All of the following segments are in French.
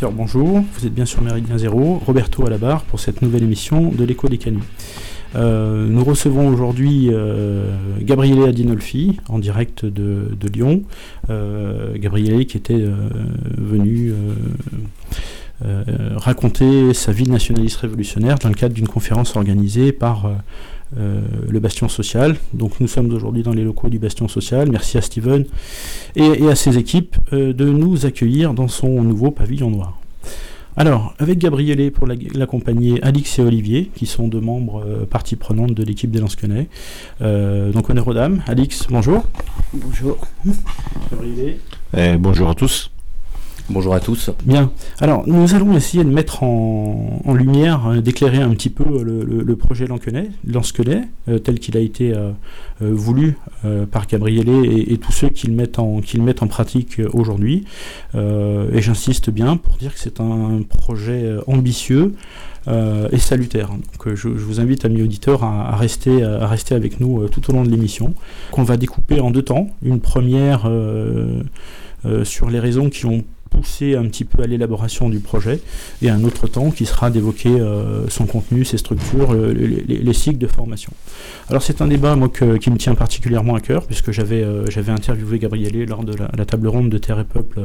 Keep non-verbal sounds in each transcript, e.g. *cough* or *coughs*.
Bonjour. Vous êtes bien sur Méridien Zéro. Roberto à la barre pour cette nouvelle émission de l'écho des canuts. Euh, nous recevons aujourd'hui euh, Gabriele Adinolfi en direct de, Lyon. Euh, Gabriele qui était venu raconter sa vie nationaliste révolutionnaire dans le cadre d'une conférence organisée par le Bastion Social. Donc nous sommes aujourd'hui dans les locaux du Bastion Social. Merci à Steven et, à ses équipes de nous accueillir dans son nouveau pavillon noir. Alors, avec Gabriele pour l'accompagner, Alix et Olivier, qui sont deux membres euh, partie prenante de l'équipe des Lansquenets. Euh, donc, honneur aux dames. Alix, bonjour. Bonjour. Gabriele. Eh, bonjour à tous. Bonjour à tous. Bien. Alors, nous allons essayer de mettre en, lumière, euh, d'éclairer un petit peu le, projet Lansquenet, euh, tel qu'il a été euh, voulu par Gabriele et, tous ceux qui le mettent en, pratique aujourd'hui. et j'insiste bien pour dire que c'est un projet ambitieux. et salutaire. Je, vous invite, amis auditeurs, à, rester, à rester avec nous tout au long de l'émission, qu'on va découper en deux temps. Une première sur les raisons qui ont pousser un petit peu à l'élaboration du projet, et un autre temps qui sera d'évoquer euh, son contenu, ses structures, les, cycles de formation. Alors c'est un débat moi, qui me tient particulièrement à cœur, puisque j'avais euh, interviewé Gabriele lors de la, table ronde de Terre et Peuple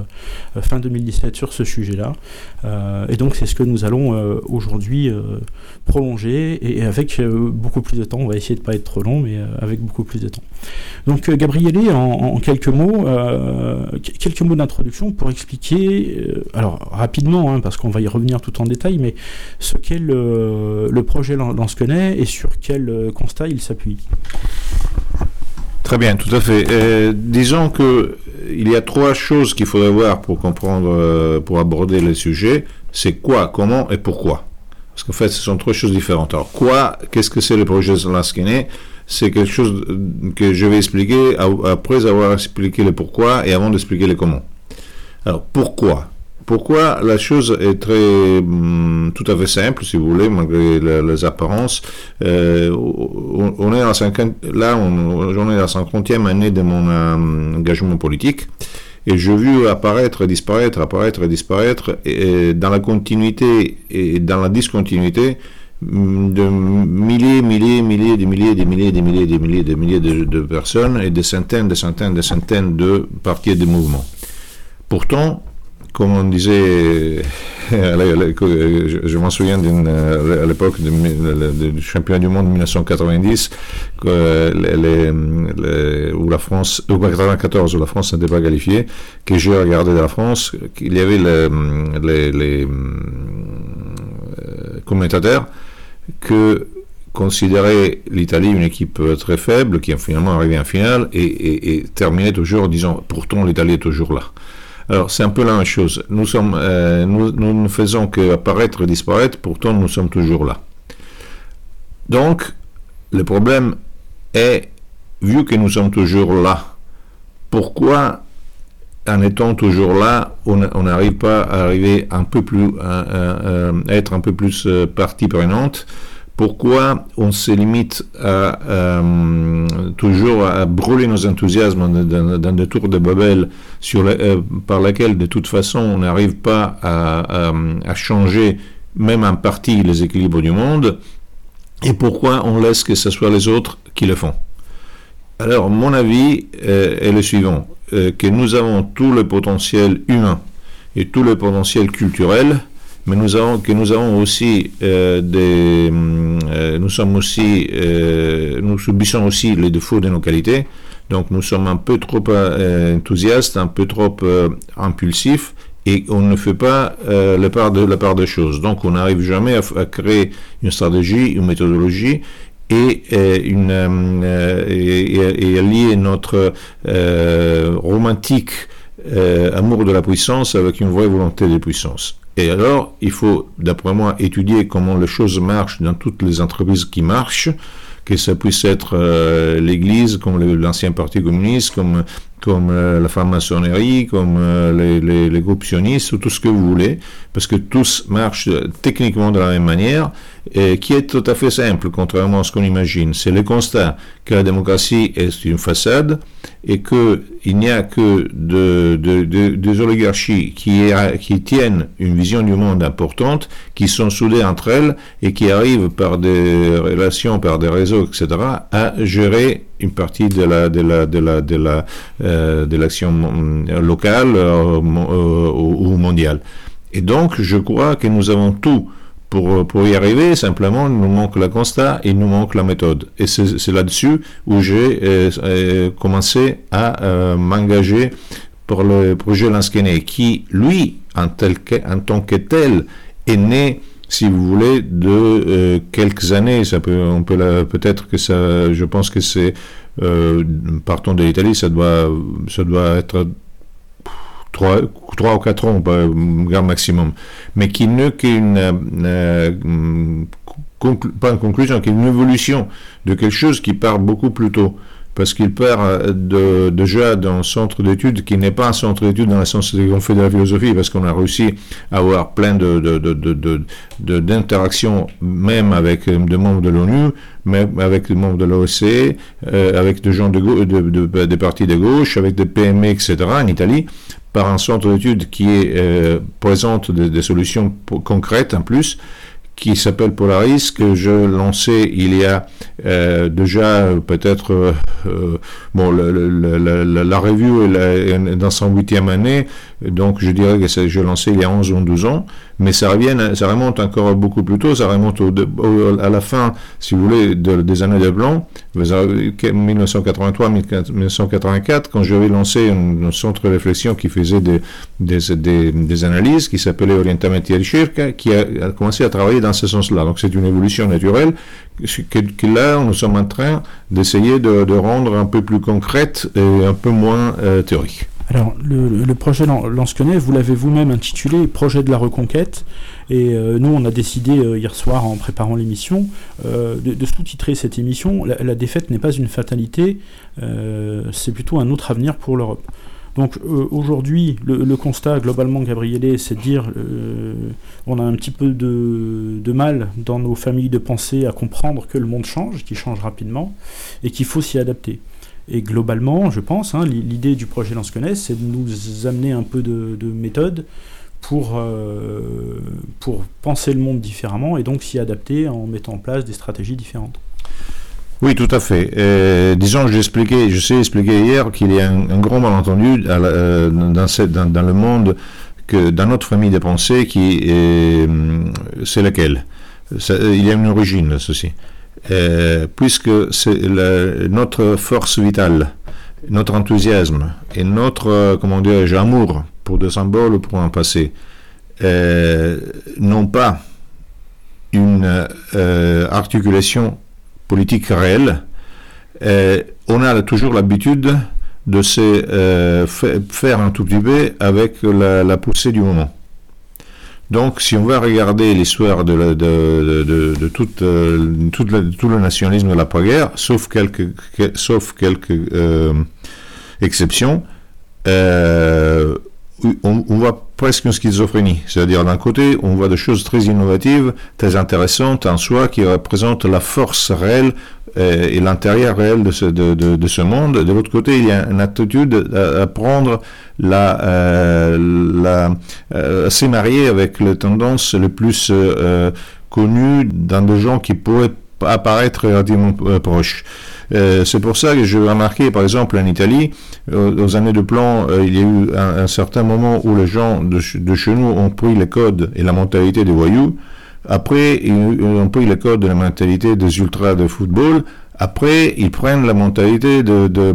euh, fin 2017 sur ce sujet-là, et donc c'est ce que nous allons aujourd'hui prolonger, et, avec beaucoup plus de temps, on va essayer de ne pas être trop long, mais avec beaucoup plus de temps. Donc Gabriele, en, en quelques mots, quelques mots d'introduction pour expliquer euh, alors rapidement, hein, parce qu'on va y revenir tout en détail, mais ce qu'est le, projet Lance-Connaît et sur quel euh, constat il s'appuie. Très bien, tout à fait. Euh, disons que il y a trois choses qu'il faudrait voir pour comprendre, pour aborder le sujet. C'est quoi, comment et pourquoi? Parce qu'en fait, ce sont trois choses différentes. Alors, quoi, qu'est-ce que c'est le projet Lanskenet C'est quelque chose que je vais expliquer après avoir expliqué le pourquoi et avant d'expliquer le comment. Alors pourquoi? Pourquoi la chose est très hum, tout à fait simple, si vous voulez, malgré les apparences. Euh, on, est à 50, là, on, est à la 50e année de mon euh, engagement politique. Et j'ai vu apparaître, disparaître, apparaître, disparaître, et, dans la continuité et dans la discontinuité, hum, de milliers, milliers, milliers, des milliers, des milliers, des milliers, des milliers, des milliers de, personnes et des centaines, des centaines, des centaines de partis et de mouvements. Pourtant, comme on disait, *laughs* je, m'en souviens à l'époque du championnat du monde 1990, où la France, ou 94, où la France n'était pas qualifiée, que j'ai regardé de la France, qu'il y avait les, euh, commentateurs que considéraient l'Italie une équipe très faible, qui a finalement arrivé en finale, et, et terminait toujours en disant pourtant l'Italie est toujours là. Alors, c'est un peu la même chose. Nous, sommes, euh, ne faisons qu'apparaître et disparaître, pourtant nous sommes toujours là. Donc, le problème est, vu que nous sommes toujours là, pourquoi, en étant toujours là, on n'arrive pas à arriver un peu plus, à être un peu plus euh, partie prenante? Pourquoi on se limite à, euh, toujours à brûler nos enthousiasmes dans, des tours de Babel euh, par lesquels de toute façon on n'arrive pas à, changer même en partie les équilibres du monde et pourquoi on laisse que ce soit les autres qui le font. Alors mon avis euh, est le suivant, que nous avons tout le potentiel humain et tout le potentiel culturel mais nous avons, que nous avons aussi euh, des, euh, nous sommes aussi, euh, nous subissons aussi les défauts de nos qualités. Donc nous sommes un peu trop enthousiastes, un peu trop impulsifs et on ne fait pas la part de la part des choses. Donc on n'arrive jamais à, créer une stratégie, une méthodologie et, une, et, à lier notre romantique amour de la puissance avec une vraie volonté de puissance. Et alors, il faut, d'après moi, étudier comment les choses marchent dans toutes les entreprises qui marchent, que ça puisse être euh, l'Église, comme l'ancien Parti communiste, comme, comme la franc-maçonnerie, comme les, les, les, groupes sionistes, ou tout ce que vous voulez, parce que tous marchent techniquement de la même manière, qui est tout à fait simple, contrairement à ce qu'on imagine. C'est le constat que la démocratie est une façade et qu'il n'y a que de, de, de, des oligarchies qui, tiennent une vision du monde importante, qui sont soudées entre elles et qui arrivent par des relations, par des réseaux, etc., à gérer une partie de euh, l'action locale euh, euh, ou mondiale. Et donc, je crois que nous avons tout pour, pour y arriver, simplement, il nous manque le constat, il nous manque la méthode. Et c'est là-dessus où j'ai euh, euh, commencé à euh, m'engager pour le projet Lansquenet, qui, lui, en, tant que tel, est né si vous voulez, de quelques années. Ça peut, on peut peut-être que ça, je pense que c'est, partons de l'Italie, ça doit, ça doit être 3, 3 ou 4 ans, grand maximum, mais qui n'est qu'une, euh, pas une conclusion, qu'une évolution de quelque chose qui part beaucoup plus tôt parce qu'il part de, déjà d'un centre d'études qui n'est pas un centre d'études dans le sens qu'on fait de la philosophie, parce qu'on a réussi à avoir plein d'interactions, même avec des membres de l'ONU, même avec des membres de l'OSCE, euh, avec des gens de, des partis de gauche, avec des PME, etc., en Italie, par un centre d'études qui est, euh, présente des, solutions concrètes en plus, qui s'appelle Polaris, que je lançais il y a euh, déjà peut-être, euh, euh, bon, la revue est dans son huitième année, donc je dirais que je lancé il y a 11 ou 12 ans, mais ça, revient, ça remonte encore beaucoup plus tôt, ça remonte au, à la fin, si vous voulez, des années de blanc, 1983-1984, quand j'avais lancé un, centre de réflexion qui faisait des, des, des, analyses, qui s'appelait Orientamenti Ricerca, qui a, commencé à travailler dans ce sens-là. Donc c'est une évolution naturelle que, que, là, nous sommes en train d'essayer de, de, rendre un peu plus concrète et un peu moins euh, théorique. Alors, le, projet Lansquenet, vous l'avez vous-même intitulé Projet de la reconquête. Et euh, nous, on a décidé euh, hier soir, en préparant l'émission, euh, de, sous-titrer cette émission. La, défaite n'est pas une fatalité, c'est plutôt un autre avenir pour l'Europe. Donc aujourd'hui, le, constat globalement, Gabriele, c'est de dire on a un petit peu de, de, mal dans nos familles de pensée à comprendre que le monde change, qu'il change rapidement, et qu'il faut s'y adapter. Et globalement, je pense, hein, l'idée du projet Lance-Connaisse, c'est de nous amener un peu de, méthode pour, euh, pour penser le monde différemment et donc s'y adapter en mettant en place des stratégies différentes. Oui, tout à fait. Euh, disons, je sais expliquer hier qu'il y a un, grand malentendu euh, dans, le monde, que dans notre famille de pensée, qui c'est laquelle Il y a une origine, ceci. Euh, puisque c'est notre force vitale, notre enthousiasme et notre, euh, comment dirais amour pour des symboles ou pour un passé, euh, n'ont pas une articulation politique réelle, on a toujours l'habitude de se faire un tout petit peu avec la poussée du moment. Donc, si on va regarder l'histoire de, de, de, de, toute, euh, tout le nationalisme de l'après-guerre, sauf quelques, sauf quelques euh, exceptions, euh, on, voit presque une schizophrénie. C'est-à-dire, d'un côté, on voit des choses très innovatives, très intéressantes en soi, qui représentent la force réelle euh, et l'intérieur réel de ce, de, de, de ce, monde. De l'autre côté, il y a une attitude à, prendre la, euh, la euh, s'y marier avec les tendances les plus euh, connues dans des gens qui pourraient apparaître relativement proches. Euh, c'est pour ça que j'ai remarqué, par exemple, en Italie, euh, aux années de plan, euh, il y a eu un, certain moment où les gens de, chez nous ont pris les codes et la mentalité des voyous. Après, ils ont pris les codes de la mentalité des ultras de football. Après, ils prennent la mentalité de, de,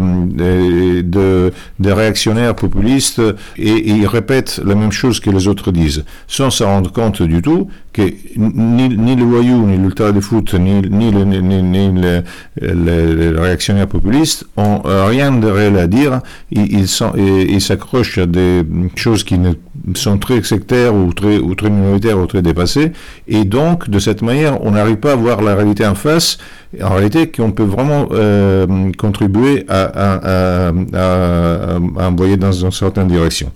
de, de réactionnaires populistes et, ils répètent la même chose que les autres disent, sans se rendre compte du tout que ni, ni le voyou, ni l'ultra de foot, ni, ni, le, ni, ni les, les, réactionnaires populistes ont rien de réel à dire. Ils s'accrochent à des choses qui ne sont très sectaires ou très, ou très minoritaires ou très dépassés. Et donc, de cette manière, on n'arrive pas à voir la réalité en face, en réalité, qu'on peut vraiment euh, contribuer à, envoyer dans une certaine direction.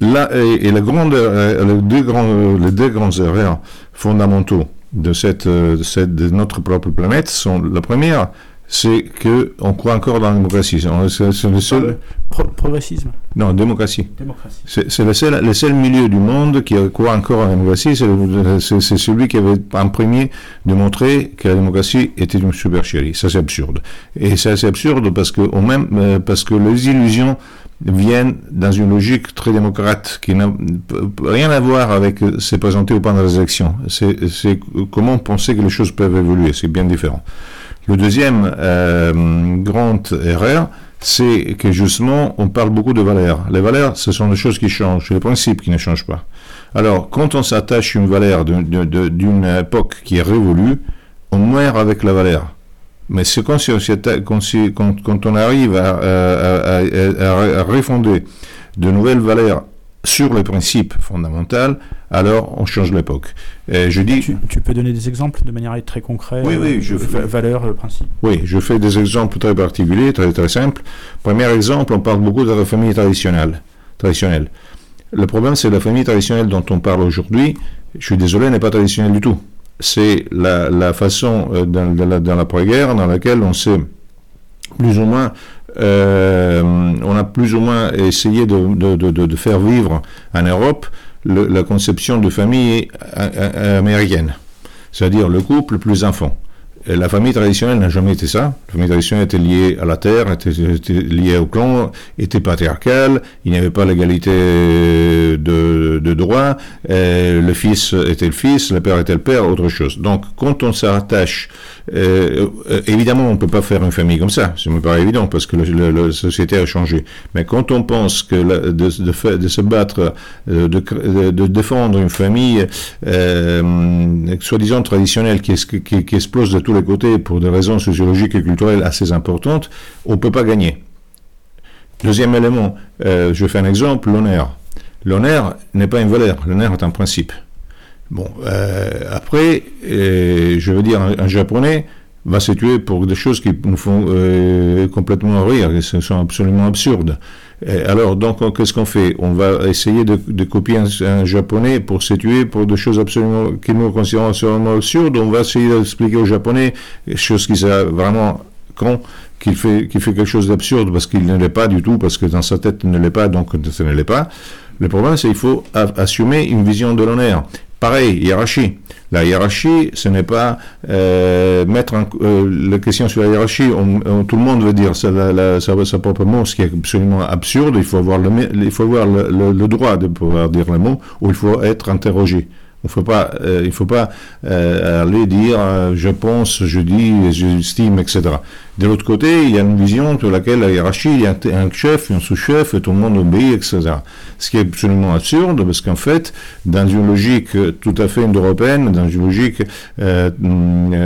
Là, et, euh, les, deux grands, les deux grands erreurs fondamentaux cette, de, cette, de notre propre planète sont la première, c'est que on croit encore dans la démocratie. C'est le seul Pro progressisme. Non, démocratie. Démocratie. C'est le seul, le seul milieu du monde qui croit encore en la démocratie. C'est celui qui avait en premier de montrer que la démocratie était une supercherie. Ça, c'est absurde. Et ça, c'est absurde parce que, au même, euh, parce que les illusions viennent dans une logique très démocrate qui n'a rien à voir avec se présenter au pendant des élections. C'est comment penser que les choses peuvent évoluer. C'est bien différent. Le deuxième euh, grande erreur, c'est que justement, on parle beaucoup de valeurs. Les valeurs, ce sont des choses qui changent, les principes qui ne changent pas. Alors, quand on s'attache une valeur d'une époque qui est révolue, on meurt avec la valeur. Mais c'est quand, quand, on arrive à, à, à, à refonder de nouvelles valeurs sur les principes fondamentaux, alors on change l'époque. je dis. Tu, tu, peux donner des exemples de manière très concrète Oui, oui, je fais. Valeurs, principes. Oui, je fais des exemples très particuliers, très très simples. Premier exemple, on parle beaucoup de la famille traditionnelle. traditionnelle. Le problème, c'est la famille traditionnelle dont on parle aujourd'hui. Je suis désolé, n'est pas traditionnelle du tout. C'est la, la, façon euh, dans, dans l'après-guerre dans laquelle on s'est plus ou moins euh, on a plus ou moins essayé de, de, de, de faire vivre en Europe la conception de famille américaine, c'est-à-dire le couple plus enfant. La famille traditionnelle n'a jamais été ça. La famille traditionnelle était liée à la terre, était, était liée au clan, était patriarcale, il n'y avait pas l'égalité de, de droit, le fils était le fils, le père était le père, autre chose. Donc quand on s'attache euh, évidemment, on ne peut pas faire une famille comme ça, ça me paraît évident, parce que la société a changé. Mais quand on pense que de, se battre, de, de, défendre une famille euh, soi-disant traditionnelle qui, explose de tous les côtés pour des raisons sociologiques et culturelles assez importantes, on ne peut pas gagner. Deuxième élément, euh, je fais un exemple, l'honneur. L'honneur n'est pas une valeur, l'honneur est un principe. Bon, euh, après, euh, je veux dire, un, japonais va se tuer pour des choses qui nous font euh, complètement rire, ce sont absolument absurdes. Alors, donc, qu'est-ce qu'on fait? On va essayer de, copier un, japonais pour se tuer pour des choses absolument qui nous considérons absolument absurdes. On va essayer d'expliquer aux japonais choses qui sont vraiment con qu'il fait, quelque chose d'absurde parce qu'il ne l'est pas du tout, parce que dans sa tête il ne l'est pas, donc ce ne l'est pas. Le problème, c'est qu'il faut assumer une vision de l'honneur. Pareil, hiérarchie. La hiérarchie, ce n'est pas euh, mettre euh, la question sur la hiérarchie. Tout le monde veut dire ça, la, la, sa, propre mot, ce qui est absolument absurde. Il faut avoir le, il faut avoir le, droit de pouvoir dire le mot, ou il faut être interrogé. Faut pas, euh, il faut pas euh, aller dire euh, je pense, je dis, j'estime, etc. De l'autre côté, il y a une vision sur laquelle la hiérarchie, il y a un chef, un sous-chef, tout le monde obéit, etc. Ce qui est absolument absurde, parce qu'en fait, dans une logique tout à fait européenne, dans une logique euh,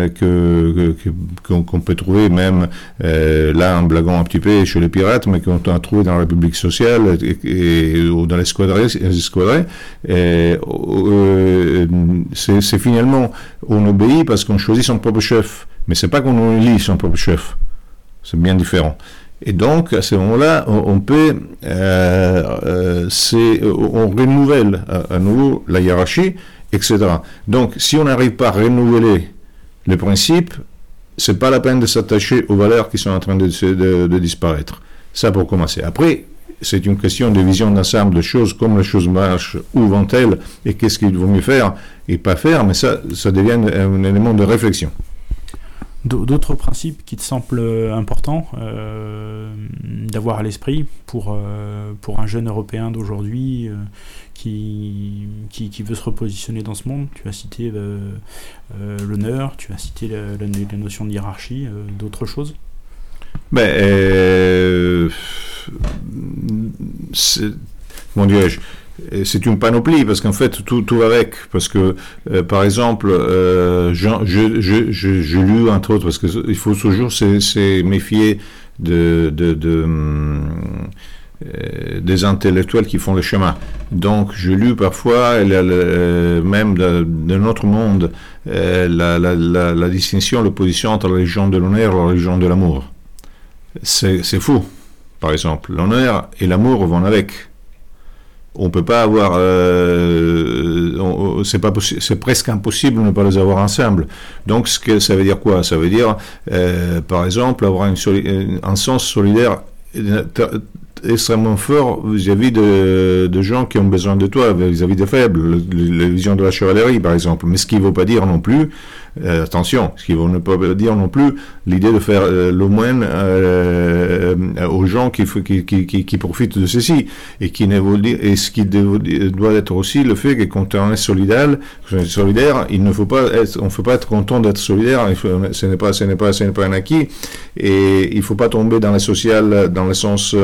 que, qu'on, peut trouver même euh, là en blaguant un petit peu chez les pirates, mais qu'on a trouvé dans la République sociale et, et ou dans l'escadrille, euh, c'est, c'est finalement on obéit parce qu'on choisit son propre chef, mais c'est pas qu'on élit son propre chef. C'est bien différent. Et donc, à ce moment-là, on, peut, euh, euh, on renouvelle à, nouveau la hiérarchie, etc. Donc, si on n'arrive pas à renouveler les principes, c'est pas la peine de s'attacher aux valeurs qui sont en train de disparaître. Ça pour commencer. Après, c'est une question de vision d'ensemble de choses, comme les choses marchent, où vont-elles, et qu'est-ce qu'il vaut mieux faire et pas faire, mais ça, ça devient un élément de réflexion. D'autres principes qui te semblent importants euh, d'avoir à l'esprit pour, euh, pour un jeune Européen d'aujourd'hui euh, qui, qui, veut se repositionner dans ce monde. Tu as cité l'honneur, tu as cité la, notion de hiérarchie, d'autres choses? Ben, Comment dirais-je? C'est une panoplie parce qu'en fait tout, tout avec parce que euh, par exemple euh, je, je, je, je, lu entre autres parce que il faut toujours se méfier de, de, de euh, des intellectuels qui font le chemin Donc, j'ai lu parfois, même de, notre monde, la, la, distinction, l'opposition entre la religion de l'honneur et la religion de l'amour. C'est fou, par exemple. L'honneur et l'amour vont avec. On peut pas avoir, euh, c'est presque impossible de ne pas les avoir ensemble. Donc, ce que ça veut dire quoi? Ça veut dire, euh, par exemple, avoir une un sens solidaire extrêmement fort vis-à-vis de, gens qui ont besoin de toi, vis-à-vis des faibles, la vision de la chevalerie par exemple. Mais ce qui ne veut pas dire non plus, euh, attention, ce qui ne pas dire non plus l'idée de faire euh, l'aumône euh, aux gens qui, profitent de ceci. Et, qui et ce qui doit être aussi le fait que quand on est solidaire, il ne faut pas on ne faut pas être content d'être solidaire, ce n'est pas, pas, pas un acquis. Et il ne faut pas tomber dans le social, dans le sens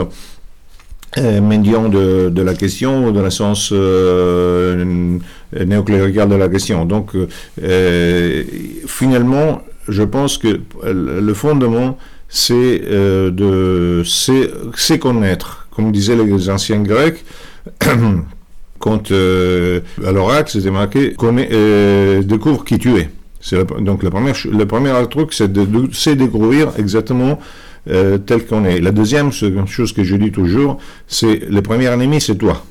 mendiant de, de, la question, dans le sens euh, néoclérical de la question. Donc, euh, finalement, je pense que le fondement, c'est de c'est connaître. Comme disaient les anciens Grecs, *coughs* quand à l'oracle, c'était marqué découvre qui tu es. donc, la première, le premier truc, c'est de, de découvrir exactement euh, tel qu'on est. La deuxième chose que je dis toujours, c'est le premier ennemi, c'est toi.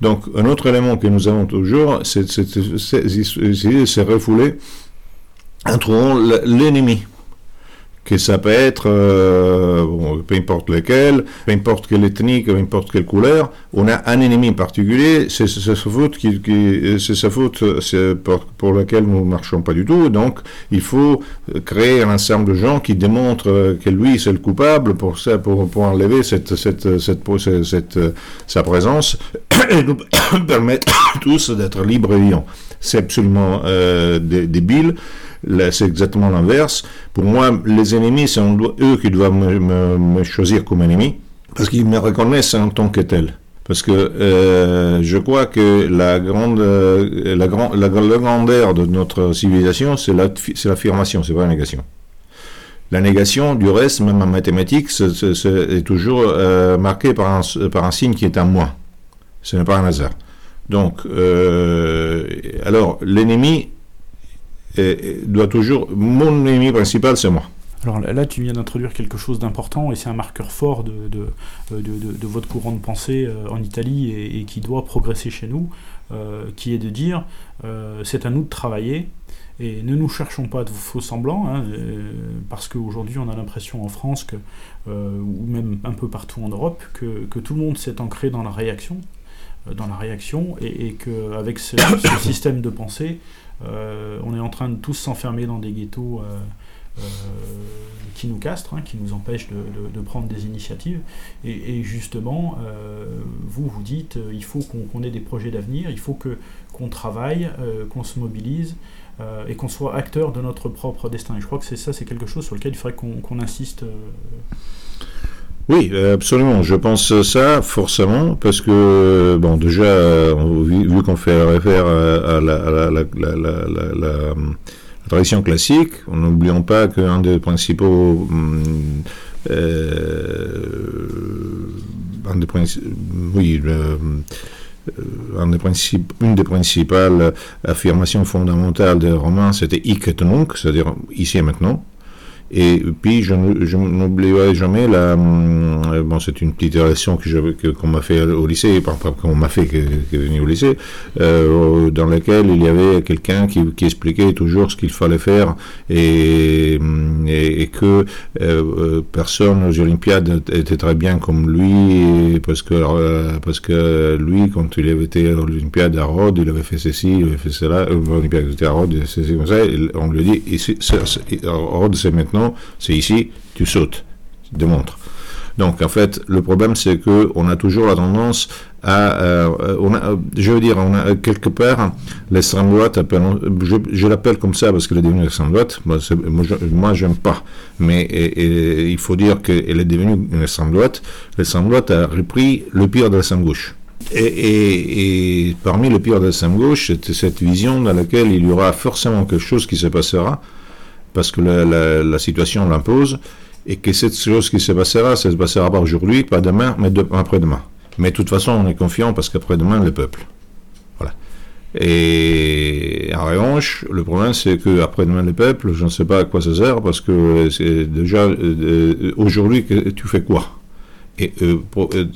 Donc, un autre élément que nous avons toujours, c'est se refouler en trouvant l'ennemi que ça peut être, euh, peu importe lequel, peu importe quelle ethnie, peu importe quelle couleur, on a un ennemi particulier, c'est sa faute, qui, c'est sa faute pour, laquelle nous ne marchons pas du tout. Donc, il faut créer un ensemble de gens qui démontrent que lui, c'est le coupable pour, ça, pour, enlever cette, cette, cette, cette, sa présence et nous *coughs* permettre *coughs* tous d'être libres et vivants. C'est absolument euh, débile c'est exactement l'inverse. Pour moi, les ennemis, c'est eux qui doivent me, choisir comme ennemi, parce qu'ils me reconnaissent en tant que tel. Parce que euh, je crois que la grande, euh, la, la, grandeur de notre civilisation, c'est l'affirmation, c'est pas la négation. La négation, du reste, même en mathématiques, est, toujours euh, marquée par un, par un signe qui est un moins. Ce n'est pas un hasard. Donc, alors, l'ennemi, doit toujours. Mon ennemi principal, c'est moi. Alors là, tu viens d'introduire quelque chose d'important et c'est un marqueur fort de, de, de, de, votre courant de pensée euh, en Italie et, qui doit progresser chez nous, euh, qui est de dire euh, c'est à nous de travailler et ne nous cherchons pas de faux semblants, hein, parce qu'aujourd'hui on a l'impression en France, que, ou même un peu partout en Europe, que, que tout le monde s'est ancré dans la réaction, dans la réaction et, et qu'avec ce, *coughs* système de pensée, euh, on est en train de tous s'enfermer dans des ghettos euh, euh, qui nous castrent, hein, qui nous empêchent de, prendre des initiatives. Et, justement, vous vous dites, il faut qu'on ait des projets d'avenir, il faut qu'on travaille, qu'on se mobilise et qu'on soit acteur de notre propre destin. Et je crois que c'est ça, c'est quelque chose sur lequel il faudrait qu'on insiste. Oui, absolument. Je pense ça forcément parce que bon, déjà, vu, qu'on fait référence à la, tradition classique, n'oublions pas qu'un des principaux euh, un des oui, euh, une des principales affirmations fondamentales des Romains, c'était hic et nunc, c'est-à-dire ici et maintenant. Et puis, je, n'oublierai jamais la. Euh, bon, c'est une petite relation que qu'on m'a fait au lycée, qu'on m'a fait, qui au lycée, euh, dans laquelle il y avait quelqu'un qui, expliquait toujours ce qu'il fallait faire et, et, que euh, personne aux Olympiades était très bien comme lui, parce que, parce que lui, quand il avait été à l'Olympiade à Rhodes, il avait fait ceci, il avait fait cela, l'Olympiade était à Rhodes, c'est comme ça, on lui dit, Rhodes, c'est maintenant c'est ici, tu sautes, tu démontres. Donc en fait, le problème c'est que on a toujours la tendance à, euh, a, je veux dire, a quelque part l'extrême droite, je, l'appelle comme ça parce qu'elle est devenue l'extrême droite. Moi, moi, j'aime pas, mais il faut dire qu'elle est devenue une extrême droite. L'extrême droite a repris le pire de l'extrême gauche. Et, parmi le pire de l'extrême gauche, c'est cette vision dans laquelle il y aura forcément quelque chose qui se passera parce que la, situation l'impose, et que cette chose qui se passera, ça se passera pas aujourd'hui, pas demain, mais après-demain. Mais de toute façon, on est confiant parce qu'après-demain, le peuple. Voilà. Et en revanche, le problème, c'est qu'après-demain, le peuple, je ne sais pas à quoi ça sert parce que c'est déjà aujourd'hui, tu fais quoi? Et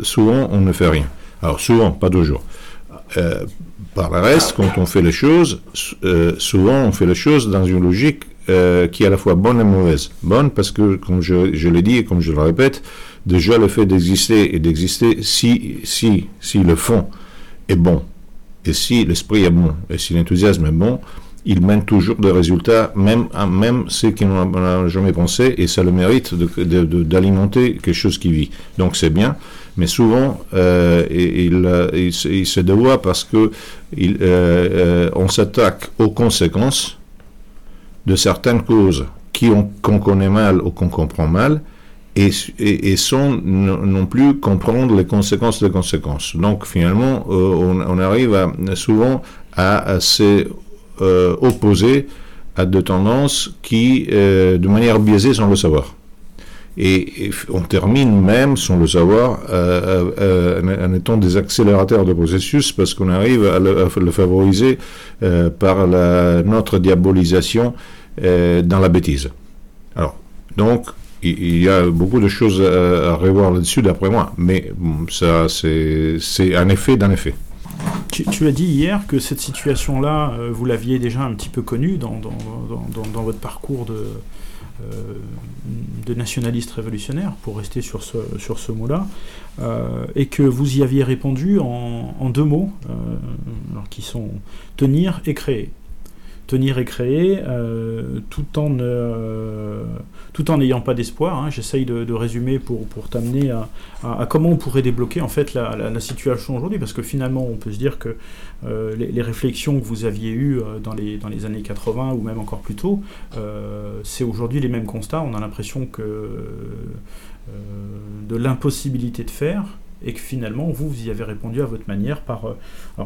souvent, on ne fait rien. Alors, souvent, pas toujours. par le reste, quand on fait les choses, souvent, on fait les choses dans une logique euh, qui est à la fois bonne et mauvaise. Bonne parce que, comme je, je l'ai dit et comme je le répète, déjà le fait d'exister et d'exister, si, si, si le fond est bon, et si l'esprit est bon, et si l'enthousiasme est bon, il mène toujours des résultats, même, même ceux qui n'ont jamais pensé, et ça le mérite d'alimenter quelque chose qui vit. Donc c'est bien, mais souvent euh, il, se dévoie parce que euh, s'attaque aux conséquences de certaines causes qu'on connaît mal ou qu'on comprend mal, et, sans non plus comprendre les conséquences des conséquences. Donc finalement, euh, on, arrive souvent à, s'opposer euh, à des tendances qui, euh, de manière biaisée, sans le savoir. Et, on termine même, sans le savoir, en étant des accélérateurs de processus parce qu'on arrive à le, favoriser par notre diabolisation euh, dans la bêtise. Alors, donc, il y a beaucoup de choses à, revoir là-dessus, d'après moi, mais ça, c'est un effet d'un effet. Tu, as dit hier que cette situation-là, euh, vous l'aviez déjà un petit peu connue dans, votre parcours de, euh, de nationaliste révolutionnaire, pour rester sur ce, mot-là, et que vous y aviez répondu en, en deux mots, qui sont tenir et créer tenir et créer, euh, tout en tout en n'ayant pas d'espoir. Hein. J'essaye de, résumer pour, pour t'amener à, comment on pourrait débloquer en fait la, situation aujourd'hui, parce que finalement on peut se dire que euh, les, réflexions que vous aviez eues euh, dans les, dans les années 80 ou même encore plus tôt, c'est aujourd'hui les mêmes constats. On a l'impression que de l'impossibilité de faire, et que finalement, vous, vous y avez répondu à votre manière par, euh,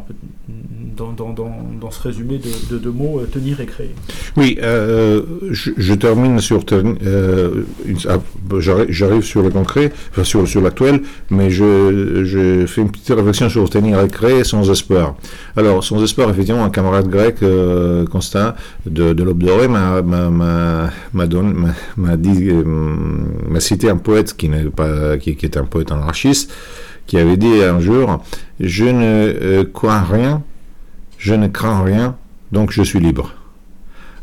dans, dans, dans, ce résumé de deux mots, euh, tenir et créer. Oui, euh, je, termine sur, ah, j'arrive sur le concret, enfin sur, sur l'actuel, mais je, je, fais une petite réflexion sur tenir et créer sans espoir. Alors, sans espoir, effectivement, un camarade grec, Constant, de, de l'Aube dorée, m'a cité un poète qui n'est pas, qui, qui est un poète anarchiste, qui avait dit un jour, je ne euh, crois rien, je ne crains rien, donc je suis libre.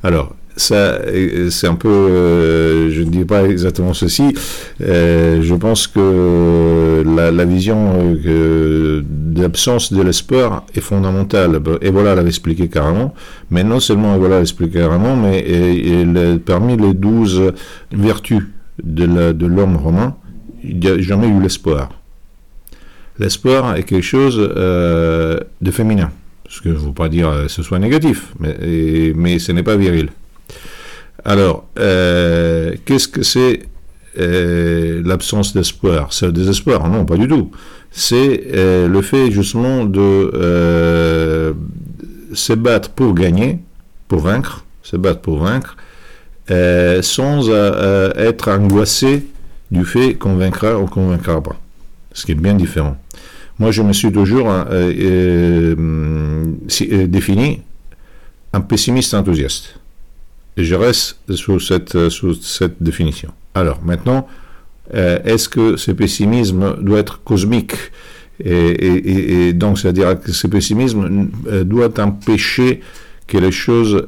Alors, ça, euh, c'est un peu, euh, je ne dis pas exactement ceci, je pense que la, vision d'absence de l'espoir est fondamentale. Et voilà l'avait expliqué carrément, mais non seulement voilà l'a expliqué carrément, mais parmi les douze vertus de l'homme romain, il n'y a jamais eu l'espoir l'espoir est quelque chose euh, de féminin. Ce que je ne veux pas dire que ce soit négatif, mais, mais ce n'est pas viril. Alors, euh, qu'est-ce que c'est euh, l'absence d'espoir? C'est le désespoir? Non, pas du tout. C'est le fait justement de se battre pour gagner, pour vaincre, se battre pour vaincre, sans être angoissé du fait qu'on vaincra ou qu'on vaincra pas. Ce qui est bien différent. Moi, je me suis toujours euh, euh, euh, défini un pessimiste enthousiaste. Je reste sous cette, sous cette définition. Alors, maintenant, est-ce que ce pessimisme doit être cosmique et, donc, c'est-à-dire que ce pessimisme doit empêcher que les choses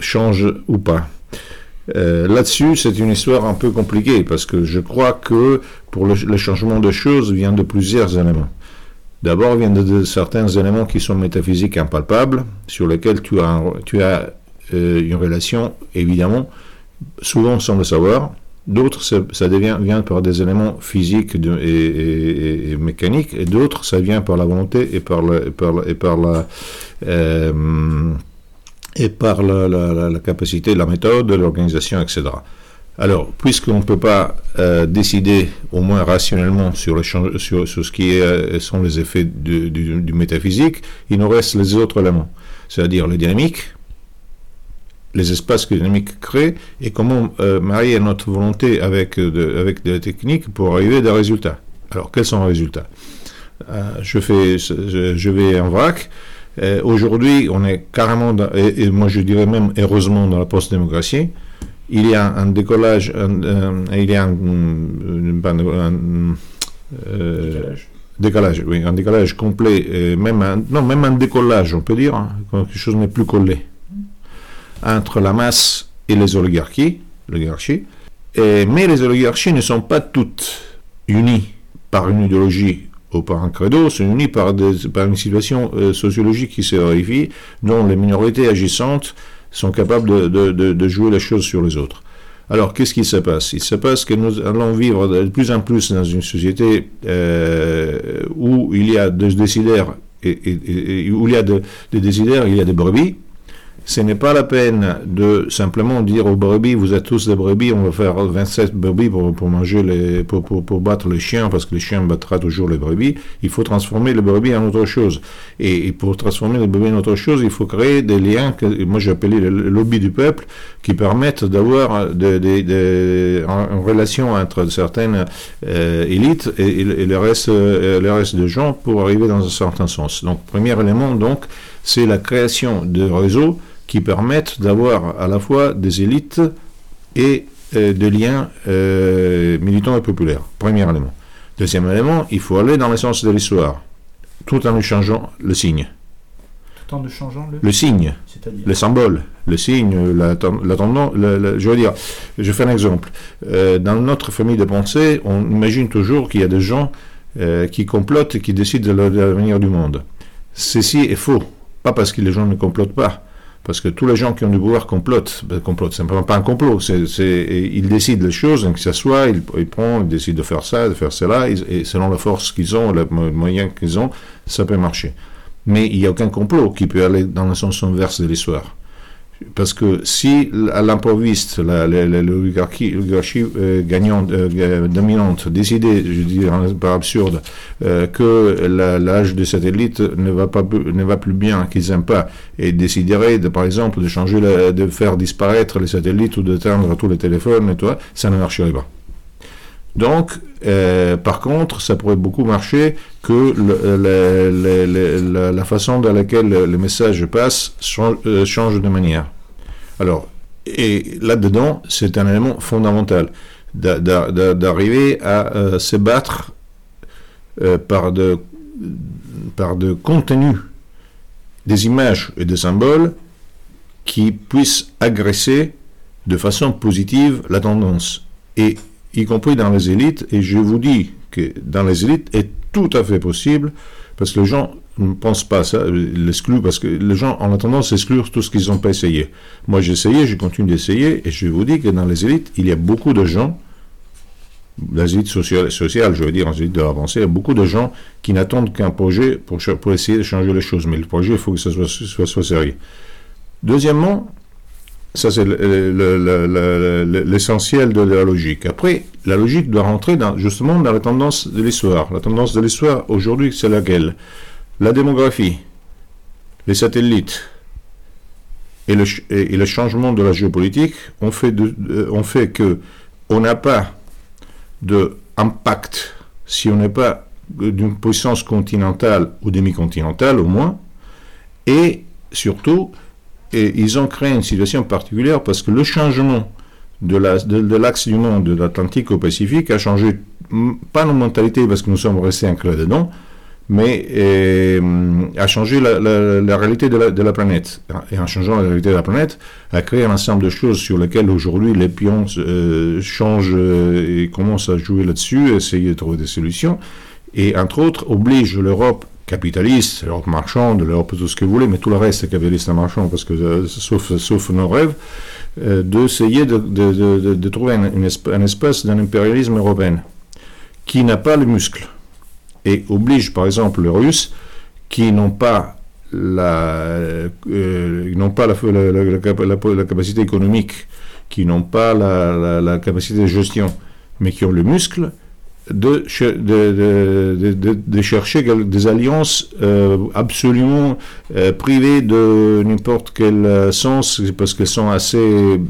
changent ou pas? Euh, là-dessus, c'est une histoire un peu compliquée parce que je crois que pour le, changement de choses vient de plusieurs éléments. D'abord, vient de, certains éléments qui sont métaphysiques impalpables, sur lesquels tu as, tu as euh, une relation, évidemment, souvent sans le savoir. D'autres, ça, vient par des éléments physiques et, mécaniques, et d'autres, ça vient par la volonté et par, le, et par, et par la... Euh, et par la, capacité, la méthode, l'organisation, etc. Alors, puisqu'on ne peut pas euh, décider, au moins rationnellement, sur, ce qui euh, sont les effets du, du, métaphysique, il nous reste les autres éléments, c'est-à-dire les dynamiques, les espaces que les dynamiques créent, et comment euh, marier notre volonté avec, de, avec des techniques pour arriver à des résultats. Alors, quels sont les résultats? Je, fais, je, vais en vrac. Aujourd'hui, on est carrément, et, moi je dirais même heureusement dans la post-démocratie, il y a un décollage, il y a un, décalage. oui, un décalage complet, même un, non, même un décollage, on peut dire, hein, quelque chose n'est plus collé entre la masse et les oligarchies, l'oligarchie. mais les oligarchies ne sont pas toutes unies par une idéologie par un credo, sont unies par, par une situation euh, sociologique qui se vérifie, dont les minorités agissantes sont capables de, jouer les choses sur les autres. Alors, qu'est-ce qui se passe? Il se passe que nous allons vivre de plus en plus dans une société euh, où il y a des décideurs, et, où il y a des décideurs, il y a des brebis, ce n'est pas la peine de simplement dire aux brebis, vous êtes tous des brebis, on va faire 27 brebis pour, manger les, pour, pour, battre les chiens, parce que les chiens battra toujours les brebis. Il faut transformer les brebis en autre chose. Et, pour transformer les brebis en autre chose, il faut créer des liens, que moi appelé le lobby du peuple, qui permettent d'avoir de, de, une relation entre certaines euh, élites et, le reste, euh, le reste des gens pour arriver dans un certain sens. Donc, premier élément, donc, c'est la création de réseaux qui permettent d'avoir à la fois des élites et euh, des liens euh, militants et populaires. Premier élément. Deuxième élément, il faut aller dans le sens de l'histoire, tout en changeant le signe. Tout en changeant le, le signe, le symbole, le signe, la, tendance. je veux dire, je fais un exemple. Euh, dans notre famille de pensée, on imagine toujours qu'il y a des gens qui complotent et qui décident de l'avenir du monde. Ceci est faux. Pas parce que les gens ne complotent pas, parce que tous les gens qui ont du pouvoir complotent. Ben, complotent, simplement pas un complot. C'est, ils décident les choses, que ce soit, ils, ils, prennent, ils décident de faire ça, de faire cela, et selon la force qu'ils ont, les moyens qu'ils ont, ça peut marcher. Mais il n'y a aucun complot qui peut aller dans le sens inverse de l'histoire. Parce que si à l'improviste, l'oligarchie euh, gagnante, euh, dominante décidait, je dirais par absurde, euh, que l'âge de satellite ne va, pas, ne va plus bien, qu'ils n'aiment pas, et déciderait, de, par exemple, de changer, de faire disparaître les satellites ou d'éteindre tous les téléphones, et tout, ça ne marcherait pas. Donc, par contre, ça pourrait beaucoup marcher que la, façon dans laquelle le message passe change de manière. Alors, et là-dedans, c'est un élément fondamental d'arriver à euh, se battre euh, par, de, par de contenus, des images et des symboles qui puissent agresser de façon positive la tendance, et y compris dans les élites, et je vous dis que dans les élites est tout à fait possible, parce que les gens ne pense pas ça, l'exclut, parce que les gens ont la tendance à exclure tout ce qu'ils n'ont pas essayé. Moi, j'ai essayé, je continue d'essayer, et je vous dis que dans les élites, il y a beaucoup de gens, les élites sociales, sociales je veux dire, en élites de l'avancée, il y a beaucoup de gens qui n'attendent qu'un projet pour, pour, essayer de changer les choses. Mais le projet, il faut que soit, soit sérieux. Deuxièmement, ça c'est l'essentiel de la logique. Après, la logique doit rentrer justement dans la tendance de l'histoire. La tendance de l'histoire aujourd'hui, c'est laquelle? La démographie, les satellites et le, changement de la géopolitique ont fait, de, ont fait que on n'a pas d'impact si on n'est pas d'une puissance continentale ou demi-continentale au moins, et surtout, et ils ont créé une situation particulière parce que le changement de l'axe du monde de l'Atlantique au Pacifique a changé, pas nos mentalités parce que nous sommes restés ancrés dedans, mais euh, a changé la, réalité de la, planète. Et en changeant la réalité de la planète, a créé un ensemble de choses sur lesquelles aujourd'hui les pions euh, changent euh, et commencent à jouer là-dessus, essayer de trouver des solutions. Et entre autres, oblige l'Europe capitaliste, l'Europe marchande, l'Europe tout ce que vous voulez, mais tout le reste est capitaliste et marchand, parce que sauf, sauf nos rêves, d'essayer de, de, de, trouver un, espace d'un impérialisme européen qui n'a pas le muscle et oblige par exemple les Russes qui n'ont pas la, euh, n'ont pas la, la, capacité économique, qui n'ont pas la, capacité de gestion, mais qui ont le muscle, de, de, chercher des alliances euh, absolument euh, privées de n'importe quel euh, sens, parce qu'elles sont assez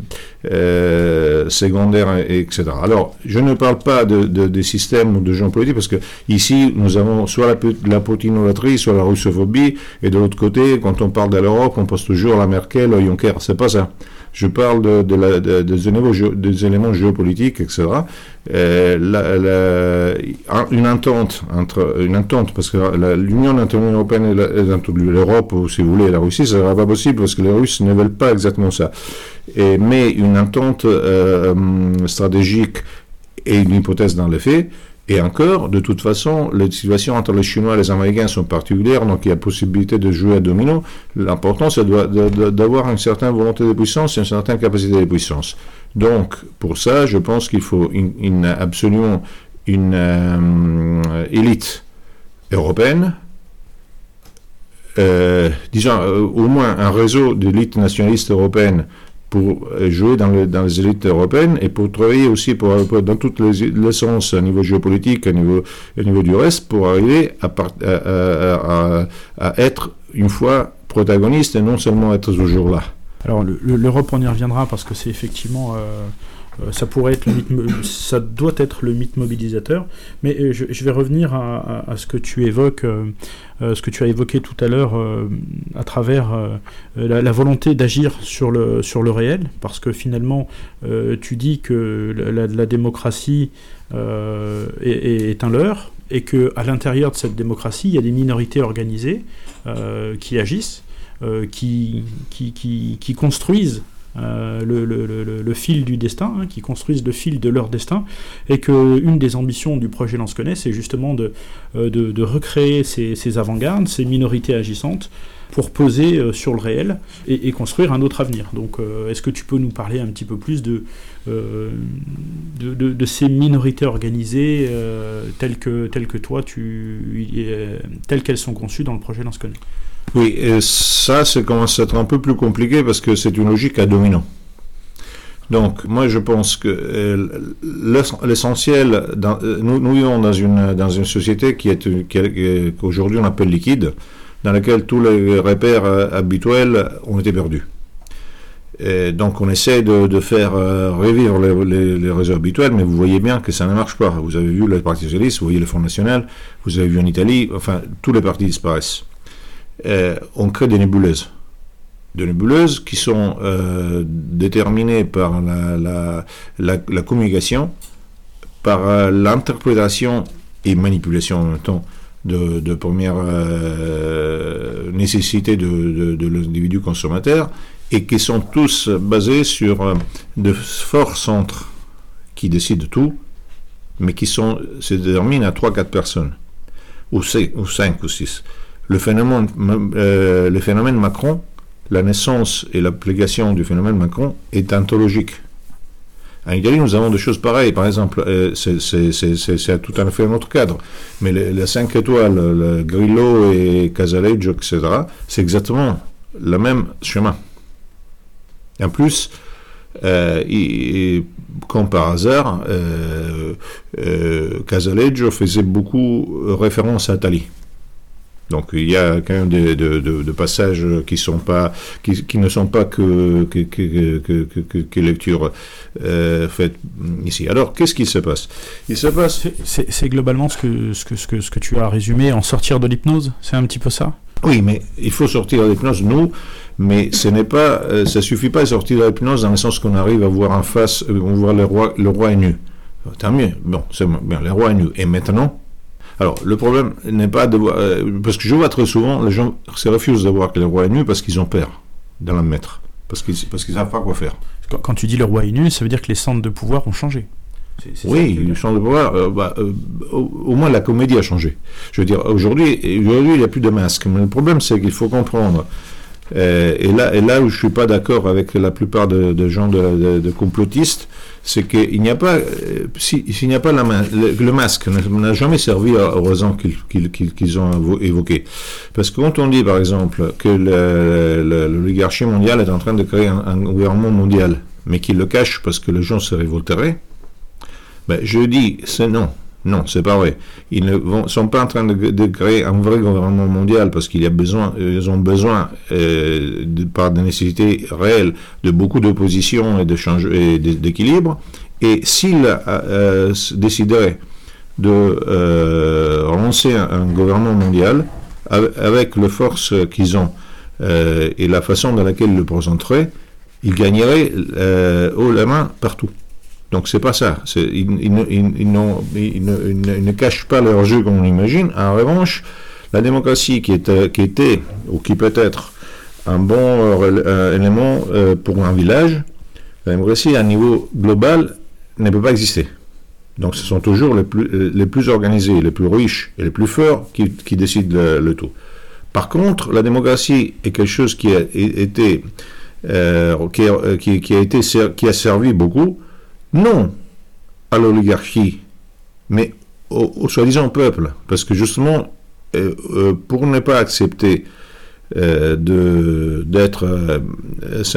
secondaires, etc. Alors, je ne parle pas de, des systèmes ou de gens politiques, parce que ici, nous avons soit la, la soit la russophobie, et de l'autre côté, quand on parle de l'Europe, on pose toujours la Merkel, Juncker, c'est pas ça. Je parle des, éléments, géopolitiques, etc. Euh, une entente entre une entente parce que l'Union européenne et l'Europe, si vous voulez, la Russie, ça sera pas possible parce que les Russes ne veulent pas exactement ça. Et, mais une entente euh, stratégique est une hypothèse dans les faits. Et encore, de toute façon, les situations entre les Chinois et les Américains sont particulières, donc il y a possibilité de jouer à domino. L'important, c'est d'avoir une certaine volonté de puissance et une certaine capacité de puissance. Donc, pour ça, je pense qu'il faut absolument une euh, élite européenne, euh, disons euh, au moins un réseau d'élites nationalistes européennes pour jouer dans, les élites européennes et pour travailler aussi dans toutes les, les, sens, au niveau géopolitique, au niveau, au niveau du reste, pour arriver à, être une fois protagoniste et non seulement être toujours là. Alors l'Europe, on y reviendra parce que c'est effectivement... Euh, euh, ça pourrait être le mythe, ça doit être le mythe mobilisateur, mais euh, je, vais revenir à, ce que tu évoques, euh, ce que tu as évoqué tout à l'heure à travers la, volonté d'agir sur le, sur le réel, parce que finalement, tu dis que la, démocratie est, un leurre, et que à l'intérieur de cette démocratie, il y a des minorités organisées qui agissent, qui, qui construisent euh, le, fil du destin, hein, qui construisent le fil de leur destin, et que une des ambitions du projet Lance-Connaît, c'est justement de, euh, recréer ces, avant-gardes, ces minorités agissantes, pour poser euh, sur le réel et, construire un autre avenir. Donc, est-ce que tu peux nous parler un petit peu plus de, ces minorités organisées telles, que, telles que toi, tu, telles qu'elles sont conçues dans le projet Lance-Connaît oui, et ça, ça commence à être un peu plus compliqué parce que c'est une logique à dominant. Donc, moi, je pense que euh, l'essentiel, euh, nous, nous, vivons dans une, dans une société qui est, qu'aujourd'hui on appelle liquide, dans laquelle tous les repères euh, habituels ont été perdus. Et donc, on essaie de, faire revivre les, les, réseaux habituels, mais vous voyez bien que ça ne marche pas. Vous avez vu le Parti Socialiste, vous voyez le Front National, vous avez vu en Italie, enfin, tous les partis disparaissent. Euh, on crée des nébuleuses. Des nébuleuses qui sont euh, déterminées par la, communication, par euh, l'interprétation et manipulation en même temps de, première nécessité de, l'individu consommateur et qui sont tous basés sur de forts centres qui décident tout, mais qui sont, se déterminent à 3-4 personnes, ou 5 ou 6 le phénomène, euh, le phénomène Macron, la naissance et l'application du phénomène Macron est anthologique. En Italie, nous avons des choses pareilles. Par exemple, euh, c'est tout à fait un autre cadre. Mais les, 5 étoiles, le Grillo et Casaleggio, etc., c'est exactement le même chemin. En plus, euh, comme par hasard, Casaleggio faisait beaucoup référence à Italie. Donc il y a quand même des, de, de, de passages qui, sont pas, qui, qui, ne sont pas que, que, que, que lecture euh, faite ici. Alors qu'est-ce qui se passe? Il se passe. C'est globalement ce que, ce, que, ce, que, ce que tu as résumé en sortir de l'hypnose C'est un petit peu ça? Oui, mais il faut sortir de l'hypnose, nous, mais ce n'est pas, euh, ça suffit pas de sortir de l'hypnose dans le sens qu'on arrive à voir en face, euh, on voit le roi, le roi est nu. Tant mieux, bon, c'est bien, le roi est nu. Et maintenant alors, le problème n'est pas de voir. Euh, parce que je vois très souvent, les gens se refusent de voir que le roi est nu parce qu'ils ont peur de la mettre. Parce qu'ils parce qu'ils savent pas quoi faire. Quand, tu dis le roi est nu, ça veut dire que les centres de pouvoir ont changé. oui, les centres de pouvoir, euh, bah, euh, au, moins la comédie a changé. Je veux dire, aujourd'hui, aujourd'hui il n'y a plus de masque. Mais le problème, c'est qu'il faut comprendre. et, là, et là où je suis pas d'accord avec la plupart de, de gens de, de complotistes, c'est qu'il n'y a pas, euh, s'il n'y a pas le, masque n'a jamais servi aux raisons qu'ils ont évoquées. Parce que quand on dit, par exemple, que l'oligarchie mondiale est en train de créer un, gouvernement mondial, mais qu'il le cache parce que les gens se révolteraient, ben, je dis, c'est non. Non, c'est pas vrai. Ils ne sont pas en train de, créer un vrai gouvernement mondial parce qu'il y a besoin, ont besoin, euh, par des nécessités réelles, de beaucoup d'opposition et d'équilibre. Et s'ils euh, décideraient de euh, lancer un, gouvernement mondial avec les forces qu'ils ont et la façon dans laquelle ils le présenteraient, ils gagneraient haut la main partout. Donc c'est pas ça. Ils, ne, cachent pas leur jeu comme on l'imagine. En revanche, la démocratie qui, qui était ou qui peut être un bon euh, élément euh, pour un village, la démocratie à un niveau global ne peut pas exister. Donc ce sont toujours les plus, euh, organisés, les plus riches et les plus forts qui, décident le, tout. Par contre, la démocratie est quelque chose qui, a été qui a servi beaucoup non à l'oligarchie, mais au, soi-disant peuple, parce que justement, euh, euh, pour ne pas accepter euh, d'être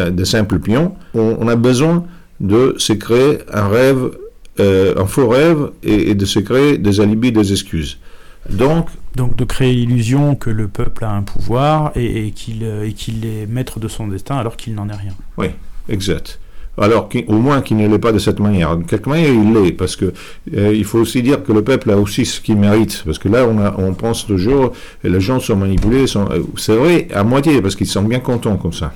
des simples pions, on, a besoin de se créer un rêve, un faux rêve, et, de se créer des alibis, des excuses. Donc, donc de créer l'illusion que le peuple a un pouvoir et, et qu'il est maître de son destin alors qu'il n'en est rien. Oui, exact alors au moins qu'il ne l'est pas de cette manière. De quelque manière, il l'est, parce que euh, il faut aussi dire que le peuple a aussi ce qu'il mérite, parce que là, on, pense toujours, les gens sont manipulés, sont, euh, c'est vrai, à moitié, parce qu'ils sont bien contents comme ça.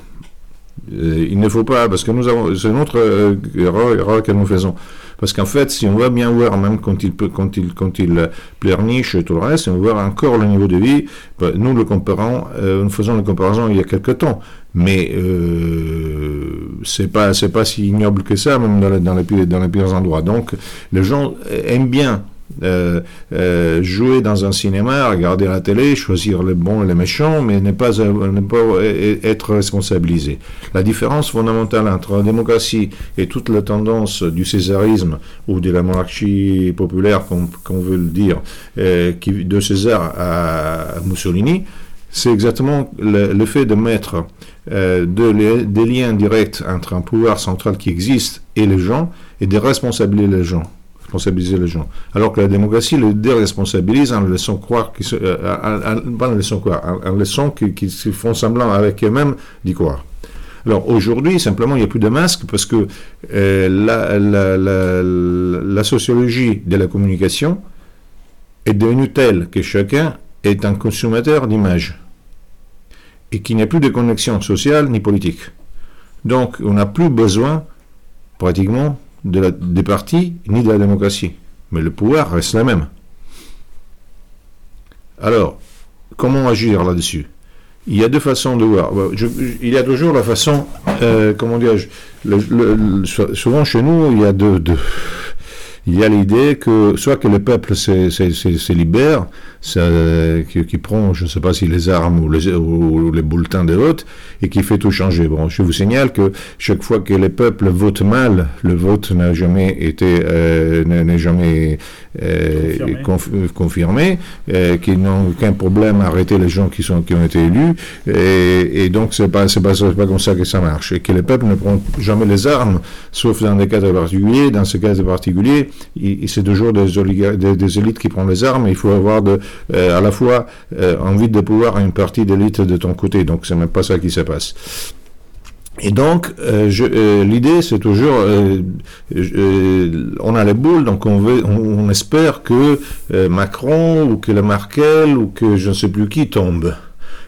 Euh, il ne faut pas, parce que nous avons, c'est une autre erreur, que nous faisons. Parce qu'en fait, si on va bien voir, même quand il, peut, quand il, il pleurniche et tout le reste, on voit encore le niveau de vie, ben, nous le comparons, nous faisons la comparaison il y a quelque temps. Mais euh, c'est pas c'est pas si ignoble que ça, même dans, les, dans les pires endroits. Donc les gens aiment bien euh, euh, jouer dans un cinéma, regarder la télé, choisir les bons et les méchants, mais ne pas, ne pas être responsabilisé. La différence fondamentale entre la démocratie et toute la tendance du césarisme ou de la monarchie populaire, qu'on veut le dire, euh, de César à Mussolini, c'est exactement le, fait de mettre euh, des liens directs entre un pouvoir central qui existe et les gens et de responsabiliser les gens. Responsabiliser les gens. Alors que la démocratie les déresponsabilise en laissant croire, qu'ils, euh, laissant croire, en, laissant font semblant avec eux-mêmes d'y croire. Alors aujourd'hui, simplement, il n'y a plus de masque parce que euh, la, la, sociologie de la communication est devenue telle que chacun est un consommateur d'images et qu'il n'y a plus de connexion sociale ni politique. Donc on n'a plus besoin pratiquement de la, des partis ni de la démocratie. Mais le pouvoir reste le même. Alors, comment agir là-dessus? Il y a deux façons de voir. il y a toujours la façon, euh, comment dire, souvent chez nous, il y a deux il y a l'idée que soit que le peuple se, libère, qui, qui, prend, je ne sais pas si les armes ou les, ou les bulletins de vote, et qui fait tout changer. Bon, je vous signale que chaque fois que les peuples votent mal, le vote n'a jamais été, euh, n'est jamais euh, confirmé, confirmé euh, qu'ils n'ont aucun problème à arrêter les gens qui, sont, qui ont été élus, et, donc c'est pas, c'est pas, pas comme ça que ça marche, et que les peuples ne prennent jamais les armes, sauf dans des cas particuliers, dans ce cas particulier, c'est toujours des, des, élites qui prennent les armes. Il faut avoir de, euh, à la fois euh, envie de pouvoir une partie d'élite de ton côté. Donc c'est même pas ça qui se passe. Et donc, euh, l'idée, c'est toujours, on a les boules, donc on, veut, on, espère que Macron ou que la Merkel ou que je ne sais plus qui tombe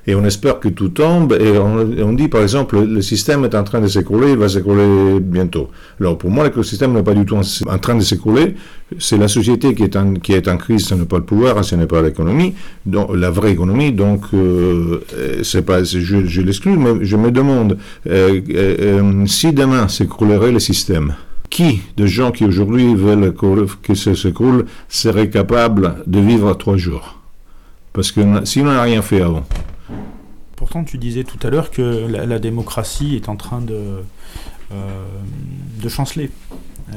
et on espère que tout tombe, et on, dit par exemple, le système est en train de s'écrouler, il va s'écrouler bientôt. Alors pour moi, le système n'est pas du tout en, train de s'écrouler, c'est la société qui est, en, qui est en crise, ce n'est pas le pouvoir, ce n'est pas l'économie, la vraie économie, donc euh, c'est pas, je, l'exclus, mais je me demande euh, euh, si demain s'écroulerait le système qui de gens qui aujourd'hui veulent que ça s'écroule serait capable de vivre trois jours? Parce que si on n'a rien fait avant, Pourtant, tu disais tout à l'heure que la, démocratie est en train de, euh, de chanceler. Euh,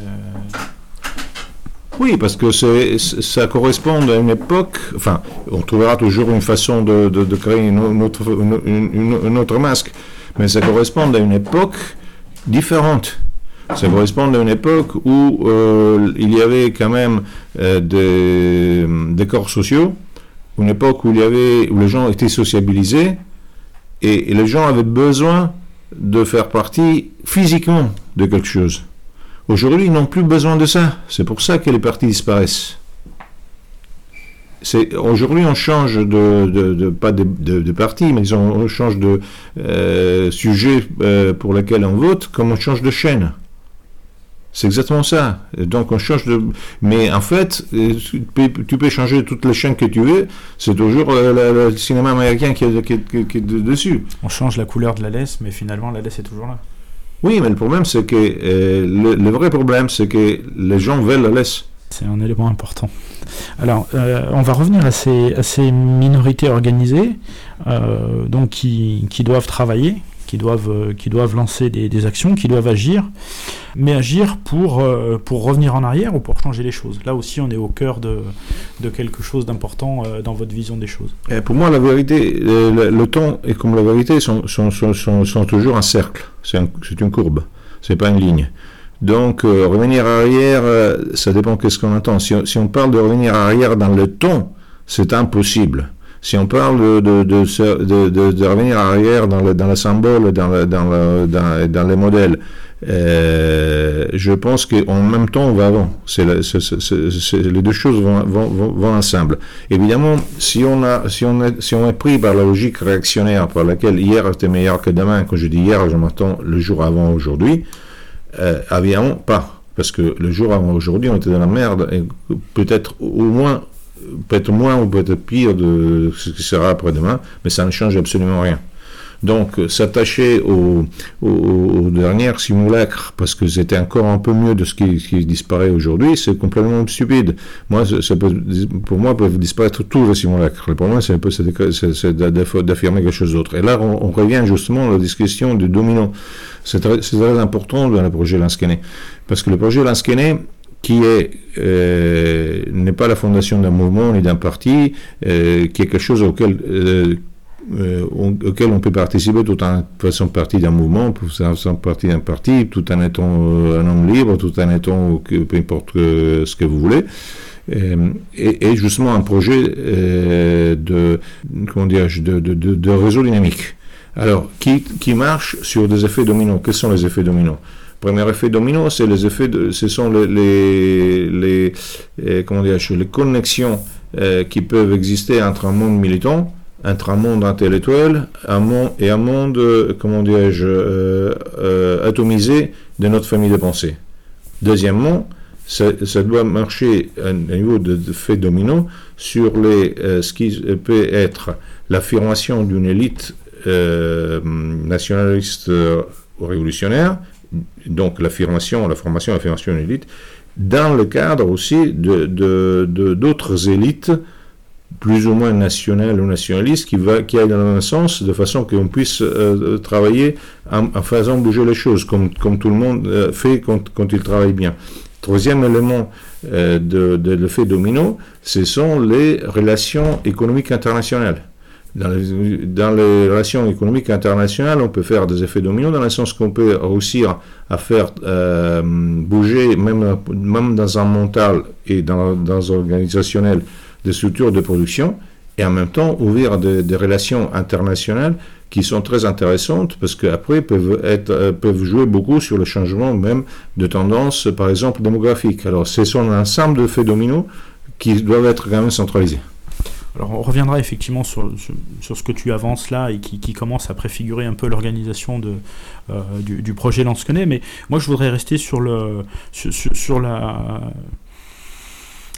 oui, parce que ça correspond à une époque. Enfin, on trouvera toujours une façon de, créer une autre, masque, mais ça correspond à une époque différente Ça correspond à une époque où euh, il y avait quand même des, corps sociaux, une époque où, il y avait, où les gens étaient sociabilisés et, les gens avaient besoin de faire partie physiquement de quelque chose. Aujourd'hui, ils n'ont plus besoin de ça. C'est pour ça que les partis disparaissent. Aujourd'hui, on change de, pas de, parti, mais on, change de euh, sujet euh, pour lequel on vote, comme on change de chaîne. C'est exactement ça. Donc on change de. Mais en fait, euh, tu peux, changer toutes les chaînes que tu veux. C'est toujours le, cinéma américain qui est, qui, dessus. On change la couleur de la laisse, mais finalement la laisse est toujours là. Oui, mais le problème, c'est que le, le, vrai problème, c'est que les gens veulent la laisse. C'est un élément important. Alors, euh, on va revenir à ces, à ces minorités organisées, euh, donc qui, qui, doivent travailler, qui doivent, euh, qui doivent lancer des, actions, qui doivent agir, mais agir pour, pour revenir en arrière ou pour changer les choses. Là aussi, on est au cœur de, de quelque chose d'important dans votre vision des choses. Pour moi, la vérité, le, le, temps et comme la vérité sont, sont, sont, sont toujours un cercle, c'est un, une courbe, c'est pas une ligne. Donc, euh, revenir arrière, euh, ça dépend qu'est-ce qu'on entend. Si, si, on parle de revenir arrière dans le temps, c'est impossible. Si on parle de, de, de, revenir arrière dans le, dans le symbole, dans, le, dans, le, dans, dans les modèles, euh, je pense qu'en même temps, on va avant. C'est les deux choses vont, ensemble. Évidemment, si on, est, pris par la logique réactionnaire par laquelle hier était meilleur que demain, quand je dis hier, je m'attends le jour avant aujourd'hui, euh, pas. Parce que le jour avant aujourd'hui, on était dans la merde, et peut-être au moins, peut-être moins ou peut-être pire de ce qui sera après-demain, mais ça ne change absolument rien. Donc, s'attacher aux, dernières simulacres, parce que c'était encore un peu mieux de ce qui, disparaît aujourd'hui, c'est complètement stupide. Moi, ça peut, pour moi, peuvent disparaître tous les simulacres. Le problème, c'est d'affirmer quelque chose d'autre. Et là, on, revient justement à la discussion du domino. C'est très, très, important dans le projet Lansquenet. Parce que le projet Lansquenet, qui est euh, n'est pas la fondation d'un mouvement ni d'un parti, euh, qui est quelque chose auquel euh, euh, auquel on peut participer tout en faisant partie d'un mouvement, tout en faisant partie d'un parti, tout en étant euh, un homme libre, tout en étant peu importe ce que vous voulez. Euh, et, et, justement un projet de, comment dire, de, de, de, réseau dynamique. Alors, qui, qui marche sur des effets dominos. Quels sont les effets dominos Premier effet domino, c'est les effets de, ce sont les, les, les comment dire, les connexions qui peuvent exister entre un monde militant entre un monde intellectuel un monde, et un monde, euh, comment dirais-je, euh, euh, atomisé de notre famille de pensée. Deuxièmement, ça, doit marcher un niveau de, fait domino sur les, ce qui peut être l'affirmation d'une élite nationaliste ou révolutionnaire, donc l'affirmation, la formation, l'affirmation d'une élite, dans le cadre aussi de d'autres élites plus ou moins national ou nationaliste qui, va, qui aille dans le même sens, de façon qu'on puisse euh, travailler en, faisant bouger les choses, comme, comme tout le monde euh, fait quand, quand, il travaille bien. Troisième élément euh, de, de l'effet domino, ce sont les relations économiques internationales. Dans les, dans les, relations économiques internationales, on peut faire des effets dominos dans le sens qu'on peut réussir à faire bouger, même, même dans un mental et dans, dans organisationnel, des structures de production et en même temps ouvrir des, relations internationales qui sont très intéressantes parce qu'après peuvent, être, euh, peuvent jouer beaucoup sur le changement même de tendance, par exemple, démographique. Alors, ce sont un ensemble de faits dominos qui doivent être quand même centralisés. Alors on reviendra effectivement sur, sur, ce que tu avances là et qui, commence à préfigurer un peu l'organisation de, euh, du, du, projet Lansquenet, mais moi je voudrais rester sur, le, sur la,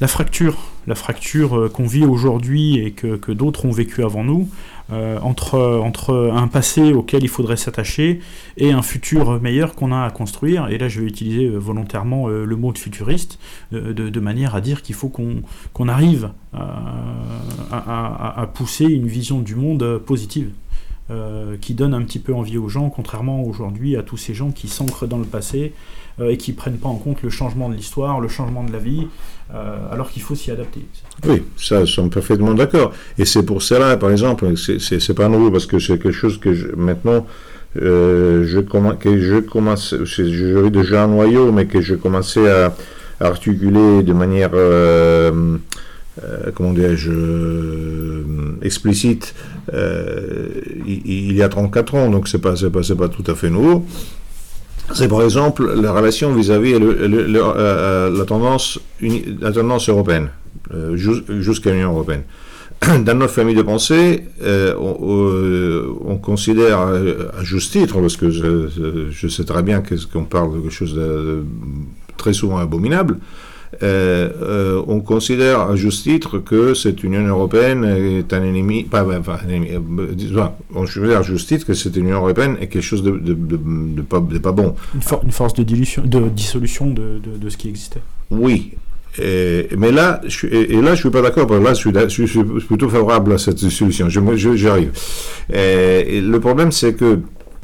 la fracture, la fracture euh, qu'on vit aujourd'hui et que, d'autres ont vécu avant nous, euh, entre, entre un passé auquel il faudrait s'attacher et un futur meilleur qu'on a à construire. Et là, je vais utiliser euh, volontairement le mot de futuriste, de, manière à dire qu'il faut qu'on arrive à, pousser une vision du monde positive. qui donne un petit peu envie aux gens, contrairement aujourd'hui à tous ces gens qui s'ancrent dans le passé, et qui ne prennent pas en compte le changement de l'histoire, le changement de la vie, alors qu'il faut s'y adapter. Oui, ça, nous sommes parfaitement d'accord. Et c'est pour cela, par exemple, c'est pas nouveau parce que c'est quelque chose que maintenant, que je commence, j'avais déjà un noyau, mais que je commençais à, articuler de manière, comment dirais-je, explicite, il, y a 34 ans, donc c'est pas, pas, pas tout à fait nouveau c'est par exemple la relation vis-à-vis euh, la, tendance, la tendance européenne, euh, jusqu'à l'Union européenne. *clears throat* Dans notre famille de pensée, euh, on, considère à juste titre, parce que je, sais très bien qu'on parle de quelque chose de très souvent abominable, euh, euh, on considère à juste titre que cette Union européenne est un ennemi, pas, enfin, un ennemi, euh, on considère à juste titre que cette Union européenne est quelque chose de, de, pas, bon. Une, force de, dilution, de dissolution de, ce qui existait. Oui, mais là, je, et, là, je suis pas d'accord. Là, je suis, plutôt favorable à cette dissolution. J'arrive. le problème, c'est que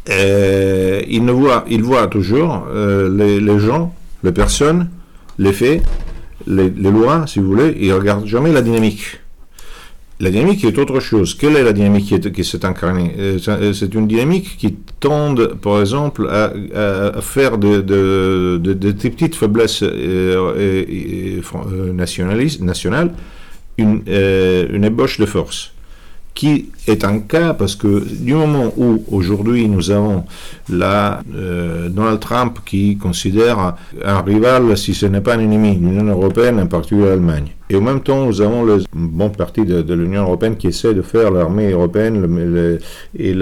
il ne voit, il voit toujours les, les gens, les personnes les faits, les, lois, si vous voulez, ils ne regardent jamais la dynamique. La dynamique est autre chose. Quelle est la dynamique qui, s'est incarnée? Euh, euh, C'est une dynamique qui tend, par exemple, à, faire de, de, petites faiblesses euh, nationales une, une ébauche de force qui est un cas parce que du moment où aujourd'hui nous avons la, euh, Donald Trump qui considère un rival, si ce n'est pas un ennemi, l'Union européenne, en particulier l'Allemagne, et en même temps nous avons le bon parti de, l'Union européenne qui essaie de faire l'armée européenne et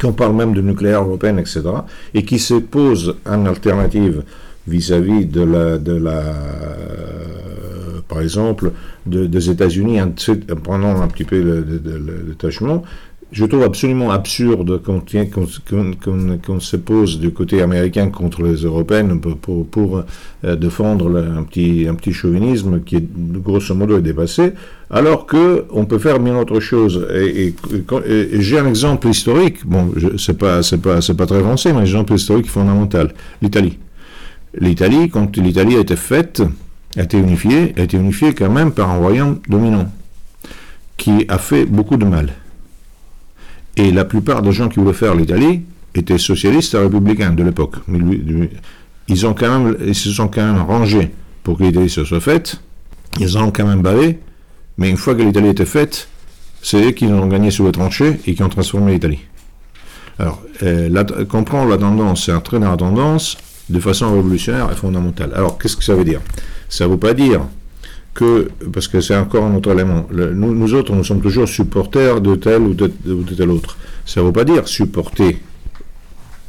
qu'on parle même de nucléaire européen, etc., et qui se pose en alternative vis-à-vis de la par exemple, des États-Unis en, prenant un petit peu le, détachement, je trouve absolument absurde qu'on se pose du côté américain contre les Européennes pour, euh, défendre un petit, chauvinisme qui, est, grosso modo, est dépassé, alors qu'on peut faire bien autre chose. J'ai un exemple historique, bon, c'est pas, pas, pas très avancé, mais un exemple historique fondamental, l'Italie. L'Italie, quand l'Italie a été faite, a été unifié, a été unifié quand même par un royaume dominant, qui a fait beaucoup de mal. Et la plupart des gens qui voulaient faire l'Italie étaient socialistes et républicains de l'époque. Ils, ont quand même, ils se sont quand même rangés pour que l'Italie se soit faite. Ils ont quand même bavé, mais une fois que l'Italie était faite, c'est eux qui ont gagné sur les tranchées et qui ont transformé l'Italie. Alors, euh, comprendre la tendance et entraîner la tendance de façon révolutionnaire et fondamentale. Alors, qu'est-ce que ça veut dire? Ça ne veut pas dire que, parce que c'est encore un autre élément, nous, autres, nous sommes toujours supporters de tel ou de, tel autre. Ça ne veut pas dire supporter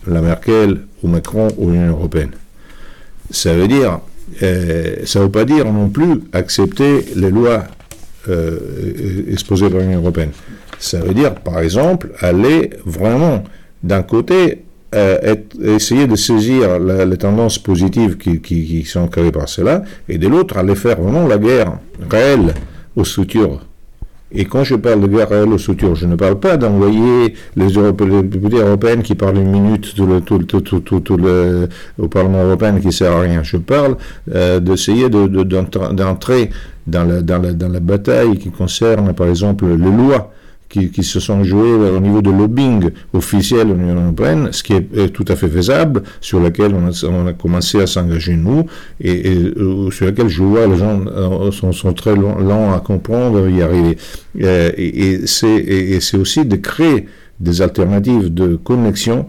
la Merkel ou Macron ou l'Union européenne. Ça veut dire, euh, veut pas dire non plus accepter les lois euh, exposées par l'Union européenne. Ça veut dire, par exemple, aller vraiment d'un côté euh, essayer de saisir les tendances positives qui, sont créées par cela, et de l'autre, aller faire vraiment la guerre réelle aux structures. Et quand je parle de guerre réelle aux structures, je ne parle pas d'envoyer les, députés européens qui parlent une minute au Parlement européen qui ne sert à rien. Je parle euh, d'essayer d'entrer dans la bataille qui concerne, par exemple, les lois qui, qui, se sont joués au niveau de lobbying officiel de l'Union européenne, ce qui est, tout à fait faisable, sur lequel on a, on a commencé à s'engager nous, et, et, euh, sur lequel je vois les gens euh, sont, sont très lents, à comprendre, y arriver. Euh, et, et c'est aussi de créer des alternatives de connexion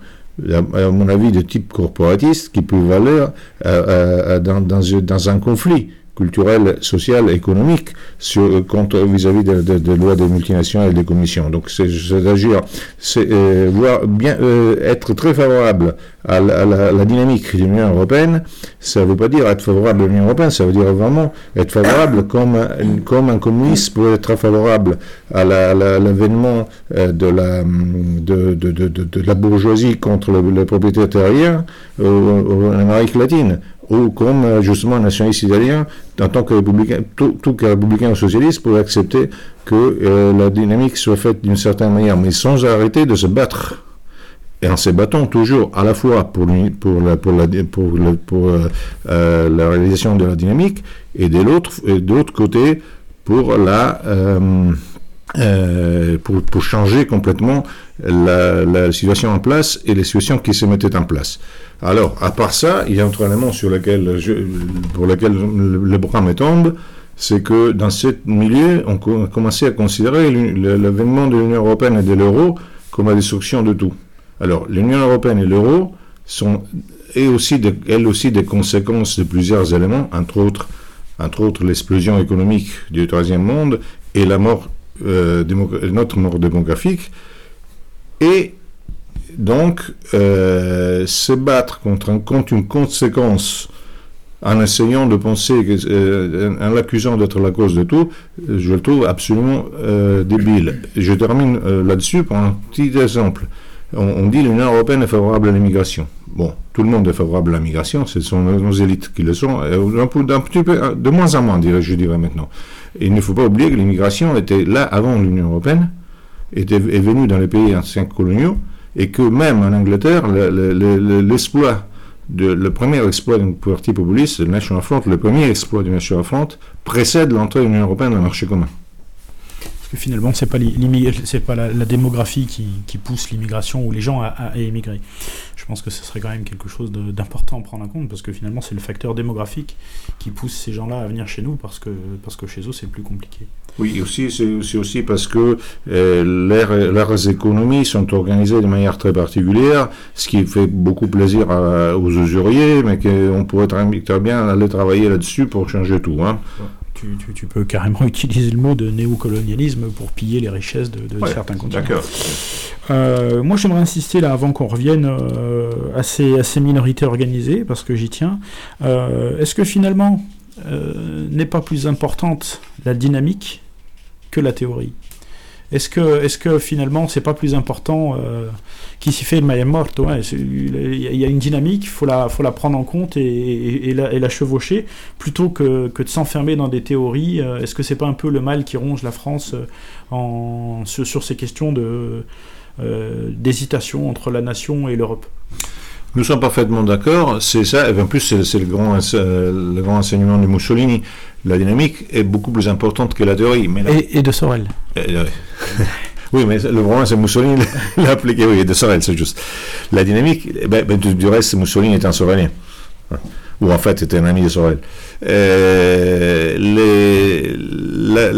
à mon avis, de type corporatiste, qui peuvent aller dans, dans, dans un conflit culturelle, sociale, économique sur, contre, vis-à-vis de, de, lois des multinationales et des commissions. Donc c'est d'agir, c'est euh, voir bien euh, être très favorable à la, dynamique de l'Union européenne. Ça ne veut pas dire être favorable à l'Union européenne, ça veut dire vraiment être favorable comme comme un communiste peut être favorable à l'avènement euh, de la de, de, la bourgeoisie contre le, propriétaire terrien en Amérique latine ou comme euh, justement nationaliste italien, en tant que républicain, tout, tout républicain ou socialiste, pour accepter que euh, la dynamique soit faite d'une certaine manière, mais sans arrêter de se battre. Et en se battant toujours à la fois pour, pour, la, pour, euh, la réalisation de la dynamique et de l'autre côté pour la pour, pour, changer complètement la, la, situation en place et les situations qui se mettaient en place. Alors, à part ça, il y a un autre élément sur lequel pour lequel le, bras me tombe, c'est que dans ce milieu, on a commencé à considérer l'avènement de l'Union européenne et de l'euro comme la destruction de tout. Alors, l'Union européenne et l'euro sont et aussi elles aussi des conséquences de plusieurs éléments, entre autres, entre autres l'explosion économique du troisième monde et la mort, euh, notre mort démographique. Et donc, euh, se battre contre, une conséquence en essayant de penser, euh, en l'accusant d'être la cause de tout, je le trouve absolument euh, débile. Je termine là-dessus par un petit exemple. On, on dit l'Union européenne est favorable à l'immigration. Bon, tout le monde est favorable à l'immigration, ce sont nos élites qui le sont, de moins en moins, je dirais maintenant. Il ne faut pas oublier que l'immigration était là avant l'Union européenne, était, est venue dans les pays anciens coloniaux, et que même en Angleterre, l'exploit le premier exploit d'un parti populiste, le National Front, le premier exploit du National Front, précède l'entrée de l'Union européenne dans le marché commun. Parce que finalement, ce n'est pas, c'est pas la, démographie qui, pousse l'immigration ou les gens à, à, émigrer. Je pense que ce serait quand même quelque chose d'important à prendre en compte, parce que finalement, c'est le facteur démographique qui pousse ces gens-là à venir chez nous, parce que, parce que chez eux, c'est plus compliqué. Oui, aussi, c'est aussi parce que euh, leurs économies sont organisées de manière très particulière, ce qui fait beaucoup plaisir aux usuriers, mais qu'on pourrait très bien aller travailler là-dessus pour changer tout. Hein. Tu, peux carrément *laughs* utiliser le mot de néocolonialisme pour piller les richesses de, certains continents. D'accord. Euh, moi, j'aimerais insister là, avant qu'on revienne euh, à, ces, à, ces, minorités organisées, parce que j'y tiens. Euh, est-ce que finalement, n'est pas plus importante la dynamique que la théorie. Est-ce que, est que finalement, c'est pas plus important euh, qui s'y fait le morte ouais, Il y a une dynamique, il faut la, prendre en compte et, la, chevaucher, plutôt que, de s'enfermer dans des théories. Euh, est-ce que c'est pas un peu le mal qui ronge la France euh, sur, ces questions euh, d'hésitation entre la nation et l'Europe? Nous sommes parfaitement d'accord, c'est ça, et en plus c'est le grand, le grand enseignement de Mussolini. La dynamique est beaucoup plus importante que la théorie. Mais et, de Sorel. *laughs* oui, mais le problème c'est Mussolini *laughs* l'a appliqué, oui, et de Sorel, c'est juste. La dynamique, eh ben, ben, du, reste, Mussolini était un Sorelien. Ou en fait, était un ami de Sorel. Euh, les, la,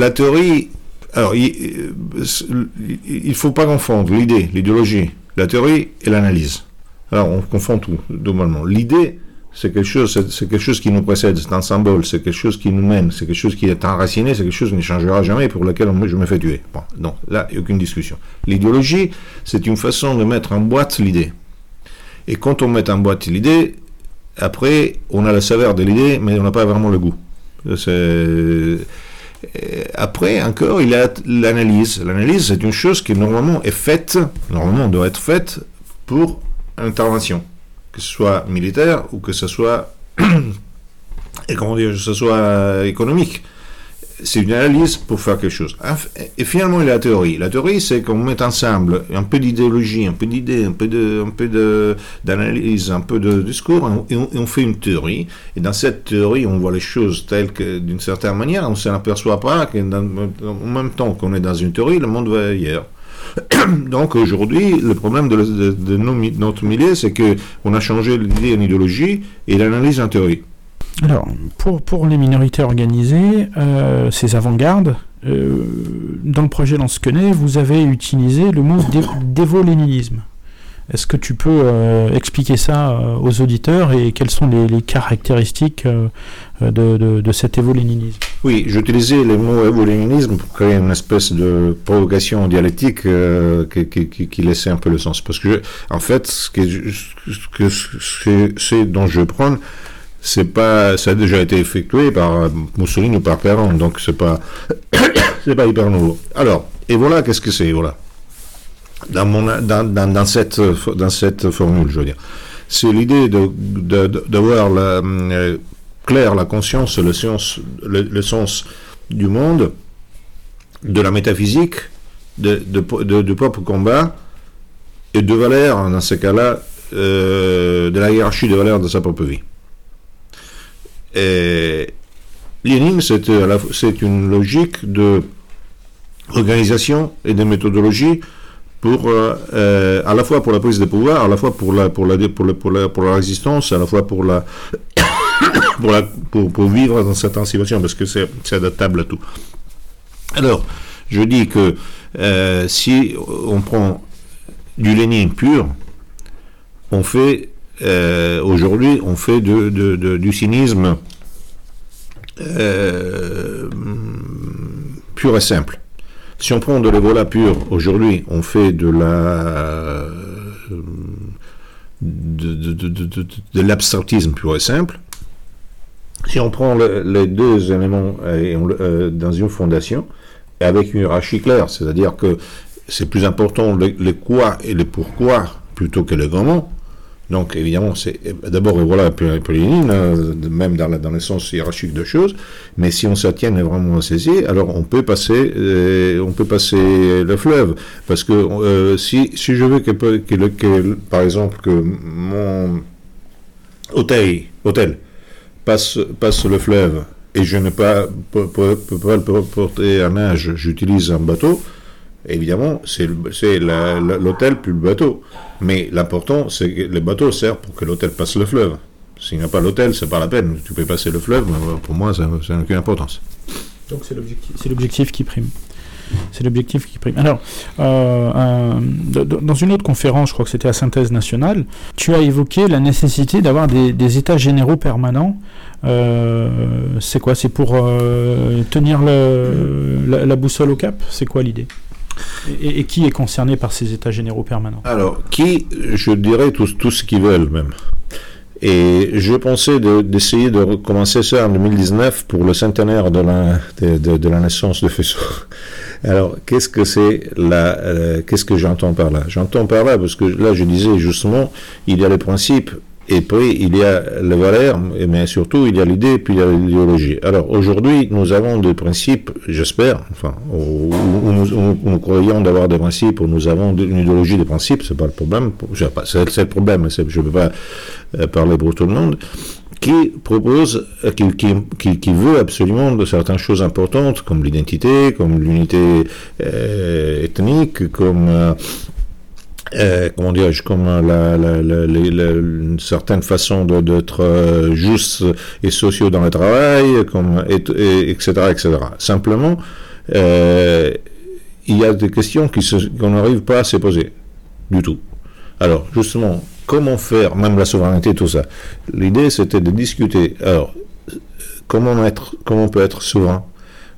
la, théorie, alors, il ne faut pas confondre l'idée, l'idéologie la théorie et l'analyse. Alors, on confond tout, normalement. L'idée, c'est quelque chose, c'est quelque chose qui nous précède, c'est un symbole, c'est quelque chose qui nous mène, c'est quelque chose qui est enraciné, c'est quelque chose qui ne changera jamais pour lequel je me fais tuer. Bon, non, là, il n'y a aucune discussion. L'idéologie, c'est une façon de mettre en boîte l'idée. Et quand on met en boîte l'idée, après, on a la saveur de l'idée, mais on n'a pas vraiment le goût. Après, encore, il y a l'analyse. L'analyse, c'est une chose qui normalement est faite, normalement doit être faite pour intervention, que ce soit militaire ou que ce soit, *clears throat* et comment dire, que ce soit économique c'est une analyse pour faire quelque chose. Et finalement, il y a la théorie. La théorie, c'est qu'on met ensemble un peu d'idéologie, un peu d'idées, un peu de, un d'analyse, un peu de discours, et on, fait une théorie. Et dans cette théorie, on voit les choses telles que, d'une certaine manière, on ne s'aperçoit pas qu'en même temps qu'on est dans une théorie, le monde va ailleurs. *coughs* Donc aujourd'hui, le problème de, notre milieu, c'est que on a changé l'idée en idéologie et l'analyse en théorie. Alors, pour, pour les minorités organisées, euh, ces avant-gardes, euh, dans le projet Lance-Quenet, vous avez utilisé le mot dévoléninisme. Est-ce que tu peux euh, expliquer ça aux auditeurs et quelles sont les, caractéristiques de, de, cet évoléninisme? Oui, j'utilisais le mot évoléninisme pour créer une espèce de provocation dialectique qui, laissait un peu le sens. Parce que, en fait, ce que, dont je prends, c'est pas, ça a déjà été effectué par Mussolini ou par Perron, donc c'est pas, *coughs* c'est pas hyper nouveau. Alors, et voilà, qu'est-ce que c'est, voilà? Dans, mon, dans, dans, cette, dans cette formule, je veux dire. C'est l'idée de, de, la, euh, clair la conscience, le sens, le, sens du monde, de la métaphysique, de, de, de, propre combat, et de valeur, dans ce cas-là, euh, de la hiérarchie de valeurs de sa propre vie. Et Lénine, c'est une logique de organisation et des méthodologies pour, à la fois pour la prise de pouvoir, à la fois pour la, pour la, pour la, pour la, résistance, à la fois pour la, *coughs* pour, la, pour, vivre dans certaines situations, parce que c'est adaptable à tout. Alors, je dis que si on prend du Lénine pur, on fait euh, aujourd'hui, on fait du cynisme euh, pur et simple. Si on prend de l'évola pur, aujourd'hui, on fait de la de, pur et simple. Si on prend les deux éléments euh, dans une fondation, avec une hiérarchie claire, c'est-à-dire que c'est plus important les, quoi et les pourquoi plutôt que les comment. Donc évidemment, c'est d'abord voilà Pauline, euh, même dans, dans le sens hiérarchique de choses. Mais si on s'attient vraiment à saisir, alors on peut passer, euh, on peut passer le fleuve, parce que euh, si, si je veux que, que, par exemple que mon hôtel, hôtel passe passe le fleuve et je ne peux pas, peux, pas le porter à nage, j'utilise un bateau Évidemment, c'est l'hôtel plus le bateau. Mais l'important, c'est que le bateau sert pour que l'hôtel passe le fleuve. S'il n'y a pas l'hôtel, c'est pas la peine. Tu peux passer le fleuve, mais pour moi, ça n'a aucune importance. Donc c'est l'objectif qui prime. C'est l'objectif qui prime. Alors, euh, dans une autre conférence, je crois que c'était à Synthèse nationale, tu as évoqué la nécessité d'avoir des, états généraux permanents. Euh, c'est quoi? C'est pour euh, tenir la, boussole au cap? C'est quoi l'idée? Et, qui est concerné par ces états généraux permanents Alors, qui, je dirais tous, tous ce qu'ils veulent même. Et je pensais d'essayer de, recommencer ça en 2019 pour le centenaire de la, de, naissance de Fessou. *laughs* Alors, qu'est-ce que c'est là euh, Qu'est-ce que j'entends par là? J'entends par là parce que là, je disais justement, il y a les principes et puis, il y a le valeur, mais surtout, il y a l'idée, puis il y a l'idéologie. Alors, aujourd'hui, nous avons des principes, j'espère, enfin, où, nous, croyons d'avoir des principes, où nous avons une idéologie des principes, c'est pas le problème, c'est le problème, je ne peux pas euh, parler pour tout le monde, qui propose, euh, qui, qui, veut absolument de certaines choses importantes, comme l'identité, comme l'unité euh, ethnique, comme comment dirais-je, comme la, une certaine façon d'être euh, juste et sociaux dans le travail, comme, et, etc., etc. Simplement, euh, il y a des questions qu'on n'arrive pas à se poser du tout. Alors, justement, comment faire, même la souveraineté, tout ça? L'idée, c'était de discuter. Alors, comment être, comment on peut être souverain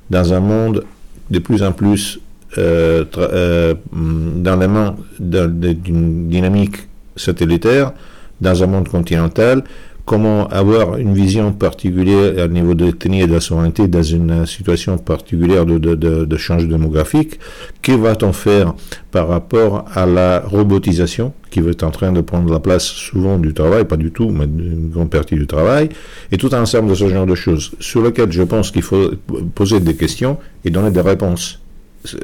dans un monde de plus en plus euh, euh, dans les mains d'une dynamique satellitaire, dans un monde continental, comment avoir une vision particulière au niveau de et de la souveraineté dans une situation particulière de, de, de, change démographique? Que va-t-on faire par rapport à la robotisation qui est en train de prendre la place souvent du travail, pas du tout, mais d'une grande partie du travail, et tout un ensemble de ce genre de choses sur lesquelles je pense qu'il faut poser des questions et donner des réponses?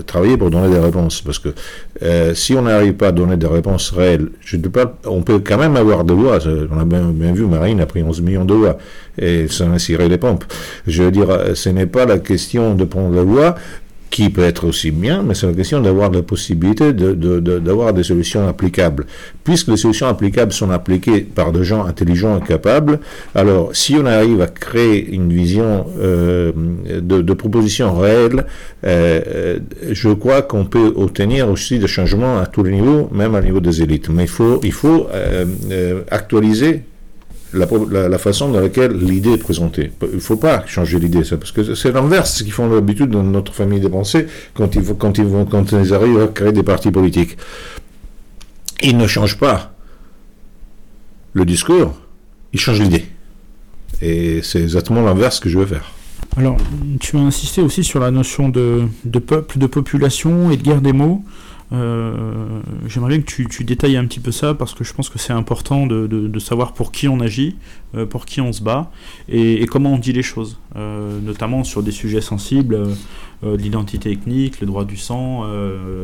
Travailler pour donner des réponses. Parce que euh, si on n'arrive pas à donner des réponses réelles, je ne pas, on peut quand même avoir des lois. On a bien, vu, Marine a pris 11 millions de lois et ça a ciré les pompes. Je veux dire, ce n'est pas la question de prendre la loi qui peut être aussi bien, mais c'est la question d'avoir la possibilité d'avoir de, des solutions applicables. Puisque les solutions applicables sont appliquées par des gens intelligents et capables, alors si on arrive à créer une vision euh, de, propositions réelles, euh, je crois qu'on peut obtenir aussi des changements à tous les niveaux, même au niveau des élites. Mais il faut, il faut euh, actualiser la, façon dans laquelle l'idée est présentée. Il ne faut pas changer l'idée, parce que c'est l'inverse ce qu'ils font d'habitude dans notre famille de pensée quand ils, quand, ils quand ils arrivent à créer des partis politiques. Ils ne changent pas le discours, ils changent l'idée. Et c'est exactement l'inverse que je veux faire. Alors, tu as insisté aussi sur la notion de peuple, de population et de guerre des mots. Euh, j'aimerais bien que tu, détailles un petit peu ça parce que je pense que c'est important de, savoir pour qui on agit, euh, pour qui on se bat et, comment on dit les choses, euh, notamment sur des sujets sensibles, l'identité ethnique, le droit du sang,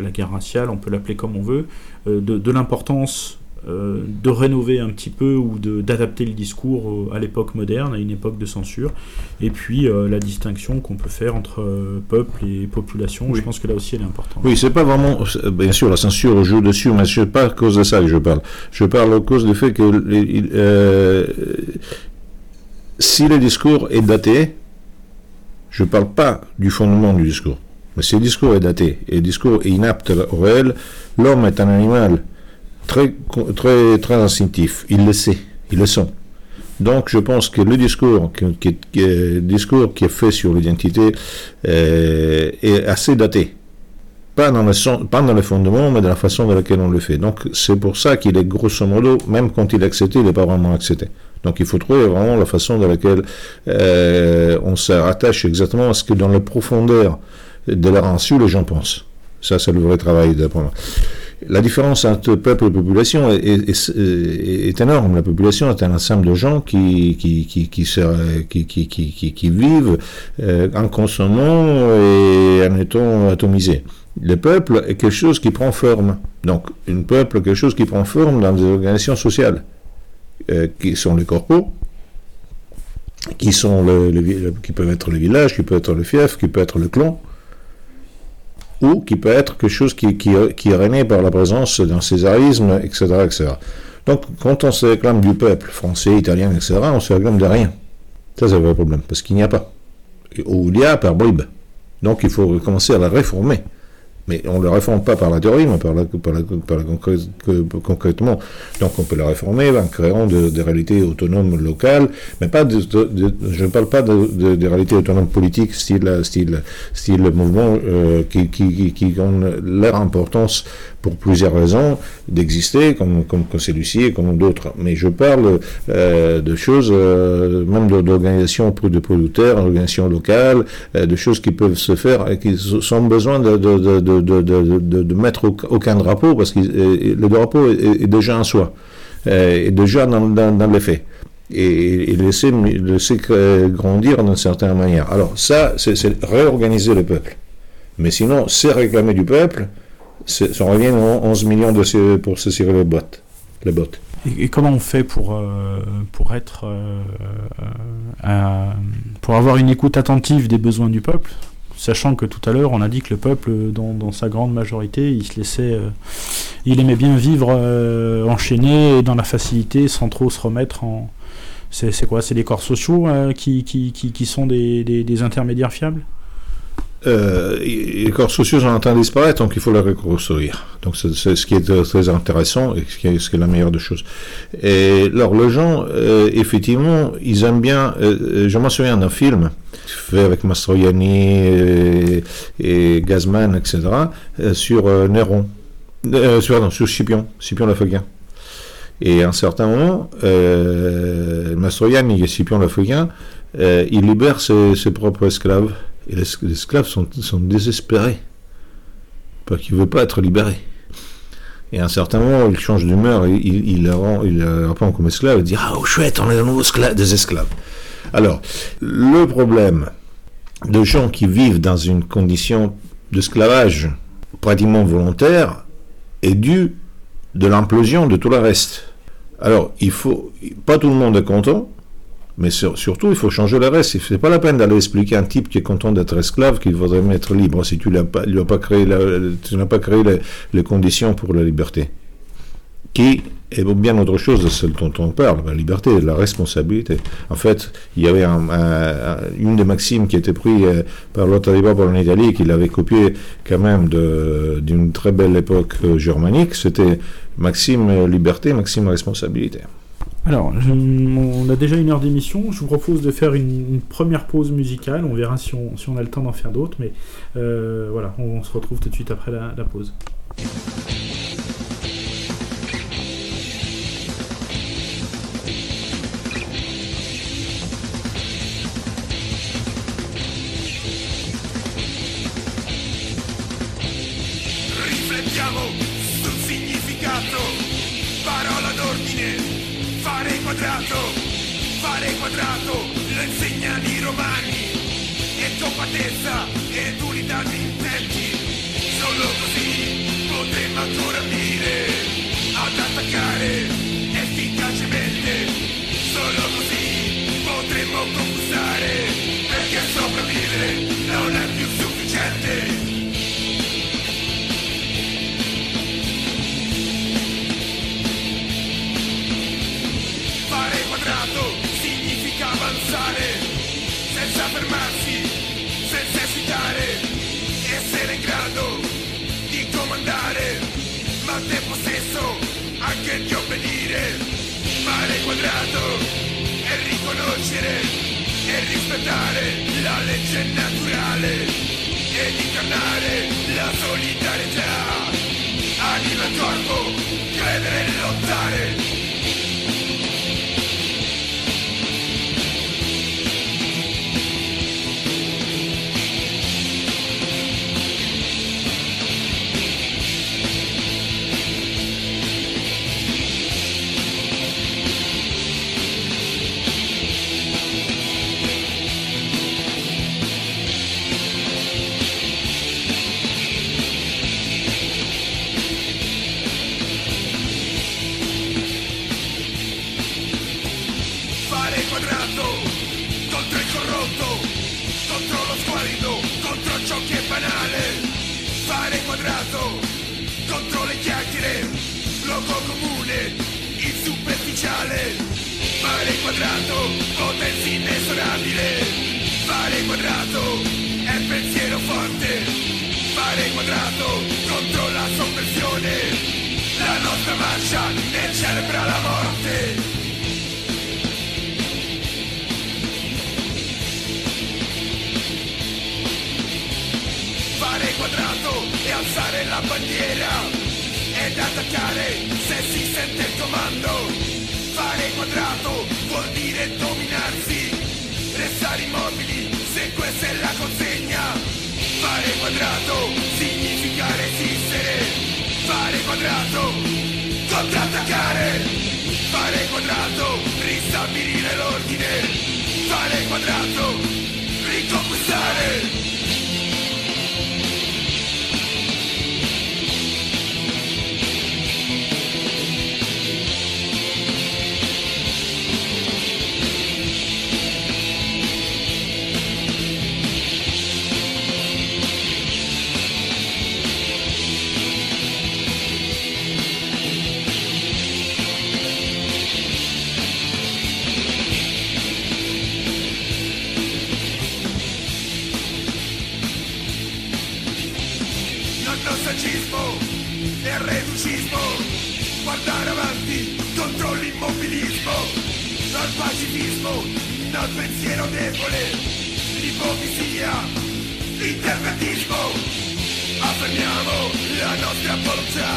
la guerre raciale, on peut l'appeler comme on veut, de, l'importance euh, de rénover un petit peu ou d'adapter le discours à l'époque moderne, à une époque de censure, et puis la distinction qu'on peut faire entre peuple et population, je pense que là aussi elle est importante. Oui, c'est pas vraiment, bien sûr, la censure joue dessus, mais c'est pas à cause de ça que je parle. Je parle à cause du fait que si le discours est daté, je ne parle pas du fondement du discours, mais si le discours est daté et le discours est inapte au réel, l'homme est un animal très, très, très. Il le sait, il le sent. Donc je pense que le discours qui, discours qui est fait sur l'identité euh, est assez daté. Pas dans, le le fondement, mais dans la façon dans laquelle on le fait. Donc c'est pour ça qu'il est grosso modo, même quand il est accepté, il n'est pas vraiment accepté. Donc il faut trouver vraiment la façon dans laquelle euh, on se rattache exactement à ce que dans les profondeurs de leur insu, les gens pensent. Ça, c'est le vrai travail d'après moi. La différence entre peuple et population est, énorme. La population est un ensemble de gens qui, qui, qui, qui, vivent euh, en consommant et en étant atomisés. Le peuple est quelque chose qui prend forme. Donc, un peuple est quelque chose qui prend forme dans des organisations sociales. Euh, qui sont les corpos, qui, sont le, qui peuvent être le village, qui peut être le fief, qui peut être le clan, ou qui peut être quelque chose qui, est régné par la présence d'un césarisme, etc., etc. Donc, quand on se réclame du peuple, français, italien, etc., on se réclame de rien. Ça, c'est le problème, parce qu'il n'y a pas. Ou il y a par bribes. Donc, il faut commencer à la réformer. Mais on ne le réforme pas par la théorie, mais par la, concrètement. Donc on peut la réformer en créant des réalités autonomes locales, mais pas de, je ne parle pas de, des réalités autonomes politiques, style, style, style mouvement euh, qui, qui, qui, ont leur importance pour plusieurs raisons d'exister, comme, comme, celui-ci et comme d'autres. Mais je parle euh, de choses, euh, même d'organisations de producteurs, d'organisations locales, de choses qui peuvent se faire et qui ont besoin de, de de, mettre aucun drapeau, parce que euh, le drapeau est, déjà en soi, euh, est déjà dans, dans, les faits. Et, laisser, laisser grandir d'une certaine manière. Alors ça, c'est réorganiser le peuple. Mais sinon, c'est réclamer du peuple, ça revient à 11 millions pour se cirer les bottes. Les bottes. Et, comment on fait pour, euh, pour être pour avoir une écoute attentive des besoins du peuple Sachant que tout à l'heure, on a dit que le peuple, dans, sa grande majorité, il se laissait. Euh, il aimait bien vivre euh, enchaîné et dans la facilité sans trop se remettre en. C'est quoi? C'est les corps sociaux euh, qui, qui, qui, sont des, des, intermédiaires fiables? Les corps sociaux sont en train de disparaître, donc il faut les reconstruire. Donc c'est ce qui est très intéressant et ce qui est, la meilleure des choses. Et alors les gens, effectivement, ils aiment bien. je m'en souviens d'un film fait avec Mastroianni et, Gazman, etc., euh, sur euh, Néron, euh, sur, sur Scipion, Scipion l'Africain. Et à un certain moment, euh, Mastroianni et Scipion l'Africain, il libère ses, propres esclaves. Et les, esclaves sont, désespérés, parce qu'ils ne veulent pas être libérés. Et à un certain moment, il change d'humeur, il, il, il, reprend comme esclave, il dit Ah, oh, chouette, on est de nouveau des esclaves. Alors, le problème de gens qui vivent dans une condition d'esclavage pratiquement volontaire est dû de l'implosion de tout le reste. Alors, il faut, pas tout le monde est content, mais surtout, il faut changer le reste. Ce n'est pas la peine d'aller expliquer à un type qui est content d'être esclave qu'il faudrait mettre libre si tu n'as pas, créé, n'as pas créé les conditions pour la liberté qui est bien autre chose de ce dont on parle, la liberté, la responsabilité. En fait, il y avait une des maximes qui était prise euh, par l'autre pour en Italie, qu'il avait copié quand même d'une très belle époque euh, germanique, c'était maxime euh, liberté, maxime responsabilité. Alors, on a déjà une heure d'émission. Je vous propose de faire une, première pause musicale. On verra si on, si on a le temps d'en faire d'autres. Mais voilà, on, se retrouve tout de suite après la pause. Romani, e compattezza ed unità di intenti, solo così potremmo ancora dire ad attaccare efficacemente. Solo così potremo conquistare, quadrato e riconoscere e rispettare la legge naturale ed incarnare la solidarietà. Anima e corpo, credere e lottare. Superficiale. Fare quadrato, potenza inesorabile. Fare quadrato è pensiero forte. Fare quadrato contro la sovversione. La nostra marcia ne celebra la morte. fare quadrato e alzare la bandiera ed attaccare se si sente il comando. Fare quadrato vuol dire dominarsi, restare immobili se questa è la consegna. Fare quadrato significa resistere. Fare quadrato contrattaccare. Fare quadrato ristabilire l'ordine. Fare quadrato riconquistare. Pacifismo non pensiero debole l'ipocrisia l'interventismo affermiamo la nostra volontà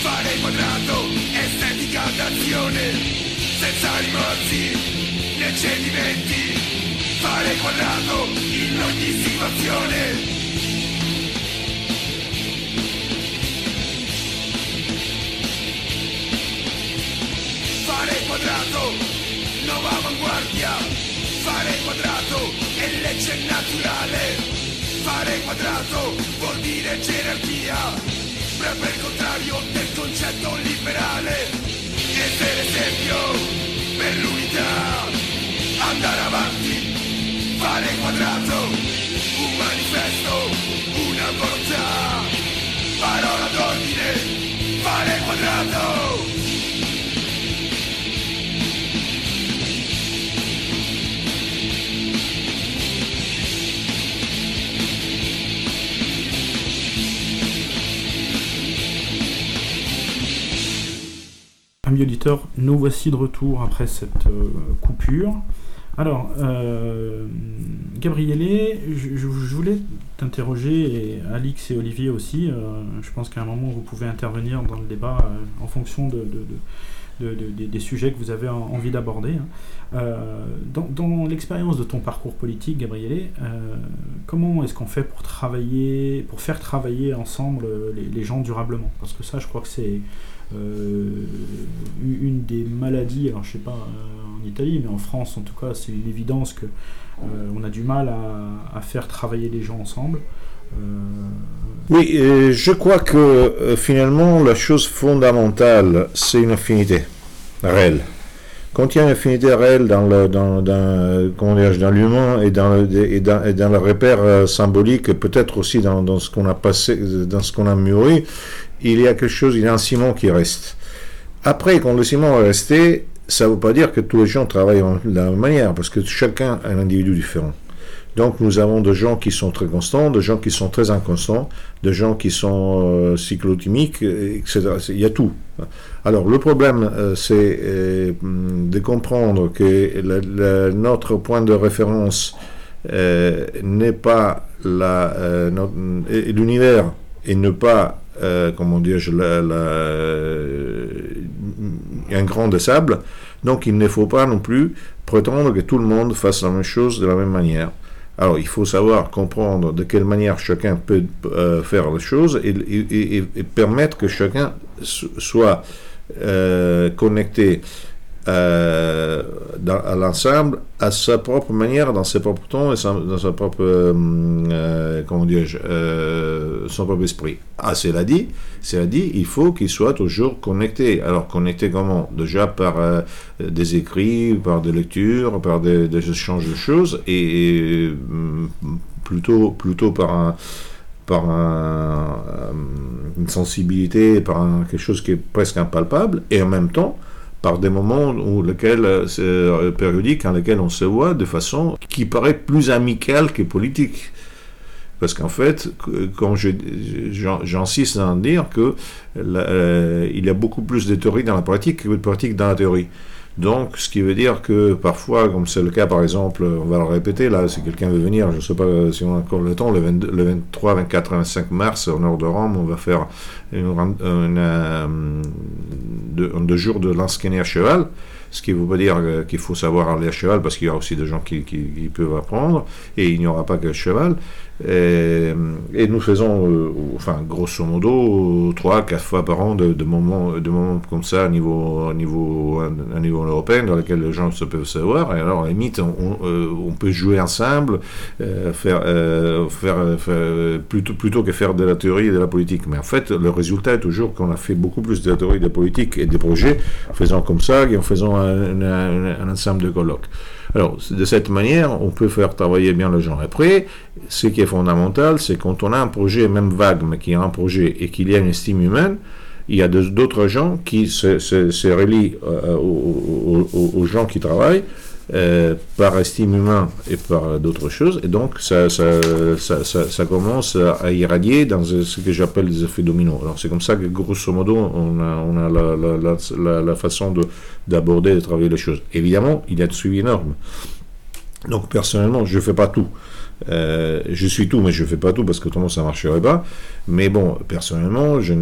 fare quadrato estetica d'azione senza rimorsi né cedimenti. Fare quadrato in ogni situazione. Fare quadrato, nuova avanguardia, fare quadrato è legge naturale, fare quadrato vuol dire gerarchia, proprio il contrario del concetto liberale, essere esempio per l'unità, andare avanti, fare quadrato, un manifesto, una volontà, parola d'ordine, fare quadrato. Amis auditeurs, nous voici de retour après cette euh, coupure. Alors, euh, Gabriele, je, voulais t'interroger, et Alix et Olivier aussi, euh, je pense qu'à un moment vous pouvez intervenir dans le débat euh, en fonction de, de- de- de- de- des- sujets que vous avez en- envie d'aborder. hein. Dans l'expérience de ton parcours politique, Gabriele, comment est-ce qu'on fait pour travailler, pour faire travailler ensemble les gens durablement? Parce que ça, je crois que c'est une des maladies, alors je sais pas en Italie, mais en France en tout cas, c'est une évidence que on a du mal à, faire travailler les gens ensemble. Oui, je crois que finalement la chose fondamentale, c'est une affinité réelle quand il y a une affinité réelle dans le, dans, dans, dans l'humain et dans, le, et, dans, et dans le repère euh, symbolique, peut-être aussi dans, dans ce qu'on a passé, dans ce qu'on a mûri, il y a quelque chose, il y a un ciment qui reste. Après, quand le ciment est resté, ça ne veut pas dire que tous les gens travaillent de la même manière, parce que chacun est un individu différent. Donc nous avons des gens qui sont très constants, des gens qui sont très inconstants, des gens qui sont euh, cyclotimiques, etc. Il y a tout. Alors le problème, euh, c'est euh, de comprendre que notre point de référence n'est pas l'univers et ne pas, comment dire, un grand de sable. Donc il ne faut pas non plus prétendre que tout le monde fasse la même chose de la même manière. Alors, il faut savoir comprendre de quelle manière chacun peut euh, faire les choses et, permettre que chacun soit euh, connecté euh, à l'ensemble à sa propre manière, dans ses propres temps et dans sa propre, euh, euh, comment son propre esprit. Ah, cela dit, cela dit, il faut qu'il soit toujours connecté. Alors, connecté comment? Déjà par des écrits, par des lectures, par des, échanges de choses, et, plutôt, plutôt par par une sensibilité, par quelque chose qui est presque impalpable, et en même temps par des moments où lesquels, euh, euh, périodiques en lesquels on se voit de façon qui paraît plus amicale que politique. Parce qu'en fait, quand j'insiste à dire que euh, il y a beaucoup plus de théorie dans la pratique que de pratique dans la théorie. Donc, ce qui veut dire que parfois, comme c'est le cas par exemple, on va le répéter là, si quelqu'un veut venir, je ne sais pas si on a encore le temps, le, 23, 24, 25 mars, au nord de Rome, on va faire une, euh, deux, jours de lance à cheval, ce qui ne veut pas dire qu'il faut savoir aller à cheval, parce qu'il y aura aussi des gens qui, qui peuvent apprendre, et il n'y aura pas que le cheval. Et, nous faisons, euh, enfin, grosso modo, trois, quatre fois par an de, moments, de moments comme ça à niveau, à niveau, à niveau européen dans lesquels les gens se peuvent savoir. Et alors, à la limite, on, euh, peut jouer ensemble, euh, faire, faire, plutôt, plutôt que faire de la théorie et de la politique. Mais en fait, le résultat est toujours qu'on a fait beaucoup plus de la théorie, de la politique et des projets en faisant comme ça qu'en faisant un, un ensemble de colloques. Alors, de cette manière, on peut faire travailler bien les gens. Après, ce qui est fondamental, c'est quand on a un projet, même vague, mais qui est un projet et qu'il y a une estime humaine, il y a d'autres gens qui se, relient euh, aux, gens qui travaillent euh, par estime humaine et par d'autres choses. Et donc, ça, ça, commence à irradier dans ce que j'appelle les effets dominos. Alors, c'est comme ça que, grosso modo, on a, on a la, la, façon d'aborder, de, de travailler les choses. Évidemment, il y a de suivi énorme. Donc, personnellement, je ne fais pas tout. Euh, je suis tout, mais je ne fais pas tout parce que autrement ça ne marcherait pas. Mais bon, personnellement, je,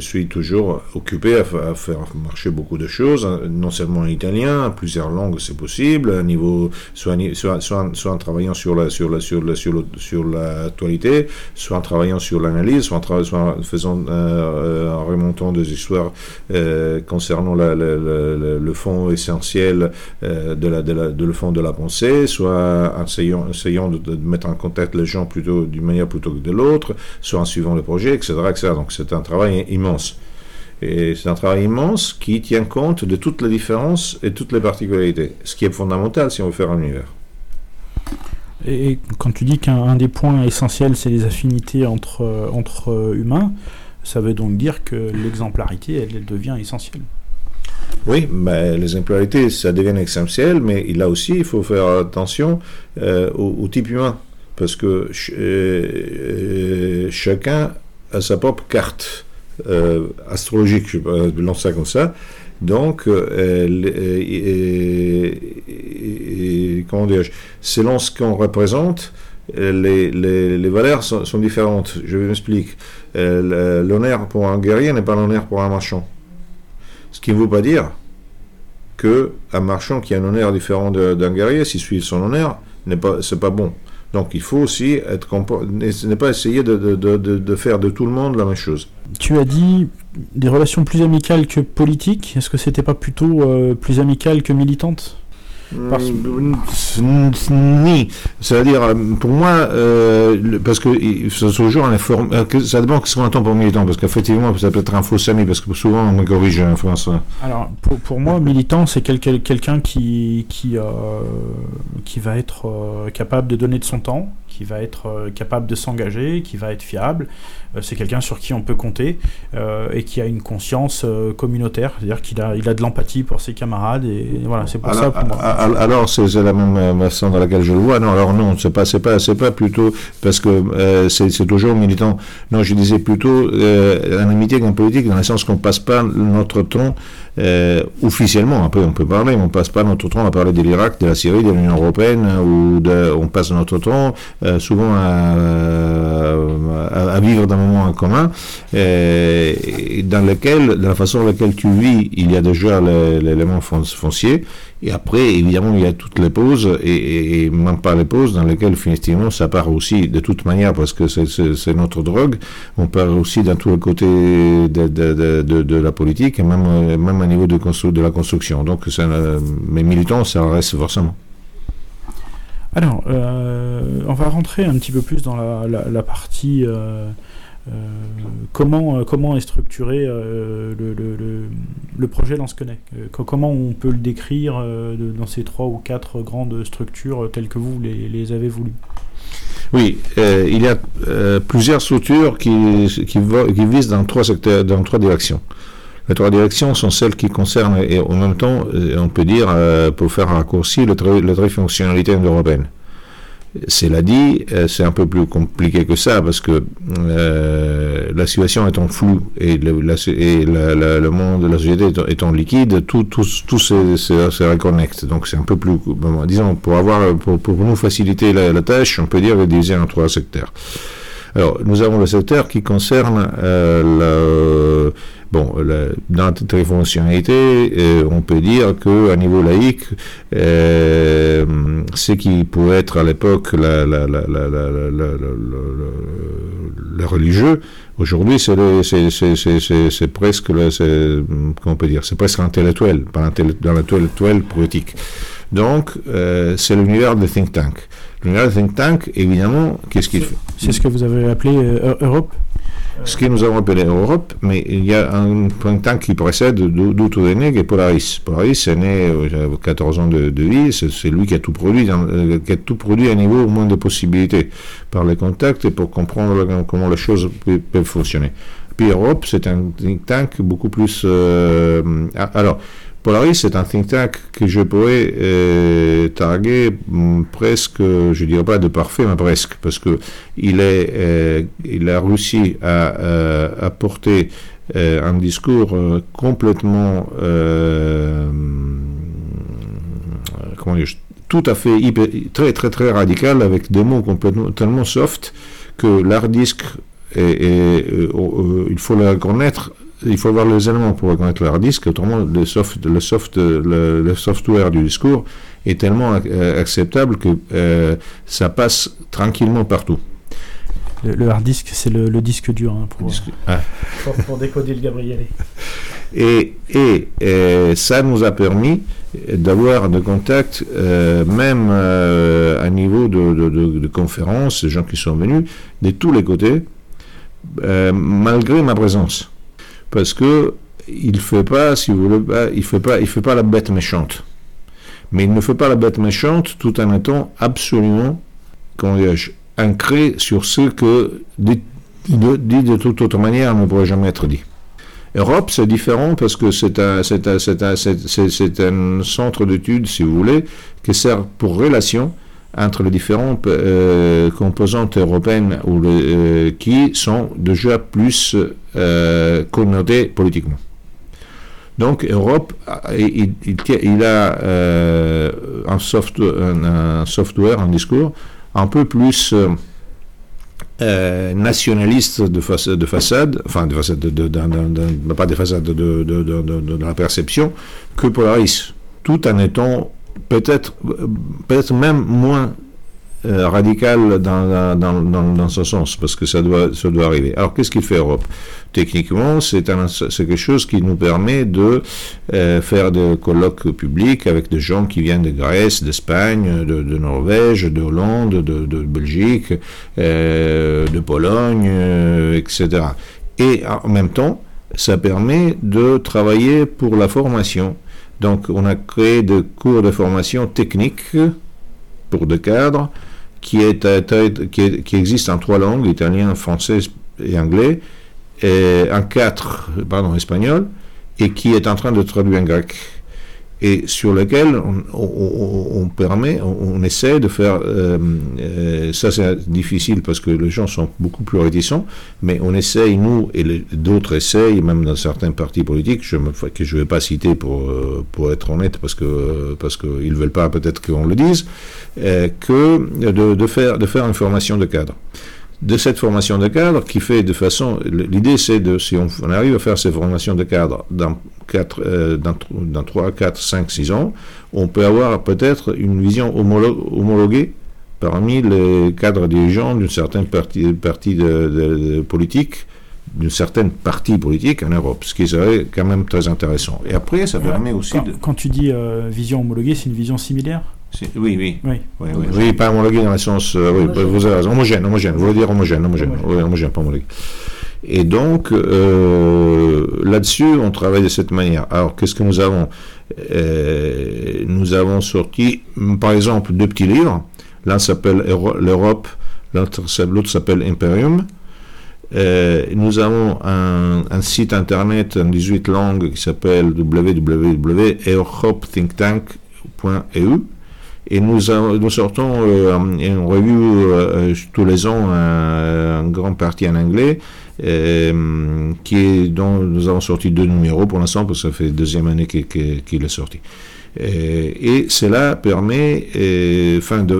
suis toujours occupé à, faire marcher beaucoup de choses, hein, non seulement en italien, plusieurs langues c'est possible, niveau, soit, soit, soit, en travaillant sur la, sur la, sur la, sur sur l'actualité, soit en travaillant sur l'analyse, soit, en, faisant, euh, en remontant des histoires euh, concernant la, le fond essentiel de, la, de, la, de le fond de la pensée, soit en essayant, de, mettre en contact les gens plutôt d'une manière plutôt que de l'autre, soit en suivant le projet, etc. etc. Donc c'est un travail immense. Et c'est un travail immense qui tient compte de toutes les différences et toutes les particularités, ce qui est fondamental si on veut faire un univers. Et quand tu dis qu'un des points essentiels, c'est les affinités entre, entre humains, ça veut donc dire que l'exemplarité, elle devient essentielle. Oui, mais les impurités, ça devient essentiel, mais là aussi, il faut faire attention euh, au, type humain, parce que euh, euh, chacun a sa propre carte astrologique, je vais lancer ça comme ça. Donc, comment dire, selon ce qu'on représente, les, les, valeurs sont, sont, différentes. Je m'explique. l'honneur pour un guerrier n'est pas l'honneur pour un marchand. Ce qui ne veut pas dire qu'un marchand qui a un honneur différent d'un guerrier, s'il suit son honneur, n'est pas, c'est pas bon. Donc il faut aussi être, ne pas essayer de, faire de tout le monde la même chose. tu as dit des relations plus amicales que politiques. Est-ce que c'était pas plutôt euh, plus amical que militante Parce- Ni. C'est-à-dire, euh, pour moi, euh, le- parce que c'est toujours un inform- euh, que- ça dépend ce qu'on entend pour militant, parce qu'effectivement, ça peut être un faux ami, parce que souvent on me corrige en France. Alors, pour, pour moi, militant, c'est quel- quel- quelqu'un qui, qui, euh, qui va être euh, capable de donner de son temps, qui va être euh, capable de s'engager, qui va être fiable. Euh, c'est quelqu'un sur qui on peut compter euh, et qui a une conscience communautaire, c'est-à-dire qu'il a, il a de l'empathie pour ses camarades. Et, voilà, c'est pour ça Alors, pour moi. a- a- alors, c'est la même façon dans laquelle je le vois. Non, alors non, c'est pas, c'est pas, c'est pas plutôt parce que euh, c'est toujours militant. Non, je disais plutôt euh, en amitié qu'en politique, dans le sens qu'on passe pas notre temps euh, officiellement. Après, on peut parler, on passe pas notre temps à parler de l'Irak, de la Syrie, de l'Union européenne, ou de, on passe notre temps euh, souvent à, à, à vivre d'un moment en commun, euh, dans lequel, de la façon dans laquelle tu vis, il y a déjà l'élément fon- foncier. Et après, évidemment, il y a toutes les pauses, et, même pas les pauses, dans lesquelles, effectivement, ça part aussi, de toute manière, parce que c'est- notre drogue, on part aussi dans tous les côtés de, la politique, et même, même au niveau de, la construction. Donc, mes militants, ça reste forcément. Alors, euh, on va rentrer un petit peu plus dans la, la- partie euh, comment, euh, comment est structuré euh, le, le- le- projet Lansquenet. Euh, co- comment on peut le décrire euh, dans ces trois ou quatre grandes structures euh, telles que vous les, avez voulues? Oui, euh, il y a euh, plusieurs structures qui, qui, visent dans trois secteurs, dans trois directions. Les trois directions sont celles qui concernent, et en même temps, euh, on peut dire, euh, pour faire un raccourci, le trait, le trait fonctionnalité européenne. Cela dit, euh, c'est un peu plus compliqué que ça parce que euh, la situation et, le, la- et le monde de la société étant, étant liquide, tout, se, reconnecte. Donc c'est un peu plus, disons, pour avoir, pour, pour nous faciliter la, tâche, on peut dire diviser en trois secteurs. Alors, nous avons le secteur qui concerne euh, le, bon, le, dans la téléfonctionnalité, euh, on peut dire que à niveau laïque, euh, ce qui pouvait être à l'époque la, la, la, la, la, la, la, la- le religieux, aujourd'hui c'est c'est- presque le, c'est- comment on peut dire, c'est presque intellectuel, pas intellect- dans l'intellectuel politique. Donc, euh, c'est l'univers des think tanks. L'univers des think tanks, évidemment, qu'est-ce qu'il fait C'est ce que vous avez appelé euh, Europe ce que nous avons appelé Europe, mais il y a un think tank qui précède d'où d'où tout est né, qui est Polaris. Polaris est né, euh, j'avais 14 ans de, de vie, c'est lui qui a tout produit, dans- euh, qui a tout produit à niveau au moins de possibilités, par les contacts et pour comprendre comment les choses pe- peuvent fonctionner. Puis Europe, c'est un think tank beaucoup plus... euh, alors, Polaris, c'est un think tank que je pourrais euh, targuer hum, presque, je dirais pas de parfait, mais presque, parce que il, est, euh, il a réussi à euh, apporter un discours complètement, comment dire, tout à fait hyper- très très très radical avec des mots complètement tellement soft que l'hard est, est, il faut le reconnaître il faut avoir les éléments pour reconnaître le hard disk, autrement le, soft, le, soft, le, le software du discours est tellement euh, acceptable que euh, ça passe tranquillement partout. Le, le hard disk, c'est le, le disque dur hein, pour, Ah. pour, pour décoder le Gabrielé. *laughs* Et, et, euh, ça nous a permis d'avoir des contacts, euh, même euh, à niveau de, de, de, de conférences, des gens qui sont venus de tous les côtés, euh, malgré ma présence. Parce que il fait pas, si vous pas, il fait pas, il fait pas la bête méchante. Mais il ne fait pas la bête méchante tout en étant absolument, comment ancré sur ce que dit, de, toute autre manière ne pourrait jamais être dit. Europe, c'est différent parce que c'est un, un, un, un centre d'études, si vous voulez, qui sert pour relation entre les différentes euh, composantes européennes ou euh, qui sont déjà plus euh, connotées politiquement. Donc Europe, il, a euh, un, soft, un, software, un discours un peu plus nationaliste de, de, façade, enfin de façade, de, de, de, pas de façade, de, la perception, que Polaris, tout en étant peut-être peut-être même moins euh, radical dans, dans, dans, ce sens, parce que ça doit, ça doit arriver. Alors, qu'est-ce qu'il fait Europe? Techniquement, c'est quelque chose qui nous permet de euh, faire des colloques publics avec des gens qui viennent de Grèce, d'Espagne, de, Norvège, de Hollande, de, Belgique, euh, de Pologne, etc. Et en même temps, ça permet de travailler pour la formation. Donc, on a créé des cours de formation technique pour des cadres qui, est, en trois langues, italien, français et anglais, et en quatre, pardon, espagnol, et qui est en train de traduire en grec et sur lequel on, on, on permet, on, on, essaie de faire, euh, euh, ça c'est difficile parce que les gens sont beaucoup plus réticents, mais on essaye, nous, et d'autres essayent, même dans certains partis politiques, je me, que je ne vais pas citer pour, euh, pour être honnête, parce que parce qu'ils ne veulent pas peut-être qu'on le dise, euh, que de, de, faire, de faire une formation de cadre de cette formation de cadre qui fait de façon. L'idée, c'est de, si on, on, arrive à faire ces formations de cadre dans, 4, euh, dans, dans 3, 4, 5, 6 ans, on peut avoir peut-être une vision homolo homologuée parmi les cadres dirigeants d'une certaine partie, partie de, de, de politique d'une certaine partie politique en Europe, ce qui serait quand même très intéressant. Et après, ça permet aussi quand, de... Quand tu dis euh, vision homologuée, c'est une vision similaire? Oui, oui. Oui, oui, oui. oui pas homologué dans le sens. Euh, oui, homogène. vous avez raison. Homogène, homogène. Vous voulez dire homogène, homogène. homogène. Oui, homogène, pas homologué. Et donc, euh, là-dessus, on travaille de cette manière. Alors, qu'est-ce que nous avons? Euh, Nous avons sorti, par exemple, deux petits livres. L'un s'appelle L'Europe, l'autre s'appelle Imperium. Euh, nous avons un, un, site internet en 18 langues qui s'appelle www.europethinktank.eu et nous, sortons euh, une revue euh, tous les ans, un, un grand parti en anglais, euh, qui dont nous avons sorti deux numéros pour l'instant, parce que ça fait deuxième année qu'il qu qu est sorti. Et, cela permet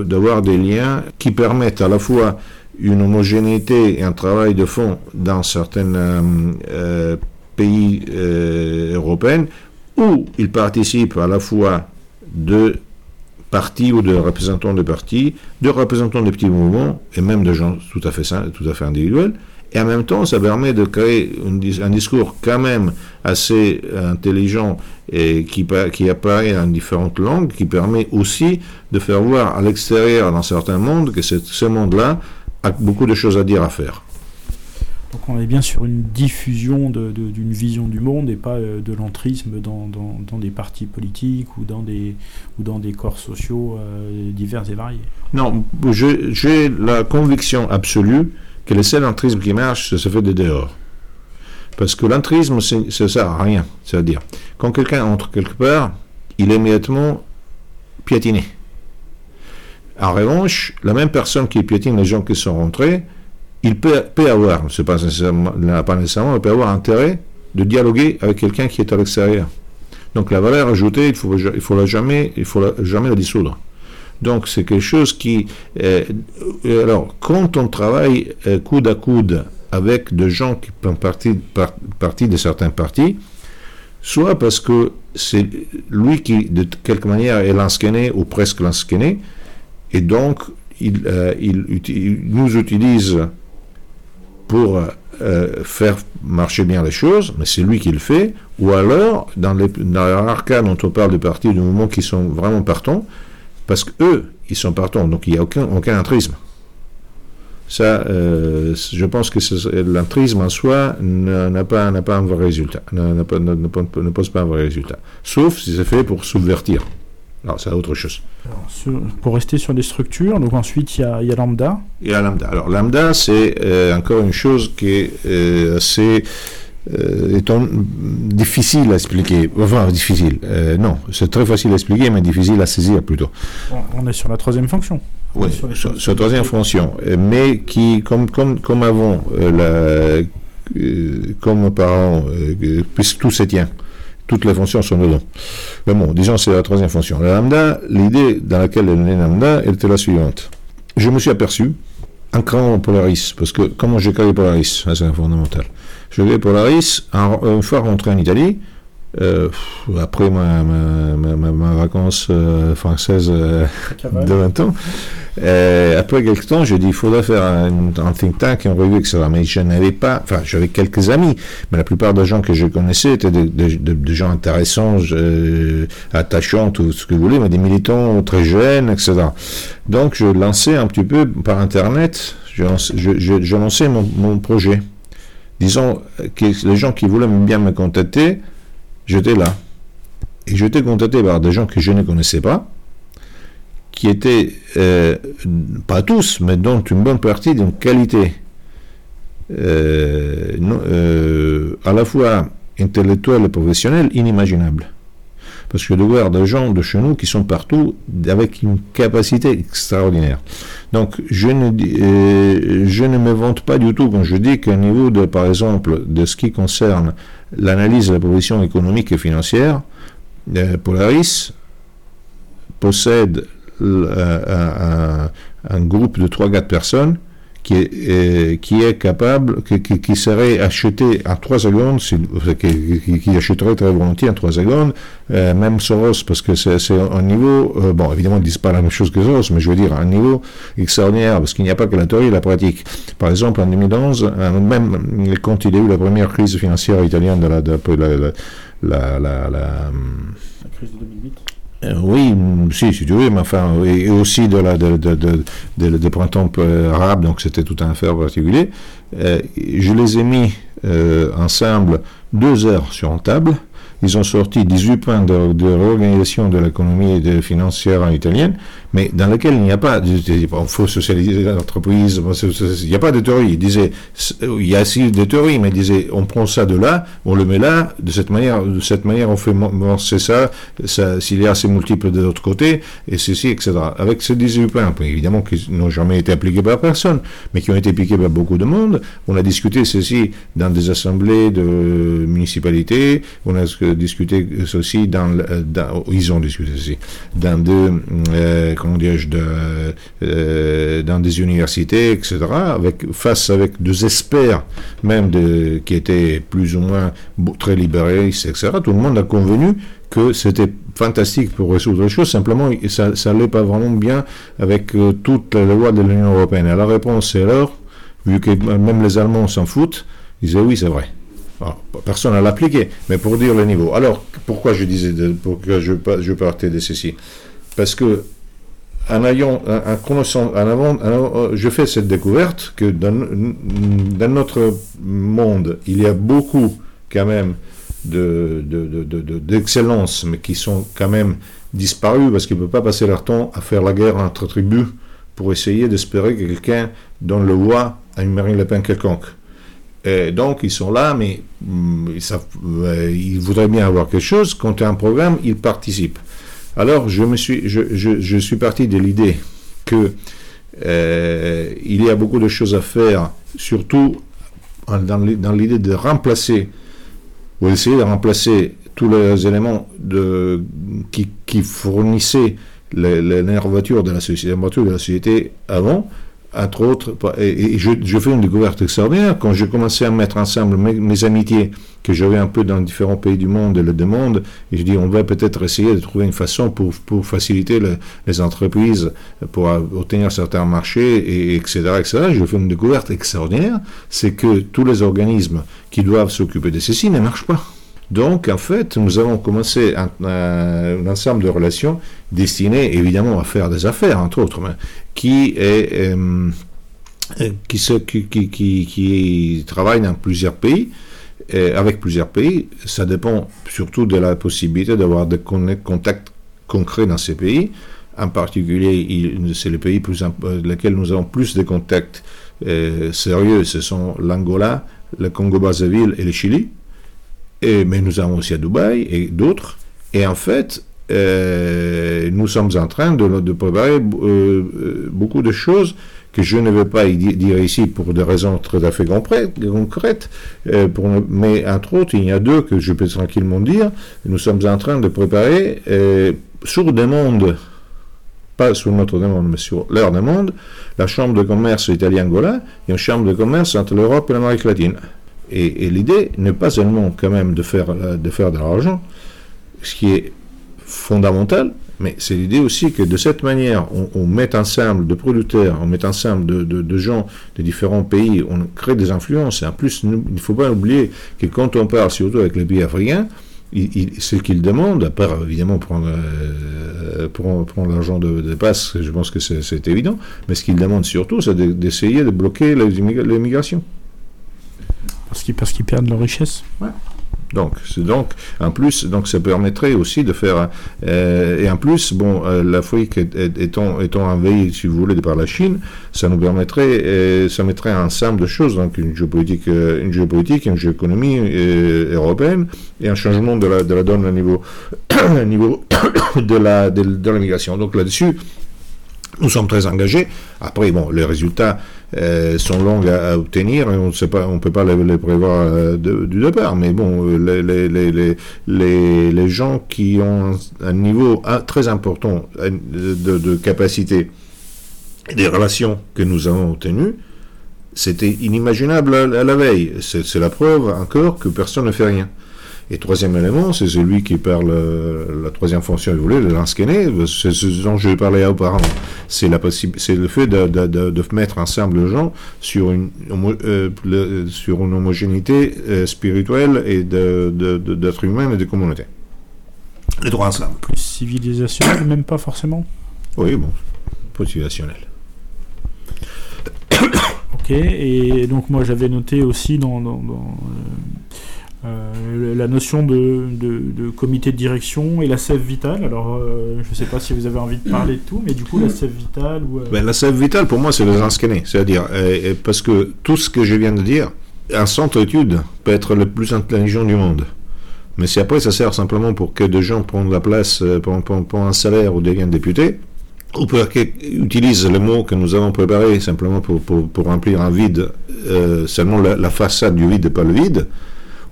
d'avoir de, des liens qui permettent à la fois une homogénéité et un travail de fond dans certains euh, pays euh, européens où ils participent à la fois de partis ou de représentants de partis, de représentants de petits mouvements et même de gens tout à fait, tout à fait individuels. Et en même temps, ça permet de créer un discours quand même assez intelligent et qui, qui apparaît en différentes langues, qui permet aussi de faire voir à l'extérieur, dans certains mondes, que ce monde-là a beaucoup de choses à dire, à faire. Donc on est bien sur une diffusion d'une vision du monde et pas euh, de l'entrisme dans, des partis politiques ou dans des, ou dans des corps sociaux euh, divers et variés. Non, j'ai la conviction absolue que le seul entrisme qui marche, ça se fait de dehors. Parce que l'entrisme, ça sert à rien. C'est-à-dire, quand quelqu'un entre quelque part, il est immédiatement piétiné. En revanche, la même personne qui piétine les gens qui sont rentrés, il peut, avoir, pas nécessairement, pas nécessairement, peut avoir intérêt de dialoguer avec quelqu'un qui est à l'extérieur. Donc la valeur ajoutée, il faut, il faut la jamais, il faut la, jamais la dissoudre. Donc c'est quelque chose qui, euh, alors quand on travaille euh, coude à coude avec des gens qui font partie, par, partie de certains partis, soit parce que c'est lui qui de quelque manière est l'ansquené ou presque l'ansquené, et donc il, euh, nous utilise pour euh, faire marcher bien les choses, mais c'est lui qui le fait, ou alors, dans les, dans cas dont on parle de partis, de mouvements qui sont vraiment partants, parce qu'eux, ils sont partants, donc il n'y a aucun, aucun intrisme. Ça, euh, je pense que l'intrisme en soi n'a pas, pas un vrai résultat, ne, pose pas un vrai résultat, sauf si c'est fait pour subvertir. Alors, c'est autre chose. Alors, pour rester sur les structures, donc ensuite il y a, il y a Lambda. Il y a Lambda. Alors, Lambda, c'est euh, encore une chose qui est euh, assez euh, étant, difficile à expliquer. Enfin, difficile. Non, c'est très facile à expliquer, mais difficile à saisir plutôt. On est sur la troisième fonction. Oui, sur, sur, sur, la troisième fonction. Mais qui, comme, comme, comme avant, la, comme parents, puisque tout se tient toutes les fonctions sont dedans. Mais bon, disons, c'est la troisième fonction. La lambda, l'idée dans laquelle elle est née lambda, elle était la suivante. Je me suis aperçu, en créant Polaris, parce que comment j'ai créé Polaris, c'est fondamental. Je créé Polaris, une fois rentré en Italie, euh, après ma, ma, ma, ma vacance euh, française euh, de 20 ans, après quelques temps, j'ai dit, il faudrait faire un, un think tank, une revue, etc. Mais je n'avais pas, enfin, j'avais quelques amis, mais la plupart des gens que je connaissais étaient des, des gens intéressants, attachants, tout ce que vous voulez, mais des militants très jeunes, etc. Donc, je lançais un petit peu par Internet, je, je, je- je lançais mon, mon projet. Disons que les gens qui voulaient bien me contacter, j'étais là. Et j'étais contacté par des gens que je ne connaissais pas, qui étaient, euh, pas tous, mais dont une bonne partie d'une qualité euh, euh, à la fois intellectuelle et professionnelle inimaginable. Parce que de voir des gens de chez nous qui sont partout avec une capacité extraordinaire. Donc, je ne, je ne me vante pas du tout quand je dis qu'au niveau, de, par exemple, de ce qui concerne l'analyse de la position économique et financière, euh, Polaris possède un groupe de 3-4 personnes qui est, euh, qui est capable, qui, serait acheté en 3 secondes, si- qui, achèterait très volontiers en 3 secondes, euh, même Soros, parce que c'est un niveau, euh, bon, évidemment, ils disent pas la même chose que Soros, mais je veux dire, un niveau extraordinaire, parce qu'il n'y a pas que la théorie et la pratique. Par exemple, en 2011, euh, même quand il y a eu la première crise financière italienne de la, la, La crise de 2008. Euh, oui, mm, si, si tu veux, mais enfin, et, aussi de la de, de, de, de- printemps euh, arabe, donc c'était tout un affaire particulier. Euh, je les ai mis euh, ensemble deux heures sur une table. Ils ont sorti 18 points de, réorganisation de l'économie financière italienne, mais dans lequel il n'y a pas, il faut socialiser l'entreprise, il n'y a pas de théorie. Il disait, c'est- il y a aussi des théories, mais il disait, on prend ça de là, on le met là, de cette manière, de cette manière, on fait, c'est ça, ça s'il y a ces multiples de l'autre côté, et ceci, etc. Avec ces 18 points, évidemment, qui n'ont jamais été appliqués par personne, mais qui ont été appliqués par beaucoup de monde. On a discuté ceci dans des assemblées de municipalités, on a discuté ceci dans, euh, dans ils ont discuté ceci, dans euh, comment dirais-je, de, euh, dans des universités, etc., avec, face avec des experts, même qui étaient plus ou moins très libéralistes, etc., tout le monde a convenu que c'était fantastique pour résoudre les choses, simplement ça n'allait pas vraiment bien avec euh, toutes les lois de l'Union européenne. Et la réponse c'est alors, vu que même les Allemands s'en foutent, ils disaient oui c'est vrai. Alors, personne n'a l'appliqué, mais pour dire le niveau. Alors, pourquoi je disais, pourquoi je, pa- je partais de ceci? Parce que, en ayant, en, connaissant, en avant, avant- je fais cette découverte que dans, notre monde, il y a beaucoup, quand même, de, de, de, de- de- d'excellence, mais qui sont quand même disparus parce qu'ils ne peuvent pas passer leur temps à faire la guerre entre tribus pour essayer d'espérer que quelqu'un donne le voix à une Marine Le Pen quelconque. Et donc, ils sont là, mais ils, savent- euh, ils voudraient bien avoir quelque chose. Quand il y a un programme, ils participent. Alors, je, me suis, je, je, suis parti de l'idée que euh, y a beaucoup de choses à faire, surtout dans l'i- dans l'idée de remplacer, ou d'essayer de remplacer tous les éléments de, qui, qui fournissaient nervatures de la société, de la société avant, entre autres, et, je, fais une découverte extraordinaire quand j'ai commencé à mettre ensemble mes, amitiés que j'avais un peu dans différents pays du monde et le demande, et je dis on va peut-être essayer de trouver une façon pour, pour faciliter le- les entreprises pour obtenir certains marchés, et, etc., etc. Je fais une découverte extraordinaire, c'est que tous les organismes qui doivent s'occuper de ceci ne marchent pas. Donc, en fait, nous avons commencé un, un- ensemble de relations destinées évidemment à faire des affaires, entre autres, qui est euh, euh, dans plusieurs pays. Avec plusieurs pays, ça dépend surtout de la possibilité d'avoir des contacts concrets dans ces pays. En particulier, c'est les pays plus, euh, lesquels nous avons plus de contacts euh, sérieux, ce sont l'Angola, le Congo-Brazzaville et le Chili. Mais nous avons aussi à Dubaï et d'autres. Et en fait, euh, nous sommes en train de, préparer euh, euh, beaucoup de choses que je ne vais pas dire ici pour des raisons fait concrètes, mais entre autres, il y a deux que je peux tranquillement dire. Nous sommes en train de préparer sur demande, pas sur notre demande, mais sur leur demande, la Chambre de commerce Italie-Angola et une Chambre de commerce entre l'Europe et l'Amérique latine. Et, l'idée n'est pas seulement quand même de faire, euh, de faire de l'argent, ce qui est fondamental, Mais c'est l'idée aussi que de cette manière, on, met ensemble de producteurs, on met ensemble de, gens de différents pays, on crée des influences. En plus, il ne faut pas oublier que quand on parle, surtout avec les pays africains, il- ce qu'ils demandent, à part évidemment prendre, euh, prendre, prendre l'argent de, de passe, je pense que c'est évident, mais ce qu'ils demandent surtout, c'est de- d'essayer de bloquer les immigra- l'immigration. Parce qu'ils parce qu'ils perdent leur richesse. Donc, c'est donc, en plus, donc ça permettrait aussi de faire, euh, et en plus, bon, euh, l'Afrique est- est- étant, étant envahie, si vous voulez, par la Chine, ça nous permettrait, euh, ça mettrait un ensemble de choses, donc une géopolitique, euh, une géopolitique, une géoéconomie euh, européenne, et un changement de la, de la donne au niveau, *coughs* au niveau *coughs* de la, de, de l'immigration. Donc là-dessus, nous sommes très engagés. Après, bon, les résultats euh, sont longs à, à obtenir on ne peut pas les, prévoir euh, du départ. Mais bon, euh, les, gens qui ont un, niveau très important de, de capacité des relations que nous avons obtenues, c'était inimaginable à, la veille. C'est la preuve encore que personne ne fait rien. Et troisième élément, c'est celui qui parle, euh, la troisième fonction, le lance-kenné, c'est ce dont je parlais auparavant. C'est la c'est le fait de, de, de, de mettre ensemble les gens sur une, euh, le- sur une homogénéité euh, spirituelle et d'être humain et de communauté. Les droits ensemble. Plus civilisationnel, même pas forcément. Oui, bon, motivationnel. *coughs* Ok, et donc moi j'avais noté aussi dans, dans- dans, euh, euh, la notion de, de- comité de direction et la sève vitale. Alors euh, je sais pas si vous avez envie de parler de tout, mais du coup la sève vitale ou... euh, Ben, la sève vitale, pour moi, c'est le lance-kenné. C'est-à-dire, parce que tout ce que je viens de dire, un centre d'études peut être le plus intelligent du monde. Mais si après ça sert simplement pour que des gens prennent la place pour, un salaire ou deviennent députés, ou pour qu'ils utilisent le mot que nous avons préparé simplement pour, pour, remplir un vide, seulement la, la façade du vide et pas le vide,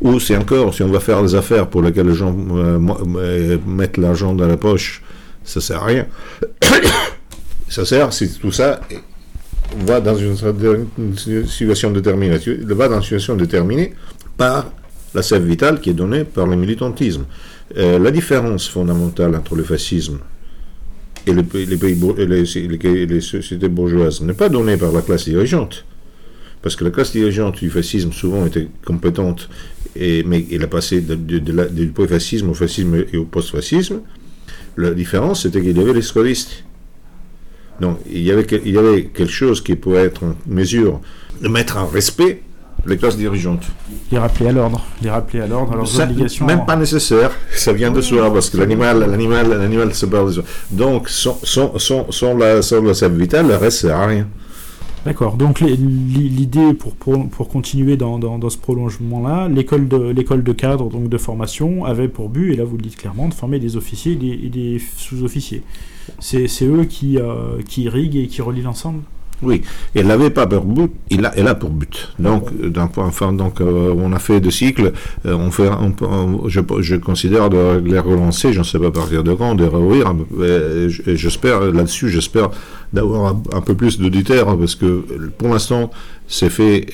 ou c'est encore, si on va faire des affaires pour lesquelles les gens euh, euh, mettent l'argent dans la poche, ça sert à rien. *coughs* ça sert si tout ça va dans une, situation déterminée, va dans une situation déterminée par la sève vitale qui est donnée par le militantisme. Euh, la différence fondamentale entre le fascisme et les, pays- les sociétés bourgeoises n'est pas donnée par la classe dirigeante. Parce que la classe dirigeante du fascisme souvent était compétente, et, mais elle a passé de, de- de la- du pré-fascisme au fascisme et au post-fascisme. La différence, c'était qu'il y avait les scolistes. Donc, il y, avait, que- il y avait quelque chose qui pouvait être en mesure de mettre en respect les classes dirigeantes. les rappeler à l'ordre, les rappeler à l'ordre, leurs Ça, obligations. Même pas nécessaire, ça vient de soi, parce que l'animal, l'animal, l'animal se parle de soi. Donc, sans, sans, sans, sans la, sans la vitale, le reste sert à rien. D'accord. Donc l'idée pour, pour, continuer dans, ce prolongement-là, l'école de l'école de cadre donc de formation avait pour but, et là vous le dites clairement, de former des officiers et des, sous-officiers. C'est c'est eux qui, euh, qui irriguent et qui relient l'ensemble? Oui, elle n'avait pas pour but, il a, elle a pour but. Donc, point, enfin, donc, euh, on a fait deux cycles. euh, on fait, je, je considère de les relancer. Je ne sais pas partir de quand, de réouvrir. et J'espère là-dessus, j'espère d'avoir un, peu plus d'auditeurs parce que pour l'instant, c'est fait,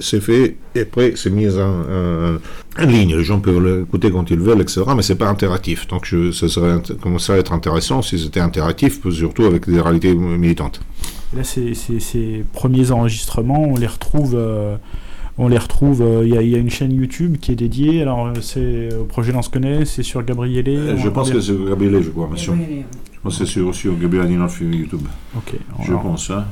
c'est fait et après c'est mis en, ligne. Les gens peuvent l'écouter quand ils veulent, etc. Mais c'est pas interactif. Donc, je, ça serait commencerait à être intéressant si c'était interactif, surtout avec des réalités militantes. Et là, ces, ces, ces premiers enregistrements, on les retrouve. euh, on les retrouve. euh, Il y, a- il y a une chaîne YouTube qui est dédiée. Alors, euh, c'est au projet Lance Connaît, c'est sur Gabriele. Euh, Je pense que c'est Gabriel, je crois, oui, Je pense que c'est sur, sur Gabriel Adinolf sur YouTube. Ok. Je alors, pense. Hein.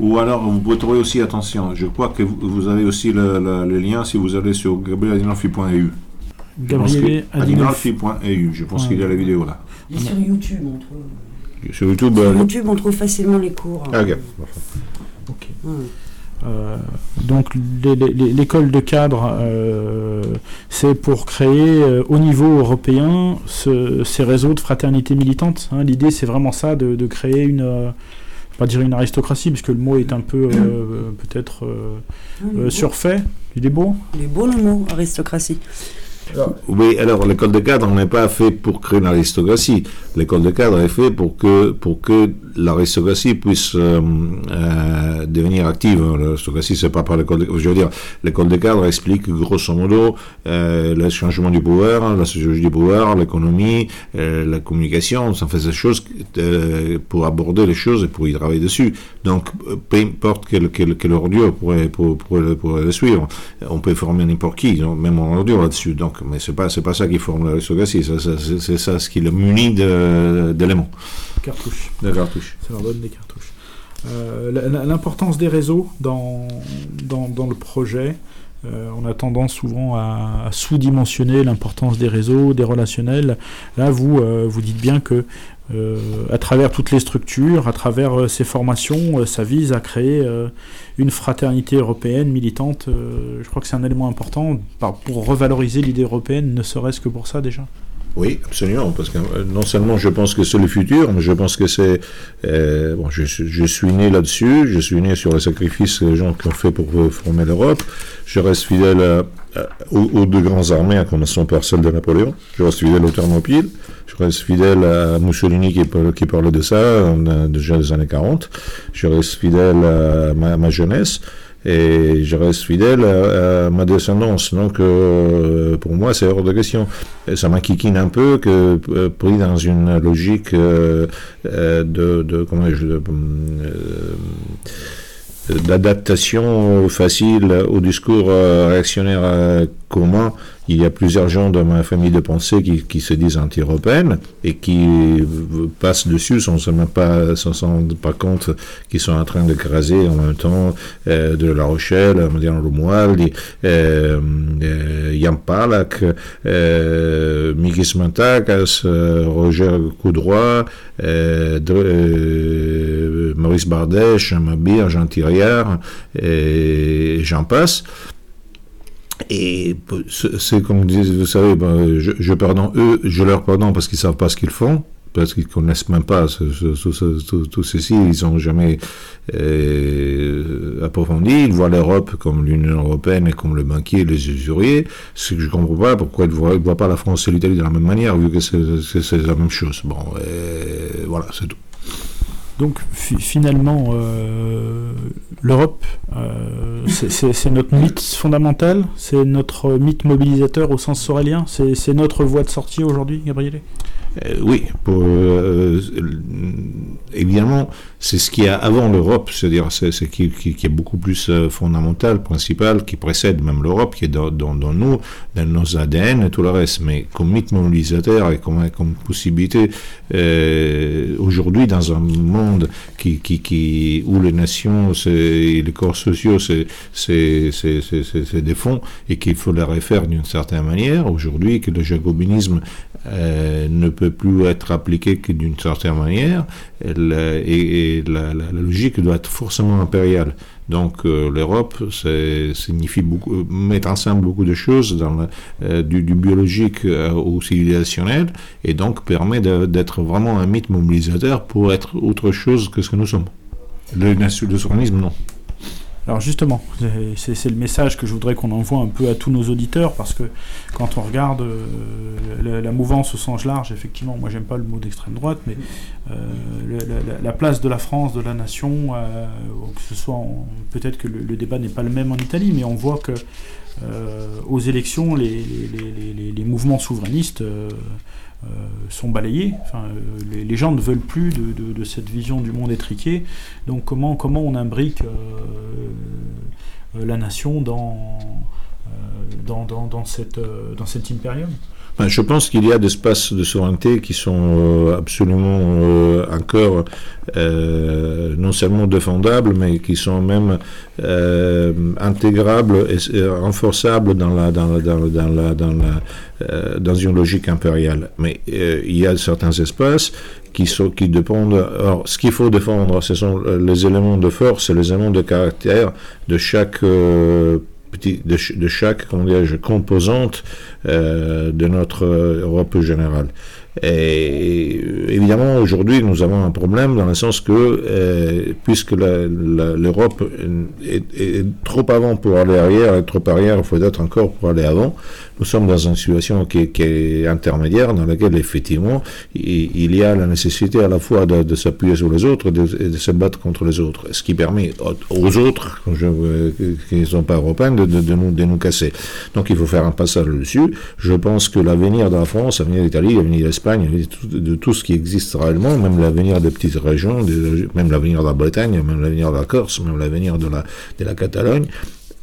on- Ou alors, vous pouvez trouver aussi, attention, je crois que vous, vous avez aussi le, le- le lien si vous allez sur gabrieladinolfi.eu. Gabriele Adinolfi. Adinolfi.eu. Je pense qu'il y a la vidéo là. Et sur YouTube, on trouve. Sur YouTube. Sur euh, YouTube, on trouve facilement les cours. Ah, ok. Euh, donc l'école de cadre, euh, c'est pour créer euh, au niveau européen ce- ces réseaux de fraternité militante. hein. L'idée, c'est vraiment ça, de, de créer une, euh, pas dire une aristocratie, puisque le mot est un peu euh, peut-être euh, Ah, euh, surfait. Il est beau. Il est beau le mot, aristocratie. Oui, alors l'école de cadre n'est pas fait pour créer une aristocratie. L'école de cadre est fait pour que, pour que l'aristocratie puisse euh, euh, devenir active. L'aristocratie, c'est pas par l'école de Je veux dire, l'école de cadre explique grosso modo euh, le changement du pouvoir, la sociologie du pouvoir, l'économie, euh, la communication. Ça fait ces choses pour aborder les choses et pour y travailler dessus. Donc, peu importe quelle, quelle ordure pourrait, pour, le suivre, on peut former n'importe qui, même en ordure là-dessus. Donc, mais c'est pas c'est pas ça qui forme l'aristocratie. Ça, ça, c'est, ça ce qui le munit d'éléments, Cartouche. de cartouches. Ça leur donne des cartouches. Euh, L'importance des réseaux dans, dans, dans le projet, euh, on a tendance souvent à, à sous-dimensionner l'importance des réseaux, des relationnels. Là, vous, euh, vous dites bien que à travers toutes les structures, à travers euh, ces formations, euh, ça vise à créer euh, une fraternité européenne militante. Euh, je crois que c'est un élément important par- pour revaloriser l'idée européenne, ne serait-ce que pour ça déjà. Oui, absolument, parce que euh, non seulement je pense que c'est le futur, mais je pense que c'est... euh, bon, je, suis- je suis né là-dessus, je suis né sur les sacrifices que les gens qui ont fait pour former l'Europe. Je reste fidèle aux, deux grandes armées, à commencer par celle de Napoléon. Je reste fidèle aux Thermopyles. Je reste fidèle à Mussolini qui, qui parlait de ça euh, déjà des années 40. Je reste fidèle à ma, à ma jeunesse. Et je reste fidèle à, ma descendance. Donc, euh, pour moi, c'est hors de question. Et ça m'inquiquine un peu que, euh, pris dans une logique euh, de, comment je, d'adaptation facile au discours réactionnaire commun, il y a plusieurs gens dans ma famille de pensée qui, se disent anti-européennes et qui passent dessus sans se pas, s'en rendre pas compte qu'ils sont en train de craser en même temps euh, de La Rochelle, Mariano Romualdi, euh, euh, Jan Palak, euh, Mikis Mantakas, euh, Roger Coudroy, euh, Maurice Bardèche, Mabir, Jean Thiriard, et j'en passe. Et c'est comme vous savez, ben, je, je pardonne eux, je leur pardonne parce qu'ils savent pas ce qu'ils font, parce qu'ils connaissent même pas tout, ceci, ils ont jamais euh, approfondi. Ils voient l'Europe comme l'Union européenne et comme le banquier les usuriers. Ce que je comprends pas, pourquoi ils ne voient, pas la France et l'Italie de la même manière, vu que c'est la même chose. Bon, euh, voilà, c'est tout. Donc fi- finalement, euh, l'Europe, euh, c'est- notre mythe fondamental, c'est notre mythe mobilisateur au sens sorélien, c'est c'est notre voie de sortie aujourd'hui, Gabriele? Euh, oui, euh, évidemment, c'est ce qu'il y a avant l'Europe, c'est-à-dire c'est ce qui, est beaucoup plus euh, fondamental, principal, qui précède même l'Europe, qui est dans, nous, dans nos ADN et tout le reste. Mais comme mythe mobilisateur et comme, possibilité, aujourd'hui, dans un monde qui, où les nations et les corps sociaux des fonds et qu'il faut les refaire d'une certaine manière, aujourd'hui, que le jacobinisme ne peut plus être appliqué que d'une certaine manière, euh, et, la, logique doit être forcément impériale. Donc euh, l'Europe c'est- signifie euh, mettre ensemble beaucoup de choses du, biologique au civilisationnel et donc permet d'être vraiment un mythe mobilisateur pour être autre chose que ce que nous sommes. Le, le souverainisme, non. Alors justement, c'est le message que je voudrais qu'on envoie un peu à tous nos auditeurs, parce que quand on regarde euh, la, mouvance au sens large, effectivement, moi j'aime pas le mot d'extrême droite, mais euh, la, la- la place de la France, de la nation, euh, que ce soit, peut-être que le, débat n'est pas le même en Italie, mais on voit que aux élections, les, mouvements souverainistes sont balayés. Euh, les, gens ne veulent plus de, cette vision du monde étriqué. Donc comment, comment on imbrique euh, euh, la nation dans, euh, dans, dans, euh, dans cet impérium? Ben, Je pense qu'il y a des espaces de souveraineté qui sont euh, absolument euh, encore euh, non seulement défendables, mais qui sont même intégrables et, et renforçables dans, dans, la, dans, la, dans, la, dans, la, dans une logique impériale. Mais il y a certains espaces qui, sont, qui dépendent. Alors, ce qu'il faut défendre, ce sont les éléments de force et les éléments de caractère de chaque. Euh, de, chaque composante euh, de notre Europe générale. Et, évidemment, aujourd'hui, nous avons un problème dans le sens que, euh, puisque l'Europe est, trop avant pour aller arrière et trop arrière, il faut être encore pour aller avant, nous sommes dans une situation qui, est intermédiaire, dans laquelle, effectivement, il, y a la nécessité à la fois de, s'appuyer sur les autres et de, se battre contre les autres, ce qui permet aux autres, je, qui ne sont pas européens, de, nous, de nous casser. Donc il faut faire un passage dessus. Je pense que l'avenir de la France, l'avenir de l'Italie, l'avenir de l'Espagne, de tout ce qui existe réellement, même l'avenir des petites régions, même l'avenir de la Bretagne, même l'avenir de la Corse, même l'avenir de la, de la Catalogne,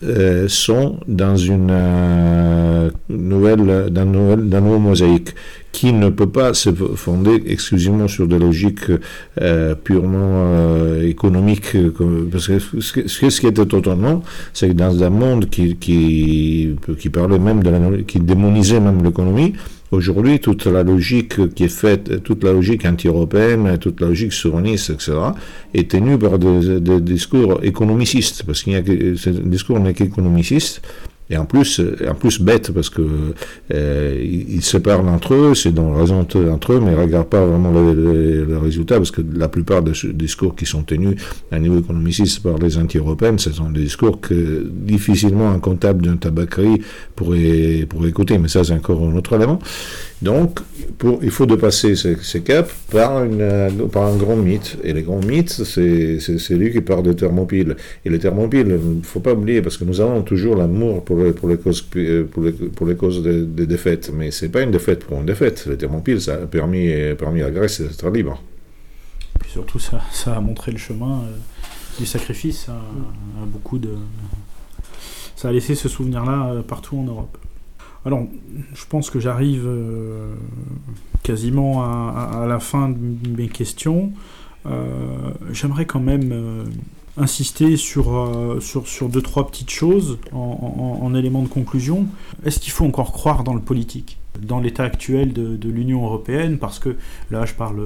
euh, sont dans une euh, nouvelle, dans nouvelle, dans nouveau mosaïque qui ne peut pas se fonder exclusivement sur des logiques euh, purement économiques. Parce que ce, qui était totalement, c'est que dans un monde qui, qui, qui parlait même de la, qui démonisait même l'économie, Aujourd'hui, toute la logique qui est faite, toute la logique anti-européenne, toute la logique souverainiste, etc., est tenue par des, discours économicistes, parce qu'il y a ce discours n'est qu'économiciste, et en plus, en plus bête, parce que euh, ils, se parlent entre eux, c'est dans raison entre eux, mais ils ne regardent pas vraiment le, résultat, parce que la plupart des discours qui sont tenus à niveau économiciste par les anti-européennes, ce sont des discours que difficilement un comptable d'une tabacerie pourrait, pourrait écouter, mais ça c'est encore un autre élément. Donc, pour, il faut dépasser ces, caps par, une, par un grand mythe. Et le grand mythe, c'est lui qui part de Thermopyle. Et les Thermopyle, il ne faut pas oublier, parce que nous avons toujours l'amour pour, les, les causes, les, les des de défaites. Mais ce n'est pas une défaite pour une défaite. Les Thermopyle, ça a permis, à Grèce d'être libre. Et puis surtout, ça, a montré le chemin euh, du sacrifice à, à, beaucoup de. Ça a laissé ce souvenir-là euh, partout en Europe. Alors, je pense que j'arrive euh, quasiment à, la fin de mes questions. Euh, j'aimerais quand même euh, insister sur, sur, deux, trois petites choses en, en, en élément de conclusion. Est-ce qu'il faut encore croire dans le politique dans l'état actuel de, l'Union européenne, parce que là je parle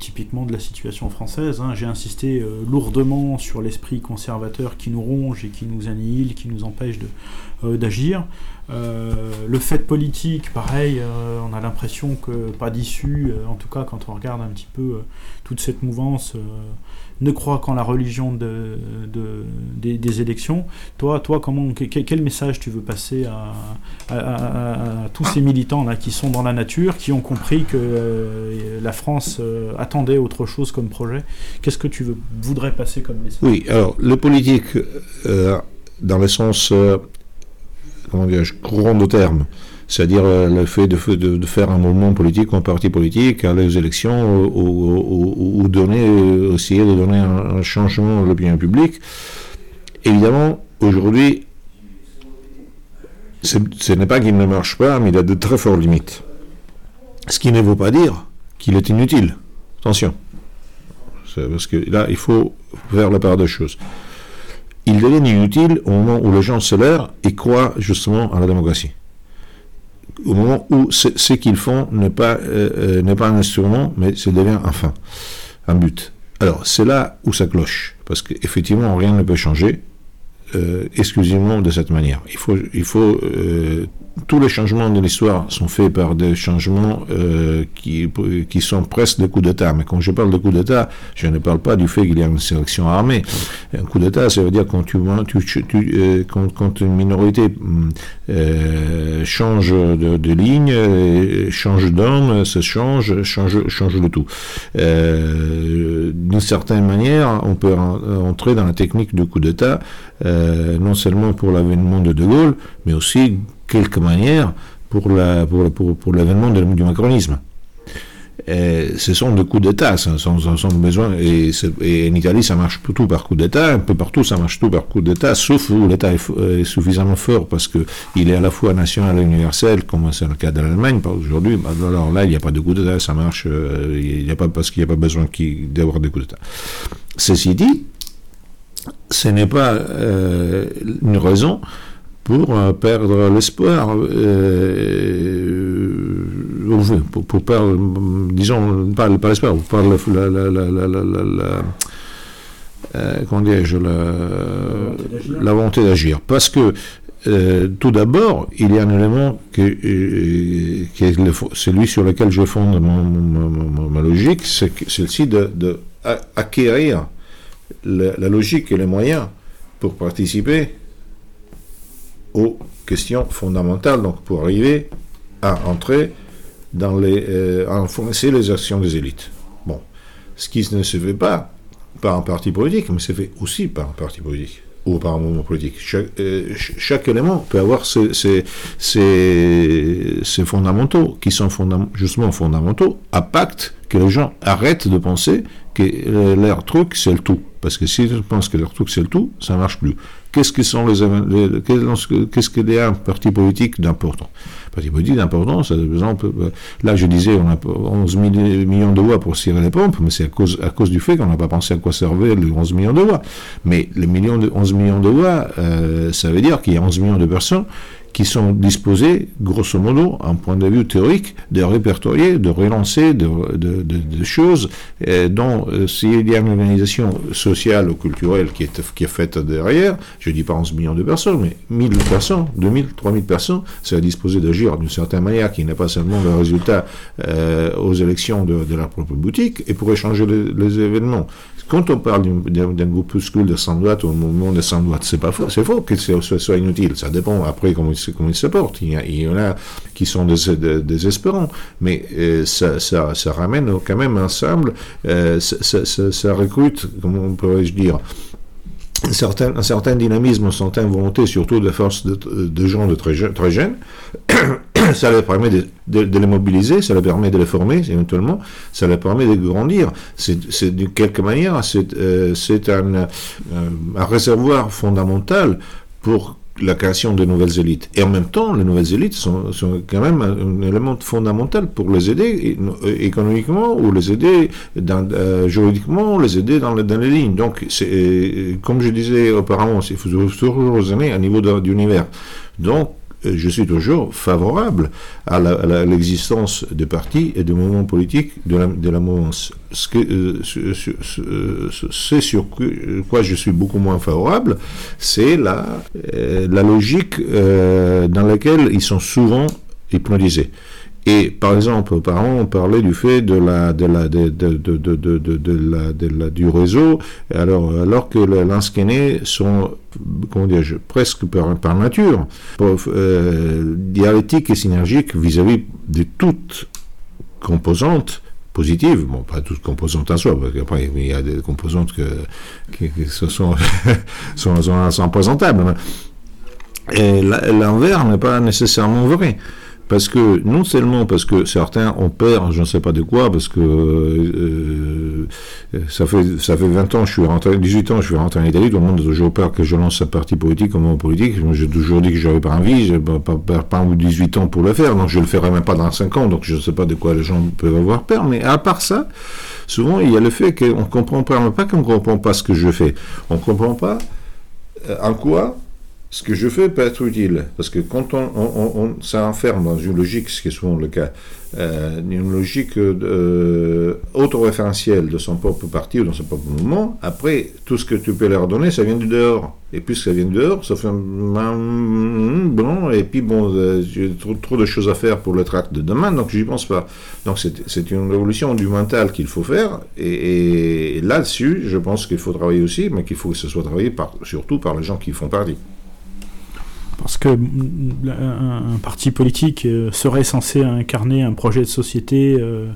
typiquement de la situation française, hein, j'ai insisté lourdement sur l'esprit conservateur qui nous ronge et qui nous annihile, qui nous empêche d'agir. Euh, le fait politique, pareil, euh, on a l'impression que pas d'issue, euh, en tout cas quand on regarde un petit peu toute cette mouvance, ne croit qu'en la religion de, de des, élections. Toi, toi comment, quel message tu veux passer à, tous ces militants là qui sont dans la nature, qui ont compris que la France attendait autre chose comme projet? Qu'est-ce que tu voudrais passer comme message? Oui, alors le politique, dans le sens comment courant de terme, c'est-à-dire euh, le fait de, faire un mouvement politique, un parti politique, aller aux élections ou, ou, ou donner, euh, essayer de donner un, un changement à l'opinion publique. Évidemment, aujourd'hui, ce n'est pas qu'il ne marche pas, mais il a de très fortes limites. Ce qui ne veut pas dire qu'il est inutile. Attention. Parce que là, il faut faire la part des choses il devient inutile au moment où les gens se lèvent et croient justement à la démocratie. Au moment où ce qu'ils font n'est pas, euh, n'est pas un instrument, mais ça devient un fin, un but. Alors, c'est là où ça cloche, parce qu'effectivement, rien ne peut changer euh, exclusivement de cette manière. Il faut, il faut euh, tous les changements de l'histoire sont faits par des changements euh, qui, qui sont presque des coups d'État. Mais quand je parle de coups d'État, je ne parle pas du fait qu'il y a une sélection armée. Un coup d'État, ça veut dire quand, tu, euh, quand, une minorité euh, change de, ligne, change d'homme, ça change, change, change le tout. D'une certaine manière, on peut entrer dans la technique du coup d'État, non seulement pour l'avènement de De Gaulle, mais aussi quelque manière pour l'avènement pour, pour, pour du macronisme. Ce sont des coups d'État, ce sont besoin, et, en Italie ça marche tout par coup d'État, un peu partout ça marche tout par coup d'État, sauf où l'État est, suffisamment fort parce que il est à la fois national et universel, comme c'est le cas de l'Allemagne aujourd'hui. Bah, alors là il n'y a pas de coup d'État, ça marche, euh, il n'y a pas parce qu'il n'y a pas besoin d'avoir des coups d'État. Ceci dit, ce n'est pas euh, une raison pour euh, perdre l'espoir, euh, pour, pour, perdre, disons, pas, l'espoir, pour perdre la, la, la, la, la euh, comment dirais-je, la, volonté d'agir. Parce que euh, tout d'abord, il y a un élément euh, qui est celui sur lequel je fonde mon- ma logique, c'est celle-ci de, de la, la logique et les moyens pour participer aux questions fondamentales, donc pour arriver à entrer dans les, euh, à influencer les actions des élites. Bon, ce qui ne se fait pas par un parti politique, mais se fait aussi par un parti politique ou par un mouvement politique. Chaque, euh, ch- chaque élément peut avoir ses, ses- ses- fondamentaux, qui sont fondam- justement fondamentaux, à pacte que les gens arrêtent de penser que euh, leur truc c'est le tout. Parce que s'ils pensent que leur truc c'est le tout, ça marche plus. Qu'est-ce que sont les, les- qu'est-ce qu'il y a un parti politique d'important Un parti politique d'important, c'est par exemple, euh, là je disais, on a 11 000 millions de voix pour cirer les pompes, mais c'est à cause, à cause du fait qu'on n'a pas pensé à quoi servaient les 11 millions de voix. Mais les millions de, 11 millions de voix, euh, ça veut dire qu'il y a 11 millions de personnes qui sont disposées, grosso modo, un point de vue théorique, de répertorier, de relancer de, choses euh, dont, euh, s'il y a une organisation sociale ou culturelle qui est, faite derrière, je dis pas 11 millions de personnes, mais 1000 personnes, 2000, 3000 personnes, c'est disposé d'agir d'une certaine manière qui n'est pas seulement le résultat euh, aux élections de, leur propre boutique et pour échanger les, événements. Quand on parle d'un groupuscule de 100 watts ou un mouvement de 100 watts, c'est pas faux, c'est faux que ce soit inutile. Ça dépend après comment comment il se porte. Il y, en a qui sont désespérants, mais euh, ça, ramène quand même ensemble, euh, ça, recrute, comment pourrais-je dire, un certain, un certain dynamisme, une certaine volonté, surtout de force de, de gens de très, jeunes- *coughs* ça leur permet de, de- de les mobiliser, ça leur permet de les former éventuellement, ça leur permet de grandir. C'est d'une quelque manière, c'est euh, un réservoir fondamental pour la création de nouvelles élites. Et en même temps, les nouvelles élites sont, sont quand même un, élément fondamental pour les aider euh, économiquement ou les aider dans, euh, juridiquement, les aider dans, les- dans les lignes. Donc, c'est, euh, comme je disais auparavant, il faut toujours raisonner à niveau d'univers. Donc, je suis toujours favorable à l'existence des partis et des mouvements politiques de la, de mouvance. Ce euh, sur que- quoi je suis beaucoup moins favorable, c'est la, euh, logique euh, dans laquelle ils sont souvent hypnotisés. Et par exemple, auparavant, on parlait du fait de la, de la, de, de, de, la, du réseau, alors, alors que lansquenets sont, comment dire, presque par, nature, euh, et synergiques vis-à-vis de toutes composantes positives, bon, pas toutes composantes en soi, parce qu'après, il y a des composantes que, qui, sont, *laughs* sont, sont, sont présentables. Et l'envers n'est pas nécessairement vrai. Parce que, non seulement parce que certains ont peur, je ne sais pas de quoi, parce que euh, ça, fait, ça fait 20 ans, je suis rentré, 18 ans, je suis rentré en Italie, tout le monde a toujours peur que je lance un parti politique, un mouvement politique. J'ai toujours dit que j'avais pas envie, j'ai pas, pas, pas, pas 18 ans pour le faire, donc je le ferai même pas dans 5 ans, donc je ne sais pas de quoi les gens peuvent avoir peur. Mais à part ça, souvent, il y a le fait qu'on comprend pas, pas qu'on ne comprend pas ce que je fais, on ne comprend pas euh, en quoi ce que je fais peut être utile, parce que quand on, on, on s'enferme dans une logique, ce qui est souvent le cas, euh, une logique euh, autoréférentielle de son propre parti ou dans son propre mouvement, après, tout ce que tu peux leur donner, ça vient du dehors. Et puisque ça vient du dehors, ça fait un bon, et puis bon, euh, j'ai trop, trop de choses à faire pour le tract de demain, donc j'y pense pas. Donc c'est une révolution du mental qu'il faut faire, et, et là-dessus, je pense qu'il faut travailler aussi, mais qu'il faut que ce soit travaillé par, surtout par les gens qui font partie. Parce que mm, un, un parti politique euh, serait censé incarner un projet de société, euh,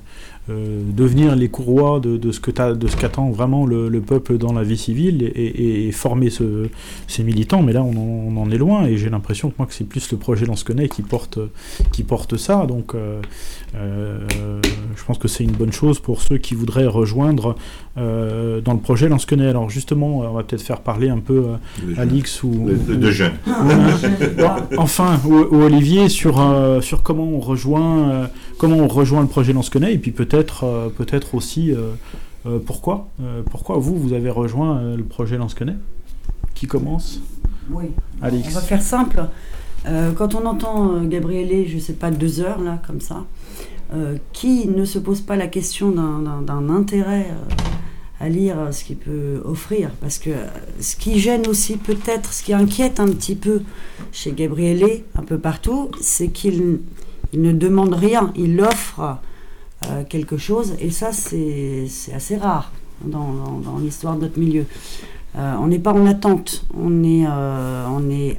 euh, devenir les courroies de, de ce que t'as- de ce qu'attend vraiment le, le peuple dans la vie civile et, et- former ce- ces militants. Mais là, on en, on en est loin et j'ai l'impression que moi que c'est plus le projet Lansquenet qui porte, qui porte ça. Donc, je pense que c'est une bonne chose pour ceux qui voudraient rejoindre euh, dans le projet Lansquenet. Alors justement, on va peut-être faire parler un peu euh, Alix ou, De, jeunes. enfin, ou, ou Olivier sur euh, sur comment on rejoint euh, comment on rejoint le projet Lansquenet et puis peut-être euh, peut-être aussi euh, euh, pourquoi euh, pourquoi vous vous avez rejoint euh, le projet Lansquenet qui commence? Oui. Alix On va faire simple. Euh, quand on entend euh, Gabriele, je sais pas, deux heures, là, comme ça, euh, qui ne se pose pas la question d'un- intérêt à lire ce qu'il peut offrir. Parce que ce qui gêne aussi peut-être, ce qui inquiète un petit peu chez Gabriele, un peu partout, c'est qu'il il ne demande rien, il offre euh, quelque chose, et ça c'est assez rare dans, l'histoire de notre milieu. Euh, on n'est pas en attente, on est, euh, est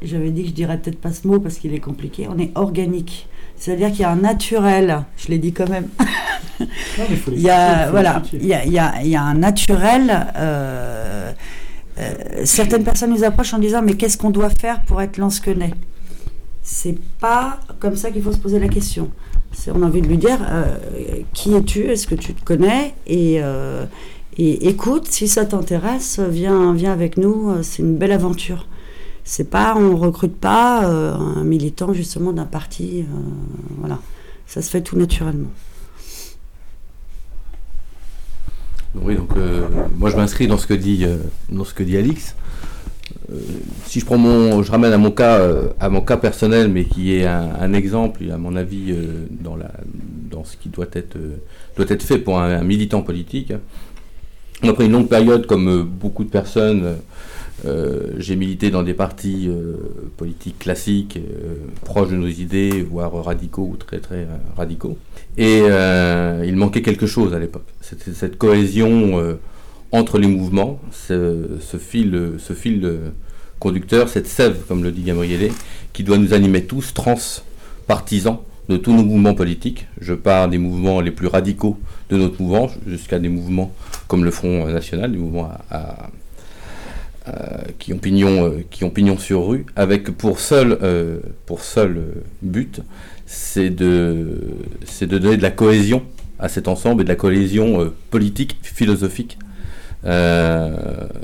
j'avais dit que je dirais peut-être pas ce mot parce qu'il est compliqué, on est organique. C'est-à-dire qu'il y a un naturel, je l'ai dit quand même, *laughs* il y a, voilà, il y a, il y a- il y a un naturel. euh, euh, certaines personnes nous approchent en disant Mais qu'est-ce qu'on doit faire pour être lansquenais C'est pas comme ça qu'il faut se poser la question. On a envie de lui dire euh, Qui es-tu? Est-ce que tu te connais? Et, et écoute, si ça t'intéresse, viens, viens avec nous. C'est une belle aventure. C'est pas, on recrute pas euh, un militant justement d'un parti. euh, voilà, ça se fait tout naturellement. Oui, donc euh, moi je m'inscris dans ce que dit dans ce que dit Alix. Si je prends mon, je ramène à mon cas, à mon cas personnel, mais qui est un, exemple, à mon avis, dans la, dans ce qui doit être, doit être fait pour un, militant politique. Après une longue période, comme beaucoup de personnes, j'ai milité dans des partis euh, politiques classiques, euh, proches de nos idées, voire radicaux ou très très euh, radicaux. Et euh, il manquait quelque chose à l'époque. C'était cette cohésion euh, entre les mouvements, ce, fil, ce fil euh, conducteur, cette sève, comme le dit Gabriele, qui doit nous animer tous, transpartisans de tous nos mouvements politiques. Je pars des mouvements les plus radicaux de notre mouvement jusqu'à des mouvements comme le Front National, des mouvements à- qui, ont pignon, euh, qui ont pignon sur rue, avec pour seul, euh, pour seul euh, but c'est de, c'est de donner de la cohésion à cet ensemble et de la cohésion euh, politique, philosophique euh,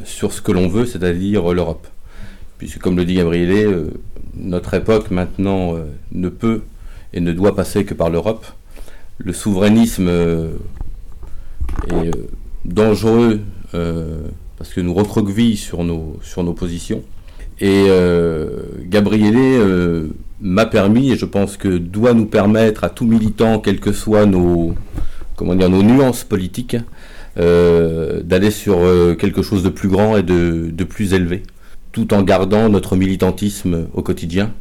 sur ce que l'on veut, c'est-à-dire l'Europe. Puisque, comme le dit Gabriele, euh, notre époque maintenant euh, ne peut et ne doit passer que par l'Europe. Le souverainisme euh, est euh, dangereux euh, parce que nous recroqueville sur nos, sur nos positions. Et euh, euh, m'a permis, et je pense que doit nous permettre à tout militant, quelles que soient nos, comment dire, nos nuances politiques, euh, d'aller sur euh, quelque chose de plus grand et de, de plus élevé, tout en gardant notre militantisme au quotidien,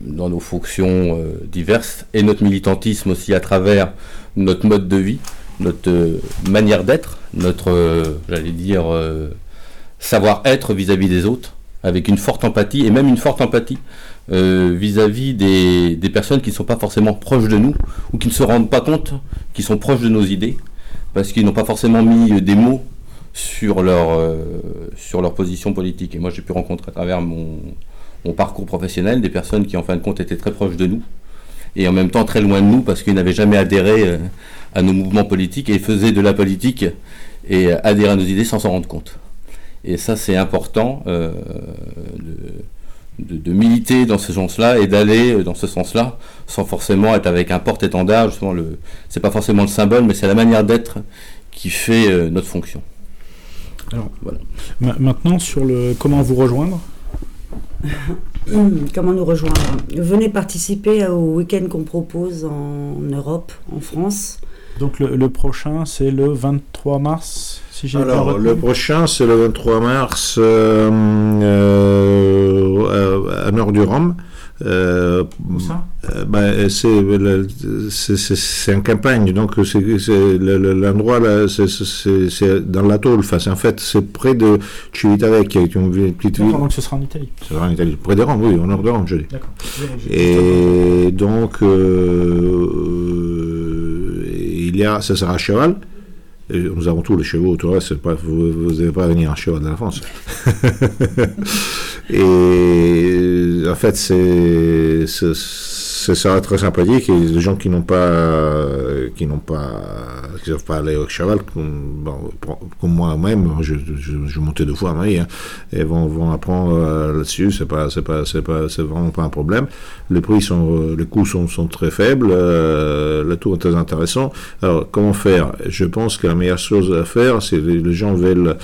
dans nos fonctions diverses, et notre militantisme aussi à travers notre mode de vie, notre euh, manière d'être, notre, euh, j'allais dire, euh, savoir-être vis-à-vis des autres, avec une forte empathie, et même une forte empathie vis-à-vis des, des personnes qui ne sont pas forcément proches de nous, ou qui ne se rendent pas compte qu'ils sont proches de nos idées, parce qu'ils n'ont pas forcément mis des mots sur leur, sur leur position politique. Et moi, j'ai pu rencontrer à travers mon, mon parcours professionnel des personnes qui, en fin de compte, étaient très proches de nous, et en même temps très loin de nous, parce qu'ils n'avaient jamais adhéré à nos mouvements politiques, et faisaient de la politique et adhéraient à nos idées sans s'en rendre compte. Et ça, c'est important euh, de, de- de militer dans ce sens-là et d'aller dans ce sens-là sans forcément être avec un porte-étendard. Justement, le, c'est pas forcément le symbole, mais c'est la manière d'être qui fait euh, notre fonction. Ma- Maintenant, sur le comment vous rejoindre, *coughs* Comment nous rejoindre? Venez participer au week-end qu'on propose en Europe, en France. Donc le, le prochain c'est le 23 mars, si j'ai bien Alors, le prochain, c'est le 23 mars euh, euh, à, à nord du Rhum. Euh, euh, ben, c'est en campagne, donc l'endroit là, c'est- dans. Enfin, c'est en fait, c'est près de Civitavecchia, qui est une petite ville. Donc ce sera en Italie. C'est en Italie, près de Rome, oui, au nord de Rome, je dis. D'accord. Et donc, euh, a, ça sera à cheval. Nous avons tous les chevaux, tout le reste, vous n'allez pas venir en cheval de la France. *laughs* Et en fait, c'est, ce sera très sympathique. Et les gens qui n'ont pas, qui n'ont pas, qui savent pas aller au cheval, comme, moi-même, je, montais deux fois à Marie, hein, et vont, vont apprendre euh, là-dessus. C'est pas, c'est pas, c'est pas, c'est vraiment pas un problème. Les prix sont, euh, les coûts sont, sont très faibles. Euh, le tour est très intéressant. Alors, comment faire? Je pense que la meilleure chose à faire, c'est les, les gens veulent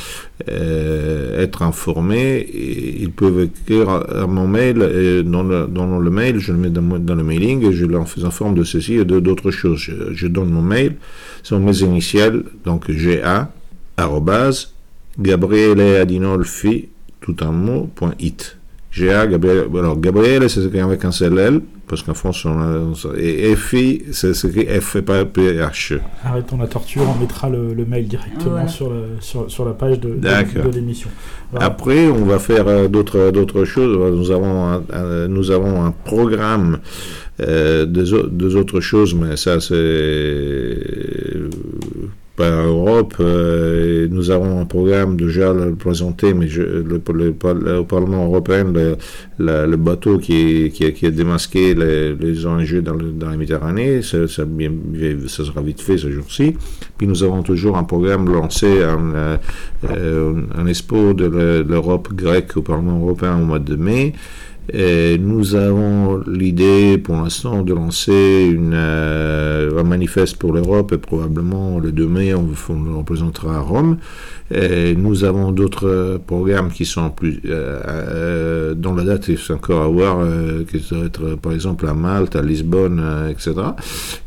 euh, être informés. Et ils peuvent écrire à mon mail. Et dans, le, dans le mail, je le mets dans, dans le mail mailing et je leur fais informe de ceci et de d'autres choses. Je, je donne mon mail, ce sont mes initiales, donc GA, arrobase, Gabriele Adinolfi, tout un mot, point it. GA, Gabriele, alors Gabriele, c'est écrit avec un seul L, parce qu'en France, on a, et FI, c'est écrit F et pas PH. Arrêtons la torture, on mettra le, le mail directement Voilà. sur, le- sur, sur la page de, de, D'accord. de l'émission. Voilà. Après, on va faire euh, d'autres d'autres choses. Nous avons un- nous avons un programme euh, des autres choses, mais ça c'est euh, pas Europe. euh, nous avons un programme déjà présenté, mais le, au Parlement européen, le, bateau qui, qui, a démasqué les, les enjeux dans, la Méditerranée, ça, sera vite fait ce jour-ci. Puis nous avons toujours un programme lancé en, un expo de l'Europe grecque au Parlement européen au mois de mai. Nous avons l'idée pour l'instant de lancer euh, un manifeste pour l'Europe et probablement le 2 mai on, on le représentera à Rome. Nous avons d'autres programmes qui sont plus euh, euh, dont la date est encore à voir, qui doit être par exemple à Malte, à Lisbonne, etc.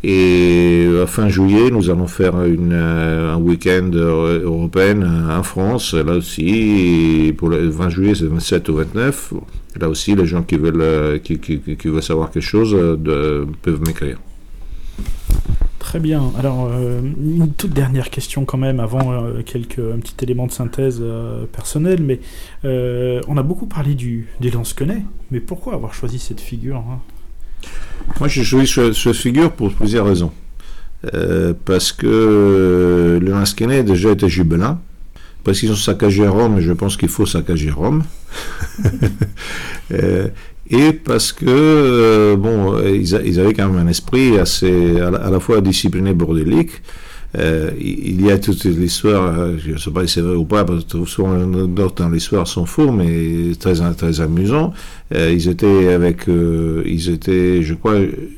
Et à fin juillet, nous allons faire un week-end européen en France, là aussi, pour le 20 juillet, c'est 27 ou 29. Là aussi, les gens qui veulent, euh, qui, qui, qui- qui veulent savoir quelque chose euh, de- peuvent m'écrire. Très bien. Alors, euh, une toute dernière question quand même, avant euh, quelques, un petit élément de synthèse euh, personnel, mais euh, on a beaucoup parlé du, des Lansquenets, mais pourquoi avoir choisi cette figure hein? Moi, j'ai choisi ce, ce figure pour plusieurs raisons. Euh, parce que euh, le Lansquenet déjà était jubelin, parce qu'ils ont saccagé Rome, et je pense qu'il faut saccager Rome. *laughs* Euh, et parce que, euh, bon, ils, avaient quand même un esprit assez, à la, fois discipliné bordélique. Euh, il y a toute l'histoire, je ne sais pas si c'est vrai ou pas, parce que souvent d'autres dans l'histoire sont faux, mais très, très amusants. Euh, ils étaient avec, euh, ils étaient, je crois,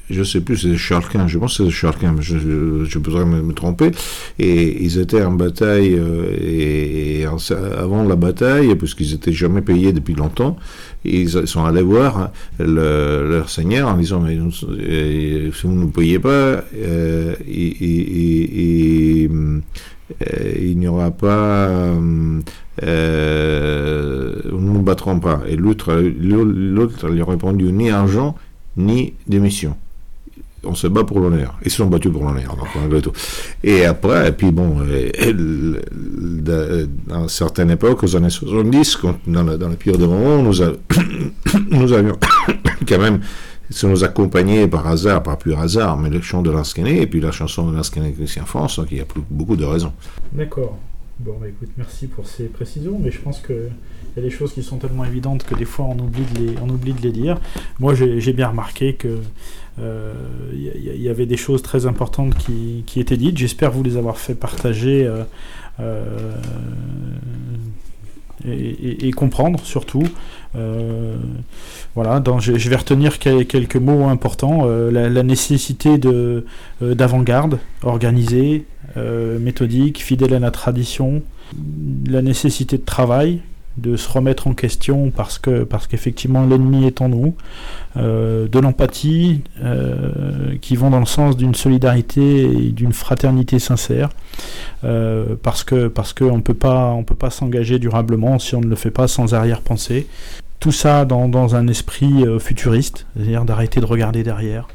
je sais plus, c'est Charquin, je pense que c'est Charquin, je, je, je pourrais me, me tromper. Et ils étaient en bataille, euh, et, et avant la bataille, puisqu'ils étaient jamais payés depuis longtemps, ils sont allés voir le- leur seigneur en disant, mais nous- si vous ne nous payez pas, euh, il, il- euh, il n'y aura pas, euh, euh, nous ne nous battrons pas. Et l'autre, l'autre lui a répondu ni argent, ni démission. On se bat pour l'honneur. Ils se sont battus pour l'honneur, malgré tout. Et après, et puis bon, *coughs* dans certaines époques, aux années 70, quand, dans, le, dans le pire des moments, nous, *coughs* nous avions *coughs* quand même, ça nous accompagnait par hasard, par pur hasard, mais le chant de Lansquenet, et puis la chanson de Lansquenet Christian France, donc il y a beaucoup de raisons. D'accord. Bon, bah écoute, merci pour ces précisions, mais je pense qu'il y a des choses qui sont tellement évidentes que des fois on oublie de les, on oublie de les dire. Moi, j'ai bien remarqué que euh, il y, avait des choses très importantes qui, étaient dites. J'espère vous les avoir fait partager euh, euh, et, et- et comprendre surtout. Euh, voilà, je, vais retenir quel- quelques mots importants. Euh, la, la nécessité de euh, d'avant-garde, organisée, méthodique, fidèle à la tradition, la nécessité de travail, de se remettre en question parce que parce qu'effectivement l'ennemi est en nous, euh, de l'empathie euh, qui vont dans le sens d'une solidarité et d'une fraternité sincère, euh, parce que parce peut pas peut pas s'engager durablement si on ne le fait pas sans arrière-pensée. Tout ça dans, dans un esprit futuriste, c'est-à-dire d'arrêter de regarder derrière,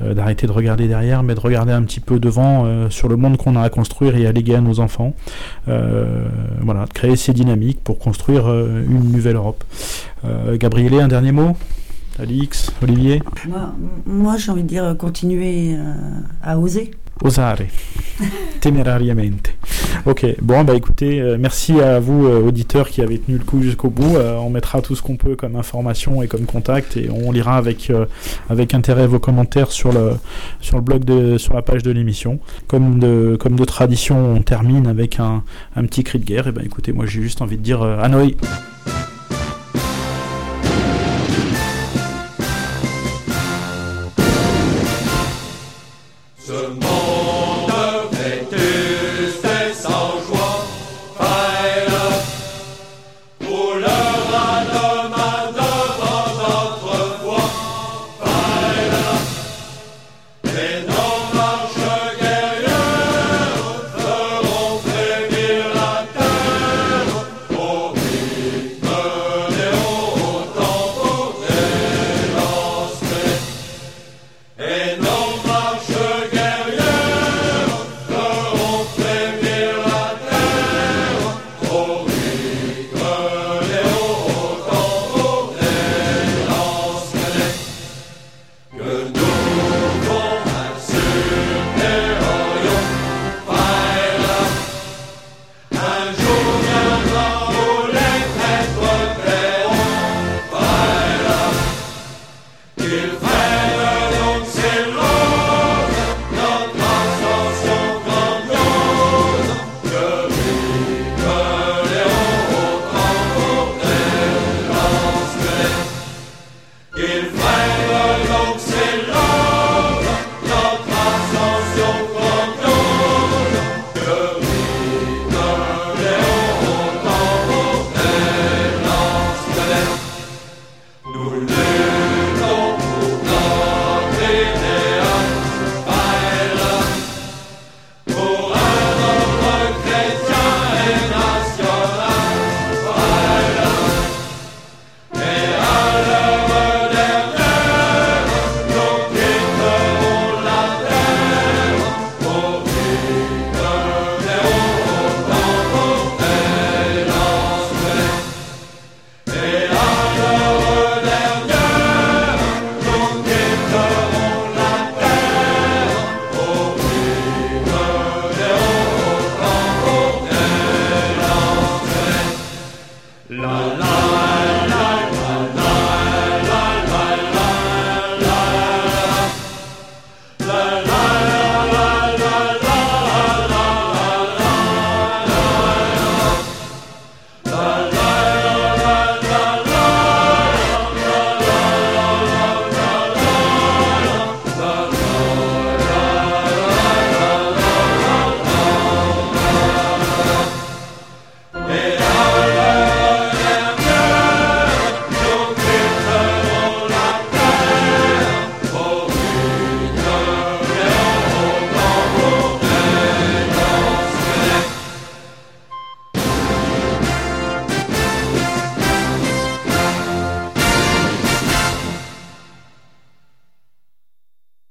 d'arrêter de regarder derrière, mais de regarder un petit peu devant euh, sur le monde qu'on a à construire et à léguer à nos enfants. Euh, voilà, de créer ces dynamiques pour construire euh, une nouvelle Europe. Euh, Gabriele, un dernier mot? Alix, Olivier? Moi, j'ai envie de dire, continuer euh, à oser. Osare. *laughs* Temerariamente. Ok, bon, bah écoutez, euh, merci à vous, euh, auditeurs, qui avez tenu le coup jusqu'au bout. Euh, on mettra tout ce qu'on peut comme information et comme contact et on lira avec, avec intérêt vos commentaires sur le, sur le blog, de, sur la page de l'émission. Comme de, comme de tradition, on termine avec un, un petit cri de guerre. Et ben écoutez, moi j'ai juste envie de dire Hanoï